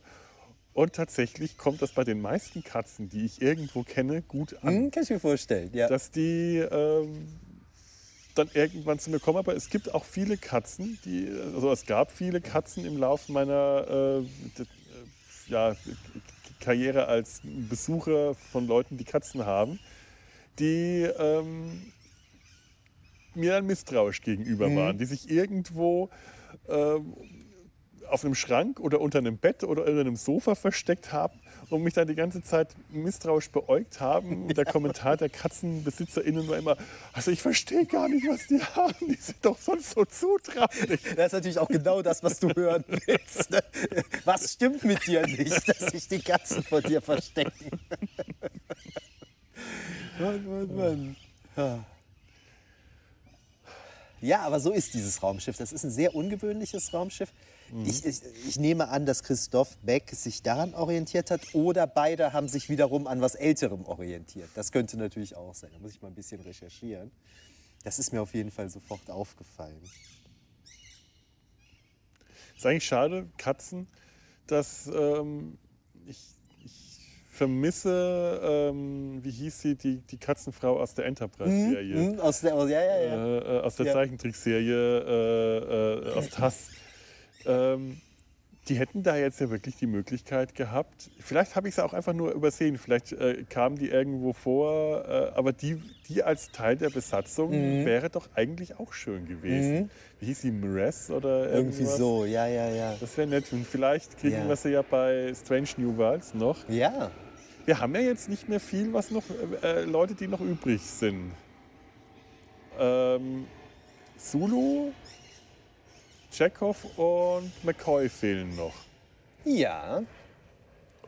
Speaker 1: Und tatsächlich kommt das bei den meisten Katzen, die ich irgendwo kenne, gut an
Speaker 2: Hm, kann ich mir vorstellen, ja.
Speaker 1: dass die ähm, dann irgendwann zu mir kommen. Aber es gibt auch viele Katzen, die, also es gab viele Katzen im Laufe meiner äh, äh, ja, Karriere als Besucher von Leuten, die Katzen haben, die ähm, mir dann misstrauisch gegenüber waren, die sich irgendwo ähm, auf einem Schrank oder unter einem Bett oder unter einem Sofa versteckt haben und mich dann die ganze Zeit misstrauisch beäugt haben. Und (laughs) der Kommentar der KatzenbesitzerInnen war immer, also ich verstehe gar nicht, was die haben. Die sind doch sonst so zutraulich. (laughs)
Speaker 2: Das ist natürlich auch genau das, was du hören willst. ne? Was stimmt mit dir nicht, dass sich die Katzen vor dir verstecken? (laughs) Mann, Mann, Mann. Ja. Ja, aber so ist dieses Raumschiff. Das ist ein sehr ungewöhnliches Raumschiff. Ich, ich, ich nehme an, dass Christoph Beck sich daran orientiert hat oder beide haben sich wiederum an was Älterem orientiert. Das könnte natürlich auch sein. Da muss ich mal ein bisschen recherchieren. Das ist mir auf jeden Fall sofort aufgefallen.
Speaker 1: Ist eigentlich schade, Katzen, dass ähm, ich, ich vermisse, ähm, wie hieß sie, die, die Katzenfrau aus der Enterprise-Serie.
Speaker 2: Hm, aus der, ja, ja, ja.
Speaker 1: äh, äh, aus der
Speaker 2: Ja.
Speaker 1: Zeichentrickserie äh, äh, aus TAS. Ähm, die hätten da jetzt ja wirklich die Möglichkeit gehabt. Vielleicht habe ich es auch einfach nur übersehen. Vielleicht äh, kamen die irgendwo vor. Äh, aber die, die als Teil der Besatzung
Speaker 2: Mhm.
Speaker 1: wäre doch eigentlich auch schön gewesen. Wie hieß sie? Mress oder
Speaker 2: Irgendwie
Speaker 1: irgendwas?
Speaker 2: so, ja, ja, ja.
Speaker 1: Das wäre nett. Und vielleicht kriegen
Speaker 2: Ja.
Speaker 1: wir sie ja bei Strange New Worlds noch.
Speaker 2: Ja,
Speaker 1: Wir haben ja jetzt nicht mehr viel, was noch äh, äh, Leute, die noch übrig sind. Ähm, Zulu, Chekhov und McCoy fehlen noch.
Speaker 2: ja.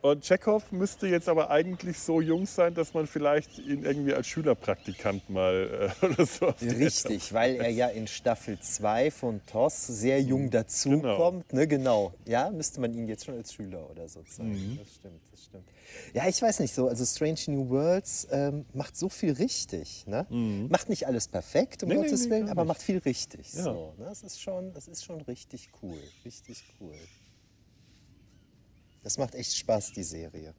Speaker 1: Und Chekhov müsste jetzt aber eigentlich so jung sein, dass man vielleicht ihn irgendwie als Schülerpraktikant mal äh, (laughs) oder so
Speaker 2: Richtig, weil er ja in Staffel 2 von TOS sehr jung dazukommt. Ne, genau. Ja, müsste man ihn jetzt schon als Schüler oder so zeigen.
Speaker 1: Mhm.
Speaker 2: Das stimmt, das stimmt. Ja, ich weiß nicht so. Also Strange New Worlds ähm, macht so viel richtig. Ne? Macht nicht alles perfekt, um
Speaker 1: Mhm. Nee, nee,
Speaker 2: Gottes
Speaker 1: nee,
Speaker 2: Willen,
Speaker 1: gar
Speaker 2: aber macht viel richtig.
Speaker 1: Ja.
Speaker 2: So, ne? das, ist schon, das ist schon richtig cool. Richtig cool. Das macht echt Spaß, die Serie.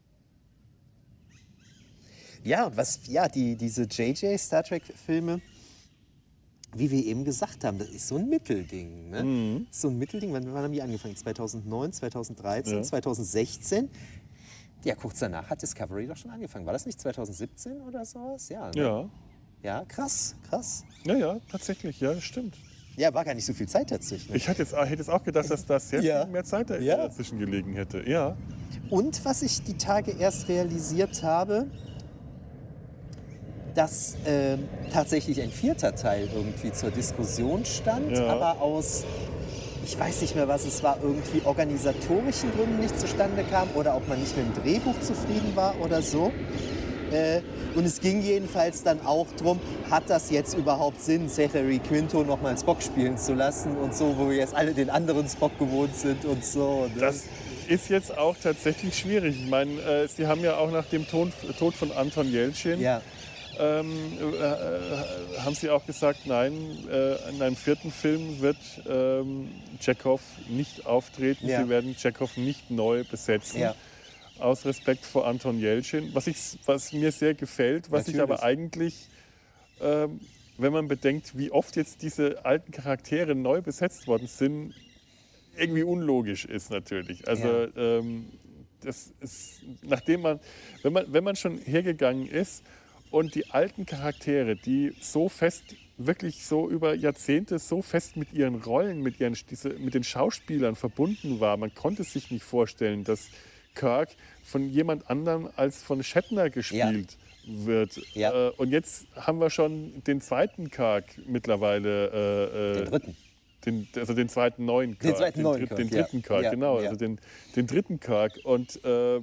Speaker 2: Ja, und was, ja, die, diese JJ Star Trek-Filme, wie wir eben gesagt haben, das ist so ein Mittelding. Ne?
Speaker 1: Mhm.
Speaker 2: So ein Mittelding, wann, wann haben die angefangen? 2009, 2013,
Speaker 1: Ja.
Speaker 2: 2016? Ja, kurz danach hat Discovery doch schon angefangen. War das nicht 2017 oder sowas? Ja, ne?
Speaker 1: Ja,
Speaker 2: ja, krass, krass.
Speaker 1: ja, ja, tatsächlich, ja, das stimmt.
Speaker 2: Ja, war gar nicht so viel Zeit dazwischen.
Speaker 1: Ich hätte jetzt, hätte jetzt auch gedacht, dass da sehr
Speaker 2: Ja.
Speaker 1: viel mehr Zeit
Speaker 2: Ja.
Speaker 1: dazwischen gelegen hätte. Ja,
Speaker 2: Und was ich die Tage erst realisiert habe, dass ähm, tatsächlich ein vierter Teil irgendwie zur Diskussion stand,
Speaker 1: Ja.
Speaker 2: aber aus, ich weiß nicht mehr, was es war, irgendwie organisatorischen Gründen nicht zustande kam oder ob man nicht mit dem Drehbuch zufrieden war oder so. Äh, und es ging jedenfalls dann auch darum, hat das jetzt überhaupt Sinn, Zachary Quinto nochmal Spock spielen zu lassen und so, wo wir jetzt alle den anderen Spock gewohnt sind und so. Ne?
Speaker 1: Das ist jetzt auch tatsächlich schwierig. Ich meine, äh, Sie haben ja auch nach dem Ton, Tod von Anton Jeltsin,
Speaker 2: ja.
Speaker 1: ähm, äh, äh, haben Sie auch gesagt, nein, äh, in einem vierten Film wird ähm, Chekhov nicht auftreten.
Speaker 2: Ja.
Speaker 1: Sie werden Chekhov nicht neu besetzen.
Speaker 2: Ja.
Speaker 1: Aus Respekt vor Anton Jeltsin, was, ich, was mir sehr gefällt, was ich aber
Speaker 2: Natürlich.
Speaker 1: eigentlich, ähm, wenn man bedenkt, wie oft jetzt diese alten Charaktere neu besetzt worden sind, irgendwie unlogisch ist natürlich. Also
Speaker 2: Ja.
Speaker 1: ähm, das ist, nachdem man, wenn man, wenn man schon hergegangen ist und die alten Charaktere, die so fest wirklich so über Jahrzehnte so fest mit ihren Rollen, mit, ihren, diese, mit den Schauspielern verbunden war. Man konnte sich nicht vorstellen, dass Kirk von jemand anderem als von Shatner gespielt wird.
Speaker 2: Ja.
Speaker 1: Äh, und jetzt haben wir schon den zweiten Kirk mittlerweile. Äh, äh,
Speaker 2: Den dritten.
Speaker 1: Den, also den zweiten neuen Kirk.
Speaker 2: zweiten neuen
Speaker 1: dritt-
Speaker 2: Kirk,
Speaker 1: den
Speaker 2: ja.
Speaker 1: dritten Kirk,
Speaker 2: Ja,
Speaker 1: genau.
Speaker 2: ja.
Speaker 1: Also den, den dritten Kirk. Und äh,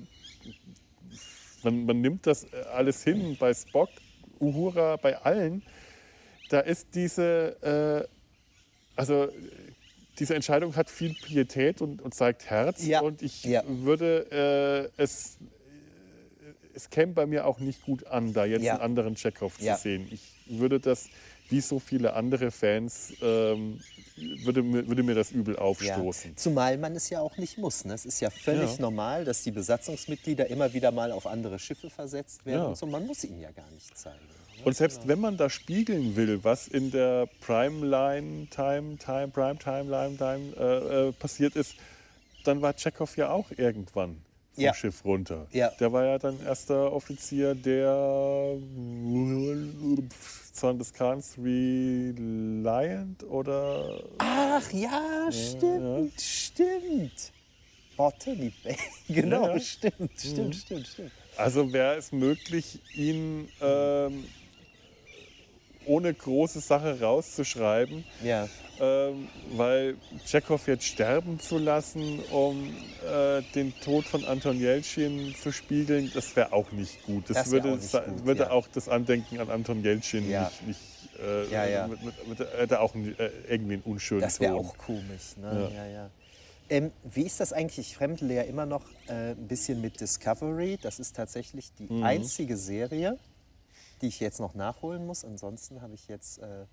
Speaker 1: man, man nimmt das alles hin bei Spock, Uhura, bei allen. Da ist diese, äh, also diese Entscheidung hat viel Pietät und, und zeigt Herz.
Speaker 2: Ja,
Speaker 1: Und ich
Speaker 2: ja.
Speaker 1: würde äh, es, es käme bei mir auch nicht gut an, da jetzt
Speaker 2: Ja.
Speaker 1: einen anderen Chekhov zu sehen. Ich würde das, wie so viele andere Fans, ähm, würde, mir- würde mir das übel aufstoßen.
Speaker 2: Zumal man es ja auch nicht muss. Ne? Es ist ja völlig normal, dass die Besatzungsmitglieder immer wieder mal auf andere Schiffe versetzt werden. Und so. Man muss ihnen ja gar nicht zeigen.
Speaker 1: Und selbst wenn man da spiegeln will, was in der Primeline Time, Time, Prime Time äh, äh, passiert ist, dann war Chekhov ja auch irgendwann vom
Speaker 2: Ja.
Speaker 1: Schiff runter.
Speaker 2: Ja.
Speaker 1: Der war ja dann erster Offizier der Son des Khans Reliant oder
Speaker 2: Ach ja, stimmt, stimmt. Botany Bay, (laughs) genau,
Speaker 1: Ja, ja.
Speaker 2: stimmt, stimmt, stimmt, stimmt.
Speaker 1: Also wäre es möglich, ihn ähm, ohne große Sache rauszuschreiben,
Speaker 2: Ja,
Speaker 1: ähm, weil Tschechow jetzt sterben zu lassen, um äh, den Tod von Anton Jeltsin zu spiegeln, das wäre auch nicht gut. Das,
Speaker 2: Das
Speaker 1: würde,
Speaker 2: auch gut,
Speaker 1: würde
Speaker 2: ja.
Speaker 1: auch das Andenken an Anton Jeltsin
Speaker 2: Ja.
Speaker 1: nicht, nicht äh,
Speaker 2: Ja, ja.
Speaker 1: Mit, mit, mit, hätte auch einen, äh, irgendwie einen unschönen
Speaker 2: das wäre auch komisch. Ne?
Speaker 1: Ja.
Speaker 2: Ja. Ja, Ähm, wie ist das eigentlich? Ich fremdle ja immer noch äh, ein bisschen mit Discovery. Das ist tatsächlich die
Speaker 1: Mhm.
Speaker 2: einzige Serie, die ich jetzt noch nachholen muss. Ansonsten habe ich jetzt äh,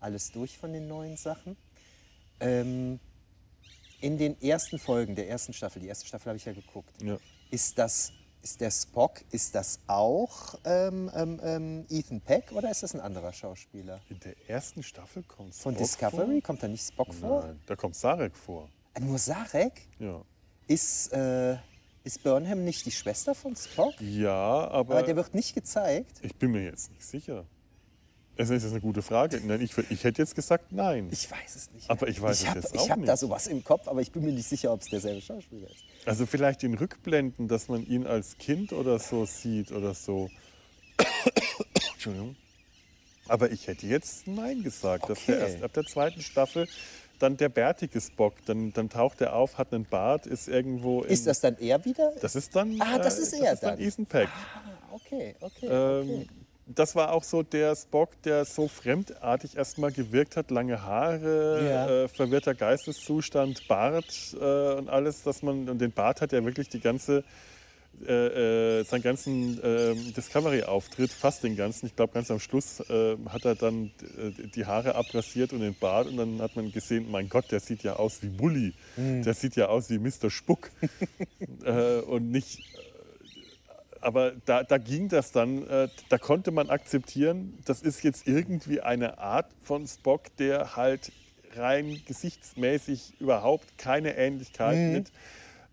Speaker 2: alles durch von den neuen Sachen. Ähm, in den ersten Folgen der ersten Staffel, die erste Staffel habe ich ja geguckt,
Speaker 1: Ja.
Speaker 2: ist das, ist der Spock, ist das auch ähm, ähm, ähm, Ethan Peck oder ist das ein anderer Schauspieler?
Speaker 1: In der ersten Staffel kommt
Speaker 2: Von
Speaker 1: Spock
Speaker 2: Discovery kommt da nicht Spock
Speaker 1: Vor?
Speaker 2: vor?
Speaker 1: Nein, da kommt Sarek vor.
Speaker 2: Nur Sarek?
Speaker 1: Ja,
Speaker 2: Ist, äh, ist Burnham nicht die Schwester von Spock?
Speaker 1: ja aber,
Speaker 2: Aber der wird nicht gezeigt.
Speaker 1: ich bin mir jetzt nicht sicher. Es ist eine gute Frage. Nein, ich, ich hätte jetzt gesagt nein.
Speaker 2: Ich weiß es nicht.
Speaker 1: Aber ich weiß
Speaker 2: ich
Speaker 1: es
Speaker 2: hab,
Speaker 1: jetzt
Speaker 2: Ich
Speaker 1: auch
Speaker 2: habe da
Speaker 1: nicht.
Speaker 2: sowas im Kopf, aber ich bin mir nicht sicher, ob es derselbe Schauspieler ist.
Speaker 1: Also vielleicht in Rückblenden, dass man ihn als Kind oder so sieht oder so. Entschuldigung. Aber ich hätte jetzt Nein gesagt, dass der
Speaker 2: Okay.
Speaker 1: erst ab der zweiten Staffel dann der bärtige Spock, dann, dann taucht er auf, hat einen Bart, ist irgendwo.
Speaker 2: Ist das dann er wieder?
Speaker 1: Das ist dann.
Speaker 2: Ah, das
Speaker 1: äh,
Speaker 2: ist er
Speaker 1: das ist dann.
Speaker 2: dann.
Speaker 1: Ethan Peck.
Speaker 2: Ah, okay, okay,
Speaker 1: Ähm,
Speaker 2: okay.
Speaker 1: das war auch so der Spock, der so fremdartig erstmal gewirkt hat. Lange Haare,
Speaker 2: Ja.
Speaker 1: äh, verwirrter Geisteszustand, Bart äh, und alles, dass man. Und den Bart hat er wirklich die ganze. Äh, äh, seinen ganzen ähm, Discovery-Auftritt, fast den ganzen, ich glaube ganz am Schluss äh, hat er dann äh, die Haare abrasiert und den Bart und dann hat man gesehen, mein Gott, der sieht ja aus wie Bully,
Speaker 2: Mhm.
Speaker 1: der sieht ja aus wie Mr. Spuck (laughs) äh, und nicht aber da, da ging das dann, äh, da konnte man akzeptieren, das ist jetzt irgendwie eine Art von Spock, der halt rein gesichtsmäßig überhaupt keine Ähnlichkeit mit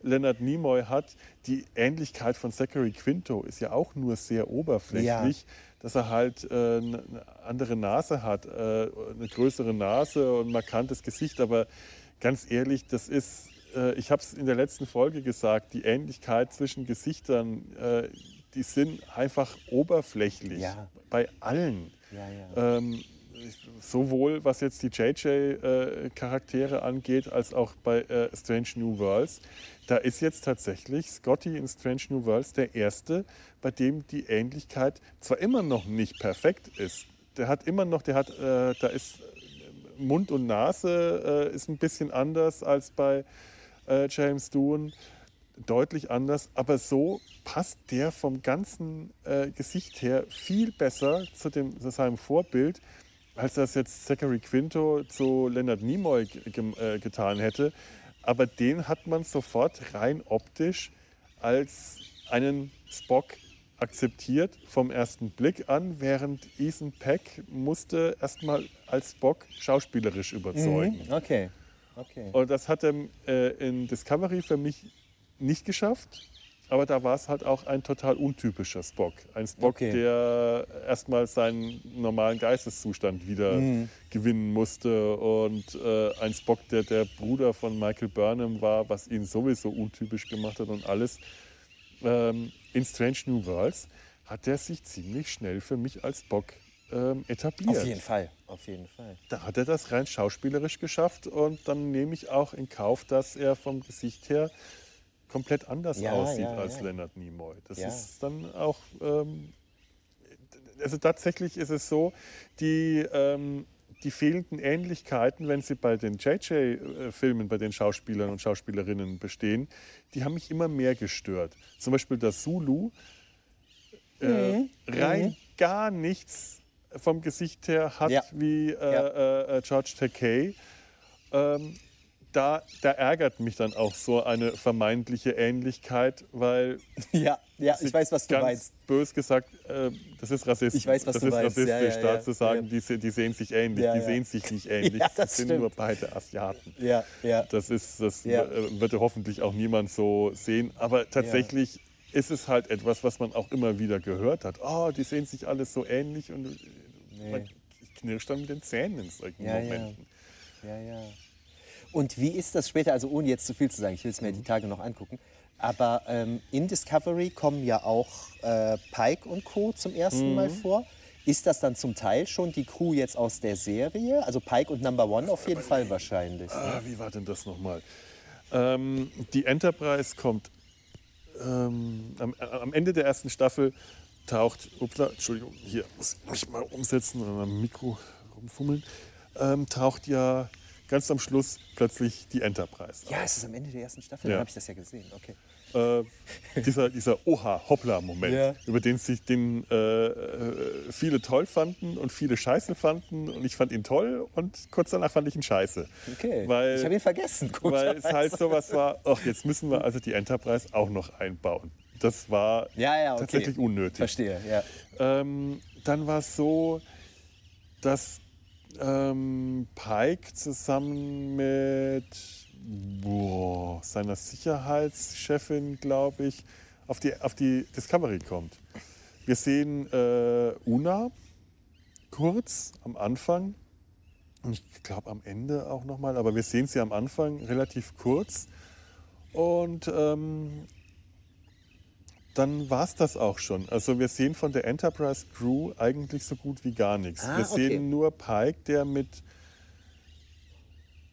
Speaker 1: Leonard Nimoy hat. Die Ähnlichkeit von Zachary Quinto ist ja auch nur sehr oberflächlich, dass er halt äh, eine andere Nase hat, äh, eine größere Nase und ein markantes Gesicht, aber ganz ehrlich, das ist äh, ich habe es in der letzten Folge gesagt, die Ähnlichkeit zwischen Gesichtern, äh, die sind einfach oberflächlich
Speaker 2: Ja.
Speaker 1: bei allen.
Speaker 2: Ja, ja.
Speaker 1: Ähm, sowohl was jetzt die JJ-Charaktere angeht, als auch bei äh, Strange New Worlds. Da ist jetzt tatsächlich Scotty in Strange New Worlds der erste, bei dem die Ähnlichkeit zwar immer noch nicht perfekt ist. Der hat immer noch, der hat, äh, da ist äh, Mund und Nase äh, ist ein bisschen anders als bei äh, James Doohan deutlich anders, aber so passt der vom ganzen äh, Gesicht her viel besser zu, dem, zu seinem Vorbild, als das jetzt Zachary Quinto zu Leonard Nimoy äh, getan hätte. Aber den hat man sofort rein optisch als einen Spock akzeptiert vom ersten Blick an, während Ethan Peck musste erstmal als Spock schauspielerisch überzeugen.
Speaker 2: Mhm, Okay, okay.
Speaker 1: Und das hat er äh, in Discovery für mich nicht geschafft. Aber da war es halt auch ein total untypischer Spock. Ein Spock,
Speaker 2: Okay.
Speaker 1: der erstmal seinen normalen Geisteszustand wieder
Speaker 2: Mhm.
Speaker 1: gewinnen musste. Und äh, ein Spock, der der Bruder von Michael Burnham war, was ihn sowieso untypisch gemacht hat und alles. Ähm, in Strange New Worlds hat er sich ziemlich schnell für mich als Spock ähm, etabliert.
Speaker 2: Auf jeden Fall, auf jeden Fall.
Speaker 1: Da hat er das rein schauspielerisch geschafft und dann nehme ich auch in Kauf, dass er vom Gesicht her komplett anders
Speaker 2: Ja,
Speaker 1: aussieht
Speaker 2: ja,
Speaker 1: als
Speaker 2: ja.
Speaker 1: Leonard Nimoy. Das ist dann auch, ähm, also tatsächlich ist es so, die, ähm, die fehlenden Ähnlichkeiten, wenn sie bei den JJ-Filmen, bei den Schauspielern und Schauspielerinnen bestehen, die haben mich immer mehr gestört. Zum Beispiel der Zulu, äh,
Speaker 2: Mhm.
Speaker 1: rein gar nichts vom Gesicht her hat wie äh, äh, äh, George Takei. Ähm, da, da ärgert mich dann auch so eine vermeintliche Ähnlichkeit, weil (laughs)
Speaker 2: Ja, ja, ich weiß, was du
Speaker 1: ganz
Speaker 2: meinst.
Speaker 1: bös gesagt, äh, das ist rassistisch.
Speaker 2: Ich weiß, was
Speaker 1: das
Speaker 2: du
Speaker 1: ist
Speaker 2: meinst. Ja,
Speaker 1: rassistisch,
Speaker 2: ja,
Speaker 1: da
Speaker 2: ja.
Speaker 1: zu sagen,
Speaker 2: Ja.
Speaker 1: die, die sehen sich ähnlich.
Speaker 2: Ja,
Speaker 1: die
Speaker 2: ja.
Speaker 1: sehen sich nicht (laughs) ähnlich.
Speaker 2: Ja, das
Speaker 1: das sind
Speaker 2: stimmt.
Speaker 1: nur beide Asiaten.
Speaker 2: Ja, ja.
Speaker 1: Das, ist, das
Speaker 2: Ja.
Speaker 1: wird hoffentlich auch niemand so sehen. Aber tatsächlich ist es halt etwas, was man auch immer wieder gehört hat. Oh, die sehen sich alles so ähnlich und äh, man knirscht dann mit den Zähnen in solchen
Speaker 2: Ja, ja.
Speaker 1: Momenten.
Speaker 2: Ja, ja. Und wie ist das später, also ohne jetzt zu viel zu sagen, ich will es mir die Tage noch angucken, aber ähm, in Discovery kommen ja auch äh, Pike und Co. zum ersten Mal vor. Ist das dann zum Teil schon die Crew jetzt aus der Serie? Also Pike und Number One auf jeden Fall wahrscheinlich.
Speaker 1: Ah, wie war denn das nochmal? Ähm, die Enterprise kommt ähm, am, am Ende der ersten Staffel taucht, upla, Entschuldigung, hier muss ich mich mal umsetzen und am Mikro rumfummeln, ähm, taucht ja ganz am Schluss plötzlich die Enterprise.
Speaker 2: Ja, es ist am Ende der ersten Staffel,
Speaker 1: Ja.
Speaker 2: dann habe ich das ja gesehen. Okay.
Speaker 1: Äh, dieser dieser Oha-Hoppla-Moment,
Speaker 2: Ja.
Speaker 1: über den sich den äh, äh, viele toll fanden und viele scheiße fanden und ich fand ihn toll und kurz danach fand ich ihn scheiße.
Speaker 2: Okay.
Speaker 1: Weil,
Speaker 2: ich habe ihn vergessen.
Speaker 1: weil es halt sowas war, ach, jetzt müssen wir also die Enterprise auch noch einbauen. Das war
Speaker 2: Ja, ja, okay.
Speaker 1: tatsächlich unnötig.
Speaker 2: Verstehe, ja.
Speaker 1: Ähm, dann war es so, dass ähm, Pike zusammen mit boah, seiner Sicherheitschefin, glaube ich, auf die, auf die Discovery kommt. Wir sehen äh, Una kurz am Anfang. Und ich glaube am Ende auch nochmal, aber wir sehen sie am Anfang relativ kurz. Und ähm, dann war es das auch schon. Also wir sehen von der Enterprise Crew eigentlich so gut wie gar nichts.
Speaker 2: Ah,
Speaker 1: wir
Speaker 2: okay.
Speaker 1: sehen nur Pike, der mit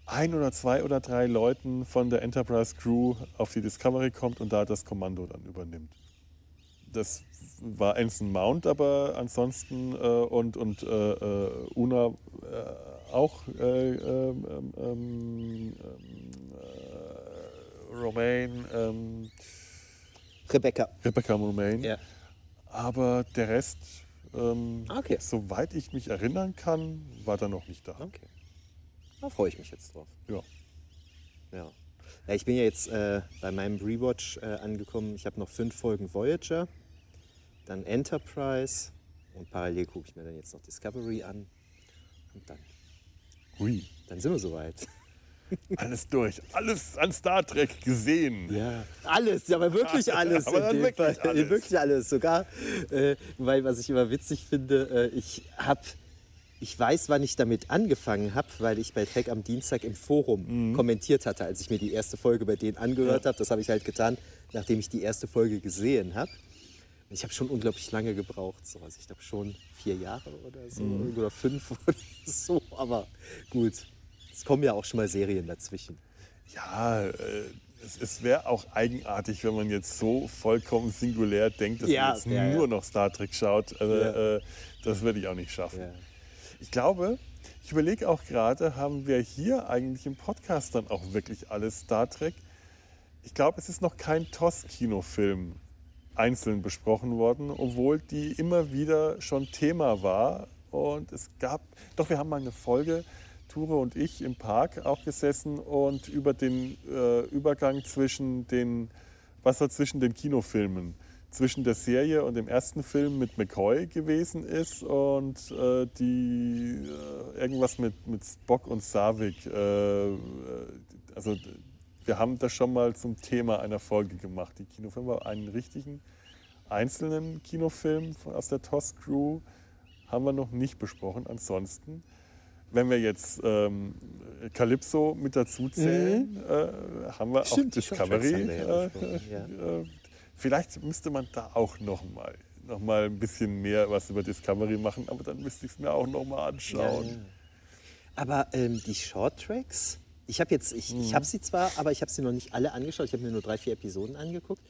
Speaker 1: ein oder zwei oder drei Leuten von der Enterprise Crew auf die Discovery kommt und da das Kommando dann übernimmt. Das war Ensign Mount aber ansonsten äh, und, und äh, äh, Una äh, auch äh,
Speaker 2: Rebecca.
Speaker 1: Rebecca Romaine.
Speaker 2: Ja.
Speaker 1: Aber der Rest, ähm,
Speaker 2: Okay.
Speaker 1: soweit ich mich erinnern kann, war da noch nicht da.
Speaker 2: Okay. Da freue ich mich jetzt drauf.
Speaker 1: Ja.
Speaker 2: Ja. ja ich bin ja jetzt äh, bei meinem Rewatch äh, angekommen. Ich habe noch fünf Folgen Voyager, dann Enterprise und parallel gucke ich mir dann jetzt noch Discovery an. Und dann,
Speaker 1: Hui.
Speaker 2: dann sind wir soweit. (laughs)
Speaker 1: Alles durch. Alles an Star Trek gesehen.
Speaker 2: Ja, alles, ja, aber wirklich (laughs) alles.
Speaker 1: Aber
Speaker 2: in dem
Speaker 1: wirklich
Speaker 2: Fall.
Speaker 1: alles.
Speaker 2: Wirklich alles. Sogar, äh, weil was ich immer witzig finde, äh, ich habe, ich weiß, wann ich damit angefangen habe, weil ich bei Trek am Dienstag im Forum
Speaker 1: Mhm.
Speaker 2: kommentiert hatte, als ich mir die erste Folge bei denen angehört habe. Das habe ich halt getan, nachdem ich die erste Folge gesehen habe. Ich habe schon unglaublich lange gebraucht, so. also ich glaube schon vier Jahre oder so
Speaker 1: Mhm.
Speaker 2: oder fünf (laughs) oder so, aber gut. Es kommen ja auch schon mal Serien dazwischen.
Speaker 1: Ja, äh, es, es wäre auch eigenartig, wenn man jetzt so vollkommen singulär denkt, dass
Speaker 2: Ja,
Speaker 1: man jetzt
Speaker 2: ja, ja.
Speaker 1: nur noch Star Trek schaut. Also,
Speaker 2: Ja.
Speaker 1: äh, das würde ich auch nicht schaffen.
Speaker 2: Ja.
Speaker 1: Ich glaube, ich überlege auch gerade, haben wir hier eigentlich im Podcast dann auch wirklich alles Star Trek? Ich glaube, es ist noch kein TOS-Kinofilm einzeln besprochen worden, obwohl die immer wieder schon Thema war. Und es gab, doch wir haben mal eine Folge, Ture und ich im Park auch gesessen und über den äh, Übergang zwischen den, was so zwischen den Kinofilmen, zwischen der Serie und dem ersten Film mit McCoy gewesen ist und äh, die äh, irgendwas mit, mit Spock und Savik, äh, äh, also wir haben das schon mal zum Thema einer Folge gemacht, die Kinofilme. Einen richtigen einzelnen Kinofilm aus der TOS-Crew haben wir noch nicht besprochen. Ansonsten, wenn wir jetzt ähm, Calypso mit dazu zählen, äh, haben wir
Speaker 2: Mhm. Stimmt,
Speaker 1: auch Discovery. äh,
Speaker 2: ja.
Speaker 1: äh, vielleicht müsste man da auch noch mal, noch mal ein bisschen mehr was über Discovery machen, aber dann müsste ich es mir auch noch mal anschauen.
Speaker 2: Ja. Aber ähm, die Shorttracks, ich habe jetzt, ich,
Speaker 1: Mhm.
Speaker 2: ich habe sie zwar, aber ich habe sie noch nicht alle angeschaut. Ich habe mir nur drei, vier Episoden angeguckt.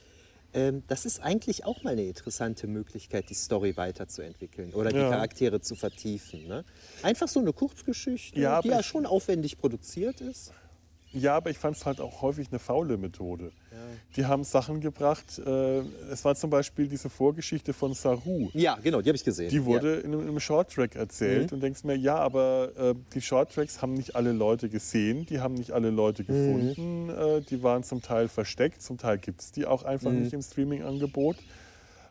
Speaker 2: Ähm, das ist eigentlich auch mal eine interessante Möglichkeit, die Story weiterzuentwickeln oder die
Speaker 1: Ja.
Speaker 2: Charaktere zu vertiefen. Ne? Einfach so eine Kurzgeschichte,
Speaker 1: Ja,
Speaker 2: die ja schon aufwendig produziert ist.
Speaker 1: Ja, aber ich fand es halt auch häufig eine faule Methode. Die haben Sachen gebracht. Äh, es war zum Beispiel diese Vorgeschichte von Saru.
Speaker 2: Ja, genau, die habe ich gesehen.
Speaker 1: Die wurde in einem, in einem Shorttrack erzählt und denkst mir, ja, aber äh, die Shorttracks haben nicht alle Leute gesehen, die haben nicht alle Leute gefunden, äh, die waren zum Teil versteckt, zum Teil gibt es die auch einfach nicht im Streaming-Angebot.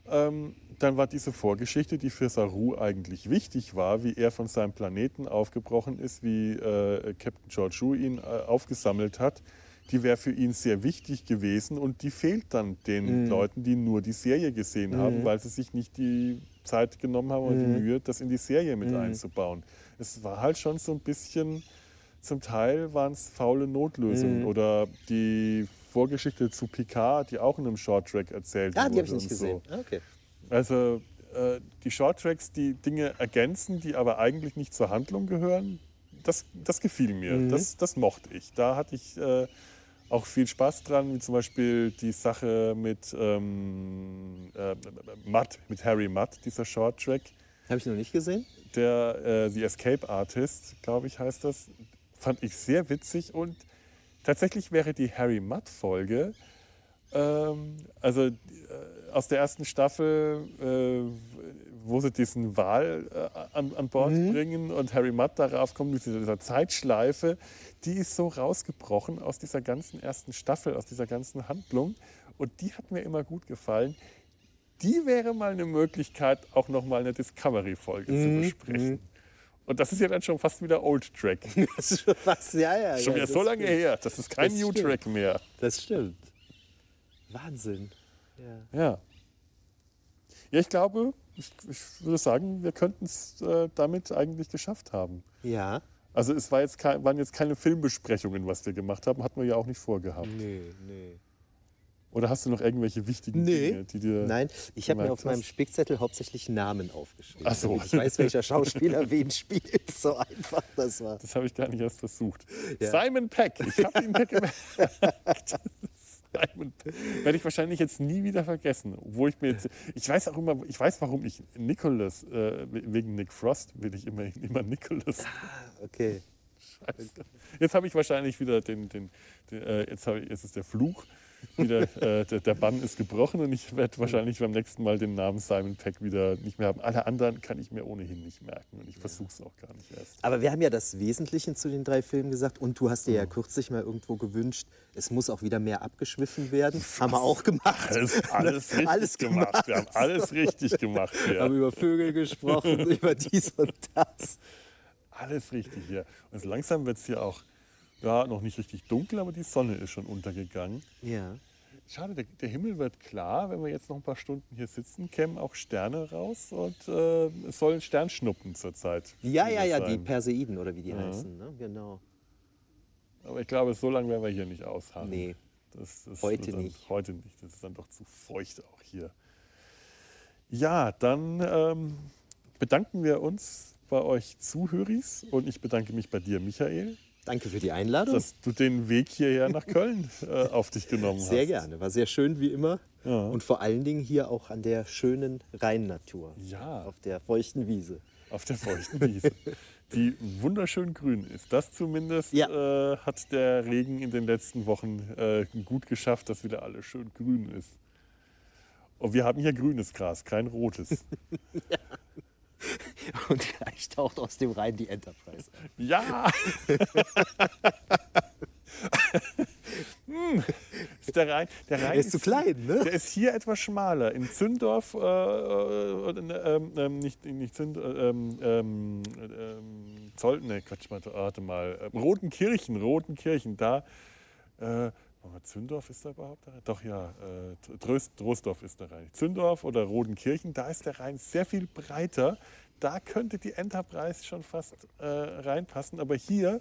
Speaker 1: Ähm, dann war diese Vorgeschichte, die für Saru eigentlich wichtig war, wie er von seinem Planeten aufgebrochen ist, wie äh, Captain George Wu ihn äh, aufgesammelt hat, die wäre für ihn sehr wichtig gewesen und die fehlt dann den Leuten, die nur die Serie gesehen haben, weil sie sich nicht die Zeit genommen haben und die Mühe, das in die Serie mit einzubauen. Es war halt schon so ein bisschen, zum Teil waren es faule Notlösungen oder die Vorgeschichte zu Picard, die auch in einem Shorttrack erzählt
Speaker 2: Ah, die habe ich nicht gesehen.
Speaker 1: So.
Speaker 2: Ah, okay.
Speaker 1: Also äh, die Shorttracks, die Dinge ergänzen, die aber eigentlich nicht zur Handlung gehören, das, das gefiel mir.
Speaker 2: Mhm.
Speaker 1: Das, das mochte ich. Da hatte ich äh, auch viel Spaß dran, wie zum Beispiel die Sache mit ähm, äh, Mudd, mit Harry Mudd, dieser Shorttrack.
Speaker 2: Habe ich noch nicht gesehen.
Speaker 1: Der äh, The Escape Artist, glaube ich, heißt das, fand ich sehr witzig und tatsächlich wäre die Harry Mudd-Folge, ähm, also äh, aus der ersten Staffel, äh, wo sie diesen Wal äh, an, an Bord bringen und Harry Mudd darauf kommt, mit dieser Zeitschleife, die ist so rausgebrochen aus dieser ganzen ersten Staffel, aus dieser ganzen Handlung und die hat mir immer gut gefallen. Die wäre mal eine Möglichkeit, auch noch mal eine Discovery-Folge zu besprechen. Und das ist ja dann schon fast wieder Old Track. (laughs)
Speaker 2: Das ist schon was, ja, ja.
Speaker 1: Schon
Speaker 2: ja,
Speaker 1: wieder so lange
Speaker 2: stimmt.
Speaker 1: her. Das ist kein
Speaker 2: Das
Speaker 1: New
Speaker 2: stimmt.
Speaker 1: Track mehr.
Speaker 2: Das stimmt. Wahnsinn. Ja.
Speaker 1: Ja. Ja, ich glaube, ich, ich würde sagen, wir könnten es äh, damit eigentlich geschafft haben.
Speaker 2: ja.
Speaker 1: Also es war jetzt kein, waren jetzt keine Filmbesprechungen, was wir gemacht haben, hatten wir ja auch nicht vorgehabt.
Speaker 2: Nee, nee.
Speaker 1: Oder hast du noch irgendwelche wichtigen
Speaker 2: Nee.
Speaker 1: Dinge, die dir...
Speaker 2: Nein, ich habe mir auf meinem
Speaker 1: hast?
Speaker 2: Spickzettel hauptsächlich Namen aufgeschrieben.
Speaker 1: Ach so.
Speaker 2: Ich weiß, welcher Schauspieler (laughs) wen spielt. So einfach das war.
Speaker 1: Das habe ich gar nicht erst versucht.
Speaker 2: Ja.
Speaker 1: Simon Peck, ich habe ihn mir (laughs) gemerkt. Peck. Werde ich wahrscheinlich jetzt nie wieder vergessen. Obwohl ich mir jetzt, ich weiß auch immer, ich weiß, warum ich Nicholas, äh, wegen Nick Frost will ich immer, immer Nicholas.
Speaker 2: Okay.
Speaker 1: Scheiße. Jetzt habe ich wahrscheinlich wieder den, den, den äh, jetzt, habe ich, jetzt ist der Fluch. Wieder, äh, der, der Bann ist gebrochen und ich werde wahrscheinlich beim nächsten Mal den Namen Simon Peck wieder nicht mehr haben. Alle anderen kann ich mir ohnehin nicht merken und ich versuche es auch gar nicht erst.
Speaker 2: Aber wir haben ja das Wesentliche zu den drei Filmen gesagt. Und du hast dir
Speaker 1: Mhm.
Speaker 2: ja kürzlich mal irgendwo gewünscht, es muss auch wieder mehr abgeschwiffen werden. (laughs) haben wir auch gemacht.
Speaker 1: Alles, alles (laughs) richtig
Speaker 2: Alles
Speaker 1: gemacht.
Speaker 2: gemacht.
Speaker 1: Wir haben alles richtig gemacht hier.
Speaker 2: haben über Vögel gesprochen, (laughs) über dies und das.
Speaker 1: Alles richtig hier. Und so langsam wird es hier auch ja, noch nicht richtig dunkel, aber die Sonne ist schon untergegangen.
Speaker 2: Ja.
Speaker 1: Schade, der, der Himmel wird klar. Wenn wir jetzt noch ein paar Stunden hier sitzen, kämen auch Sterne raus und äh, es sollen Sternschnuppen zurzeit.
Speaker 2: Ja, ja, ja, die
Speaker 1: sein.
Speaker 2: Perseiden oder wie die heißen. Ne? Genau.
Speaker 1: Aber ich glaube, so lange werden wir hier nicht ausharren.
Speaker 2: Nee.
Speaker 1: Das, das
Speaker 2: Heute
Speaker 1: dann,
Speaker 2: nicht.
Speaker 1: Heute nicht. Das ist dann doch zu feucht auch hier. Ja, dann ähm, bedanken wir uns bei euch Zuhöris und ich bedanke mich bei dir, Michael,
Speaker 2: Danke für die Einladung.
Speaker 1: dass du den Weg hierher nach Köln äh, auf dich genommen hast.
Speaker 2: Sehr gerne. War sehr schön wie immer.
Speaker 1: Ja.
Speaker 2: Und vor allen Dingen hier auch an der schönen Rheinnatur.
Speaker 1: Ja.
Speaker 2: Auf der feuchten Wiese.
Speaker 1: Auf der feuchten Wiese, die wunderschön grün ist. Das zumindest
Speaker 2: Ja.
Speaker 1: äh, hat der Regen in den letzten Wochen äh, gut geschafft, dass wieder alles schön grün ist. Und wir haben hier grünes Gras, kein rotes. (laughs) (laughs)
Speaker 2: Und gleich taucht aus dem Rhein die Enterprise.
Speaker 1: Ja! (laughs) hm. ist der Rhein, der Rhein
Speaker 2: Er ist zu klein, ne?
Speaker 1: Der ist hier etwas schmaler. In Zündorf, äh, äh, ähm, ähm, nicht, nicht Zünd, äh, ähm, Zoll, ne, Quatsch, warte, mal, äh, Rotenkirchen, Rotenkirchen, da, äh, Aber Zündorf ist da überhaupt der Rhein? Doch ja, äh, Tröst, ist der Rhein. Zündorf oder Rodenkirchen, da ist der Rhein sehr viel breiter. Da könnte die Enterprise schon fast äh, reinpassen. Aber hier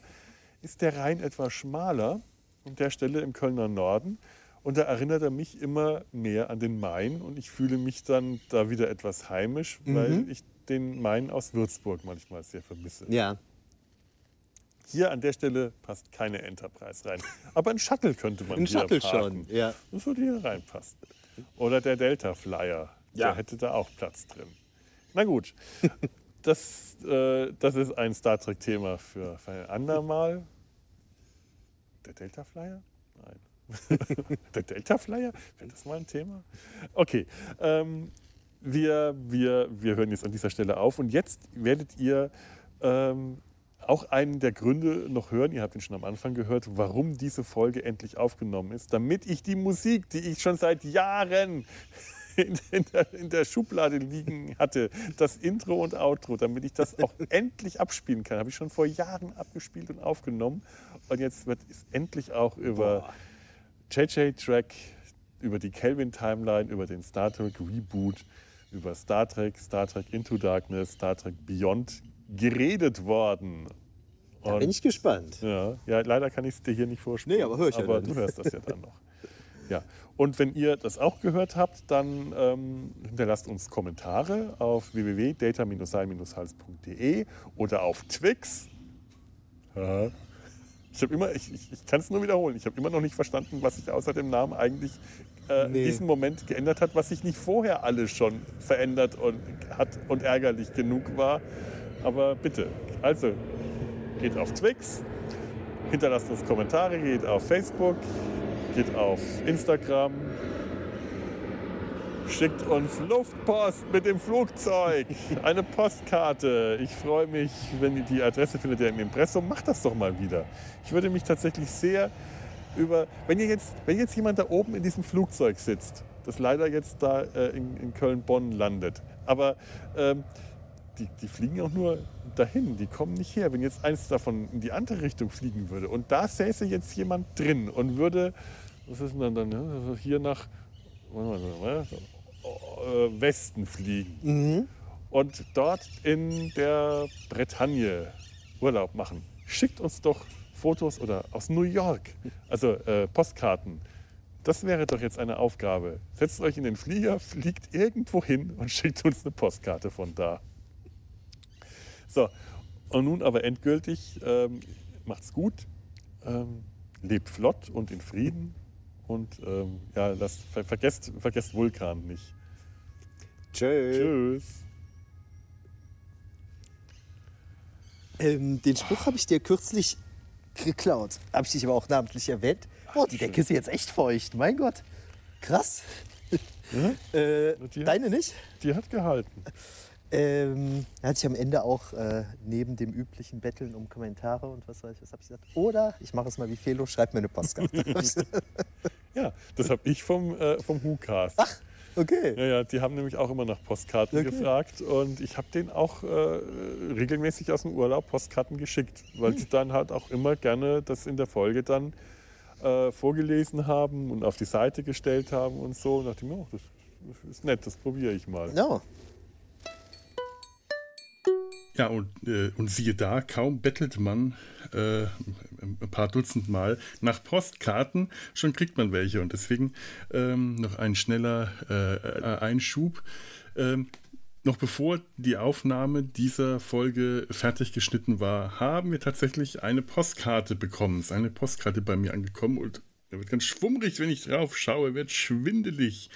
Speaker 1: ist der Rhein etwas schmaler, an der Stelle im Kölner Norden. Und da erinnert er mich immer mehr an den Main. Und ich fühle mich dann da wieder etwas heimisch, weil ich den Main aus Würzburg manchmal sehr vermisse.
Speaker 2: Ja.
Speaker 1: Hier an der Stelle passt keine Enterprise rein. Aber ein Shuttle könnte man
Speaker 2: Ein
Speaker 1: hier
Speaker 2: Shuttle
Speaker 1: parken.
Speaker 2: schon, ja.
Speaker 1: Das würde hier reinpassen. Oder der Delta Flyer.
Speaker 2: Ja.
Speaker 1: Der hätte da auch Platz drin. Na gut. (laughs) Das, äh, das ist ein Star Trek-Thema für, für ein andermal. Der Delta Flyer? Nein. (laughs) der Delta Flyer? Wäre das mal ein Thema? Okay. Ähm, wir, wir, wir hören jetzt an dieser Stelle auf. Und jetzt werdet ihr ähm, auch einen der Gründe noch hören, ihr habt ihn schon am Anfang gehört, warum diese Folge endlich aufgenommen ist, damit ich die Musik, die ich schon seit Jahren (laughs) in, in, der, in der Schublade liegen hatte, das Intro und Outro, damit ich das auch (laughs) endlich abspielen kann, habe ich schon vor Jahren abgespielt und aufgenommen. Und jetzt wird es endlich auch über JJ-Track, über die Kelvin-Timeline, über den Star Trek Reboot, über Star Trek, Star Trek Into Darkness, Star Trek Beyond geredet worden.
Speaker 2: Da bin ich gespannt.
Speaker 1: Ja, ja leider kann ich es dir hier nicht vorspielen.
Speaker 2: Nee, aber hör ich ja
Speaker 1: Aber
Speaker 2: dann.
Speaker 1: du hörst das ja dann noch. Ja. Und wenn ihr das auch gehört habt, dann ähm, hinterlasst uns Kommentare auf www.data-sein-hals.de oder auf Twix. Ja. Ich, immer, ich, ich, ich kann es nur wiederholen. Ich habe immer noch nicht verstanden, was sich außer dem Namen eigentlich äh,
Speaker 2: Nee.
Speaker 1: in diesem Moment geändert hat, was sich nicht vorher alles schon verändert und hat und ärgerlich genug war. Aber bitte, also geht auf Twix, hinterlasst uns Kommentare, geht auf Facebook, geht auf Instagram, schickt uns Luftpost mit dem Flugzeug, (laughs) eine Postkarte. Ich freue mich, wenn ihr die Adresse findet ihr im Impressum, macht das doch mal wieder. Ich würde mich tatsächlich sehr über, wenn ihr jetzt, wenn jetzt jemand da oben in diesem Flugzeug sitzt, das leider jetzt da äh, in, in Köln-Bonn landet, aber ähm, die, die fliegen auch nur dahin, die kommen nicht her. Wenn jetzt eins davon in die andere Richtung fliegen würde und da säße jetzt jemand drin und würde, was ist denn dann, dann hier nach äh, Westen fliegen und dort in der Bretagne Urlaub machen, schickt uns doch Fotos oder aus New York, also äh, Postkarten. Das wäre doch jetzt eine Aufgabe. Setzt euch in den Flieger, fliegt irgendwo hin und (laughs) schickt uns eine Postkarte von da. So, und nun aber endgültig, ähm, macht's gut, ähm, lebt flott und in Frieden und ähm, ja, lasst, ver vergesst, vergesst Vulkan nicht.
Speaker 2: Tschö.
Speaker 1: Tschüss.
Speaker 2: Ähm, den Spruch habe ich dir kürzlich geklaut. Habe ich dich aber auch namentlich erwähnt. Boah, die Decke ist jetzt echt feucht. Mein Gott. Krass. äh,
Speaker 1: Die hat-
Speaker 2: deine nicht?
Speaker 1: Die hat gehalten.
Speaker 2: Ähm, er hat sich am Ende auch äh, neben dem üblichen Betteln um Kommentare und was weiß ich, was habe ich gesagt? Oder ich mache es mal wie Felo, schreib mir eine Postkarte. (laughs)
Speaker 1: Ja, das habe ich vom, äh, vom WhoCast.
Speaker 2: Ach, okay.
Speaker 1: Ja, ja, die haben nämlich auch immer nach Postkarten
Speaker 2: Okay.
Speaker 1: gefragt und ich habe denen auch äh, regelmäßig aus dem Urlaub Postkarten geschickt, weil
Speaker 2: Hm.
Speaker 1: die dann halt auch immer gerne das in der Folge dann äh, vorgelesen haben und auf die Seite gestellt haben und so. Und dachte ich mir, oh, das ist nett, das probiere ich mal.
Speaker 2: No.
Speaker 3: Ja, und, äh, und siehe da, kaum bettelt man äh, ein paar Dutzend Mal nach Postkarten, schon kriegt man welche. Und deswegen ähm, noch ein schneller äh, Einschub. Ähm, noch bevor die Aufnahme dieser Folge fertig geschnitten war, haben wir tatsächlich eine Postkarte bekommen. Es ist eine Postkarte bei mir angekommen und er wird ganz schwummrig, wenn ich drauf schaue, wird schwindelig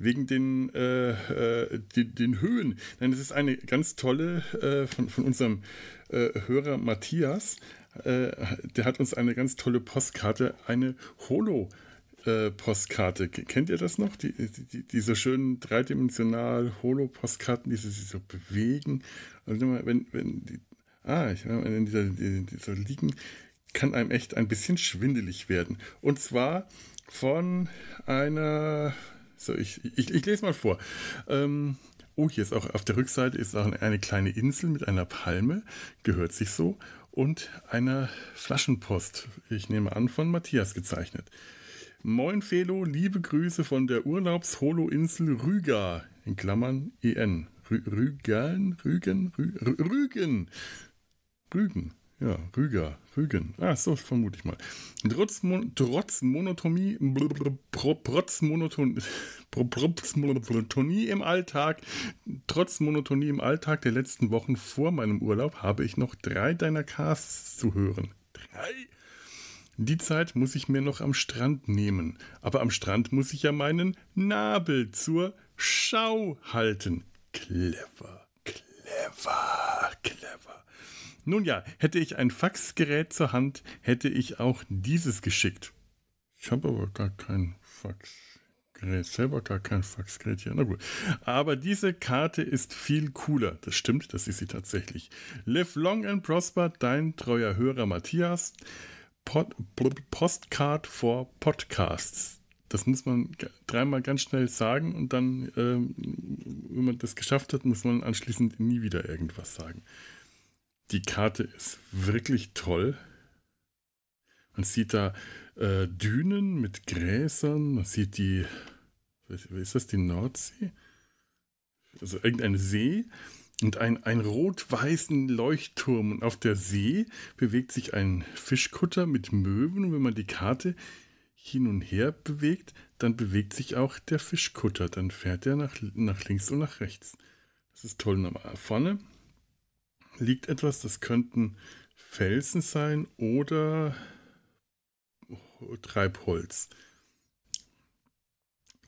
Speaker 3: wegen den, äh, äh, den, den Höhen. Nein, das ist eine ganz tolle äh, von, von unserem äh, Hörer Matthias. Äh, der hat uns eine ganz tolle Postkarte, eine Holo. äh, Postkarte. Kennt ihr das noch? Die, die, diese schönen dreidimensional Holo-Postkarten, die sich so bewegen. Und immer, wenn, wenn die, ah, ich, wenn die, die, die so liegen, kann einem echt ein bisschen schwindelig werden. Und zwar von einer, so ich, ich, ich lese mal vor. Ähm, oh, hier ist auch auf der Rückseite ist auch eine kleine Insel mit einer Palme, gehört sich so.
Speaker 1: und einer Flaschenpost. Ich nehme an, von Matthias gezeichnet. Moin Felo, liebe Grüße von der Urlaubsholo-Insel Rüga, in Klammern EN. Rü Rügen, Rügen, Rü Rügen, Rügen, ja, Rüger, Rügen. Ah, so vermute ich mal. Trotz, Mon trotz Monotonie, trotz Monoton (laughs) Monotonie im Alltag, trotz Monotonie im Alltag der letzten Wochen vor meinem Urlaub habe ich noch drei deiner Casts zu hören. Drei? Die Zeit muss ich mir noch am Strand nehmen. Aber am Strand muss ich ja meinen Nabel zur Schau halten. Clever, clever, clever. Nun ja, hätte ich ein Faxgerät zur Hand, hätte ich auch dieses geschickt. Ich habe aber gar kein Faxgerät, selber gar kein Faxgerät hier. Na gut. Aber diese Karte ist viel cooler. Das stimmt, das ist sie tatsächlich. Live long and prosper, dein treuer Hörer Matthias. Pod, Postcard for Podcasts. Das muss man dreimal ganz schnell sagen und dann, ähm, wenn man das geschafft hat, muss man anschließend nie wieder irgendwas sagen. Die Karte ist wirklich toll. Man sieht da äh, Dünen mit Gräsern, man sieht die, ist das, die Nordsee? Also irgendein See und ein, ein rot-weißen Leuchtturm. Und auf der See bewegt sich ein Fischkutter mit Möwen. Und wenn man die Karte hin und her bewegt, dann bewegt sich auch der Fischkutter. Dann fährt er nach, nach links und nach rechts. Das ist toll. Und vorne liegt etwas, das könnten Felsen sein oder Treibholz.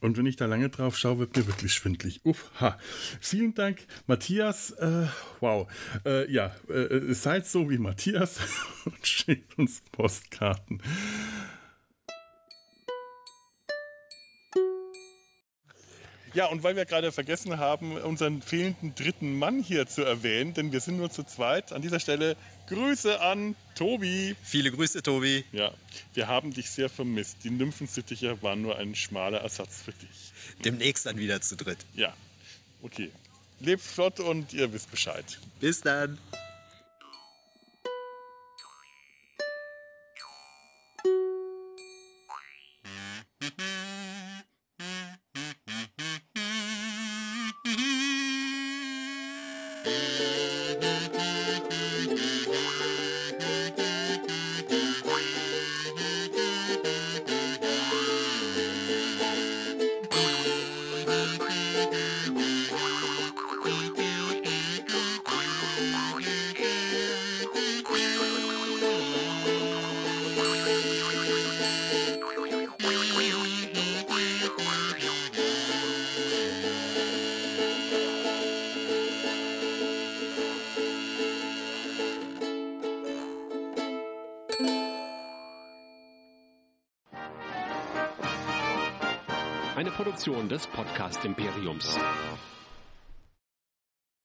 Speaker 1: Und wenn ich da lange drauf schaue, wird mir wirklich schwindlig. Uff, ha. Vielen Dank, Matthias. Äh, wow. Äh, ja, äh, seid so wie Matthias (laughs) und schickt uns Postkarten. Ja, und weil wir gerade vergessen haben, unseren fehlenden dritten Mann hier zu erwähnen, denn wir sind nur zu zweit. An dieser Stelle Grüße an Tobi.
Speaker 2: Viele Grüße, Tobi.
Speaker 1: Ja, wir haben dich sehr vermisst. Die Nymphensittiche waren nur ein schmaler Ersatz für dich.
Speaker 2: Demnächst dann wieder zu dritt.
Speaker 1: Ja, okay. Lebt flott und ihr wisst Bescheid.
Speaker 2: Bis dann.
Speaker 4: Imperiums.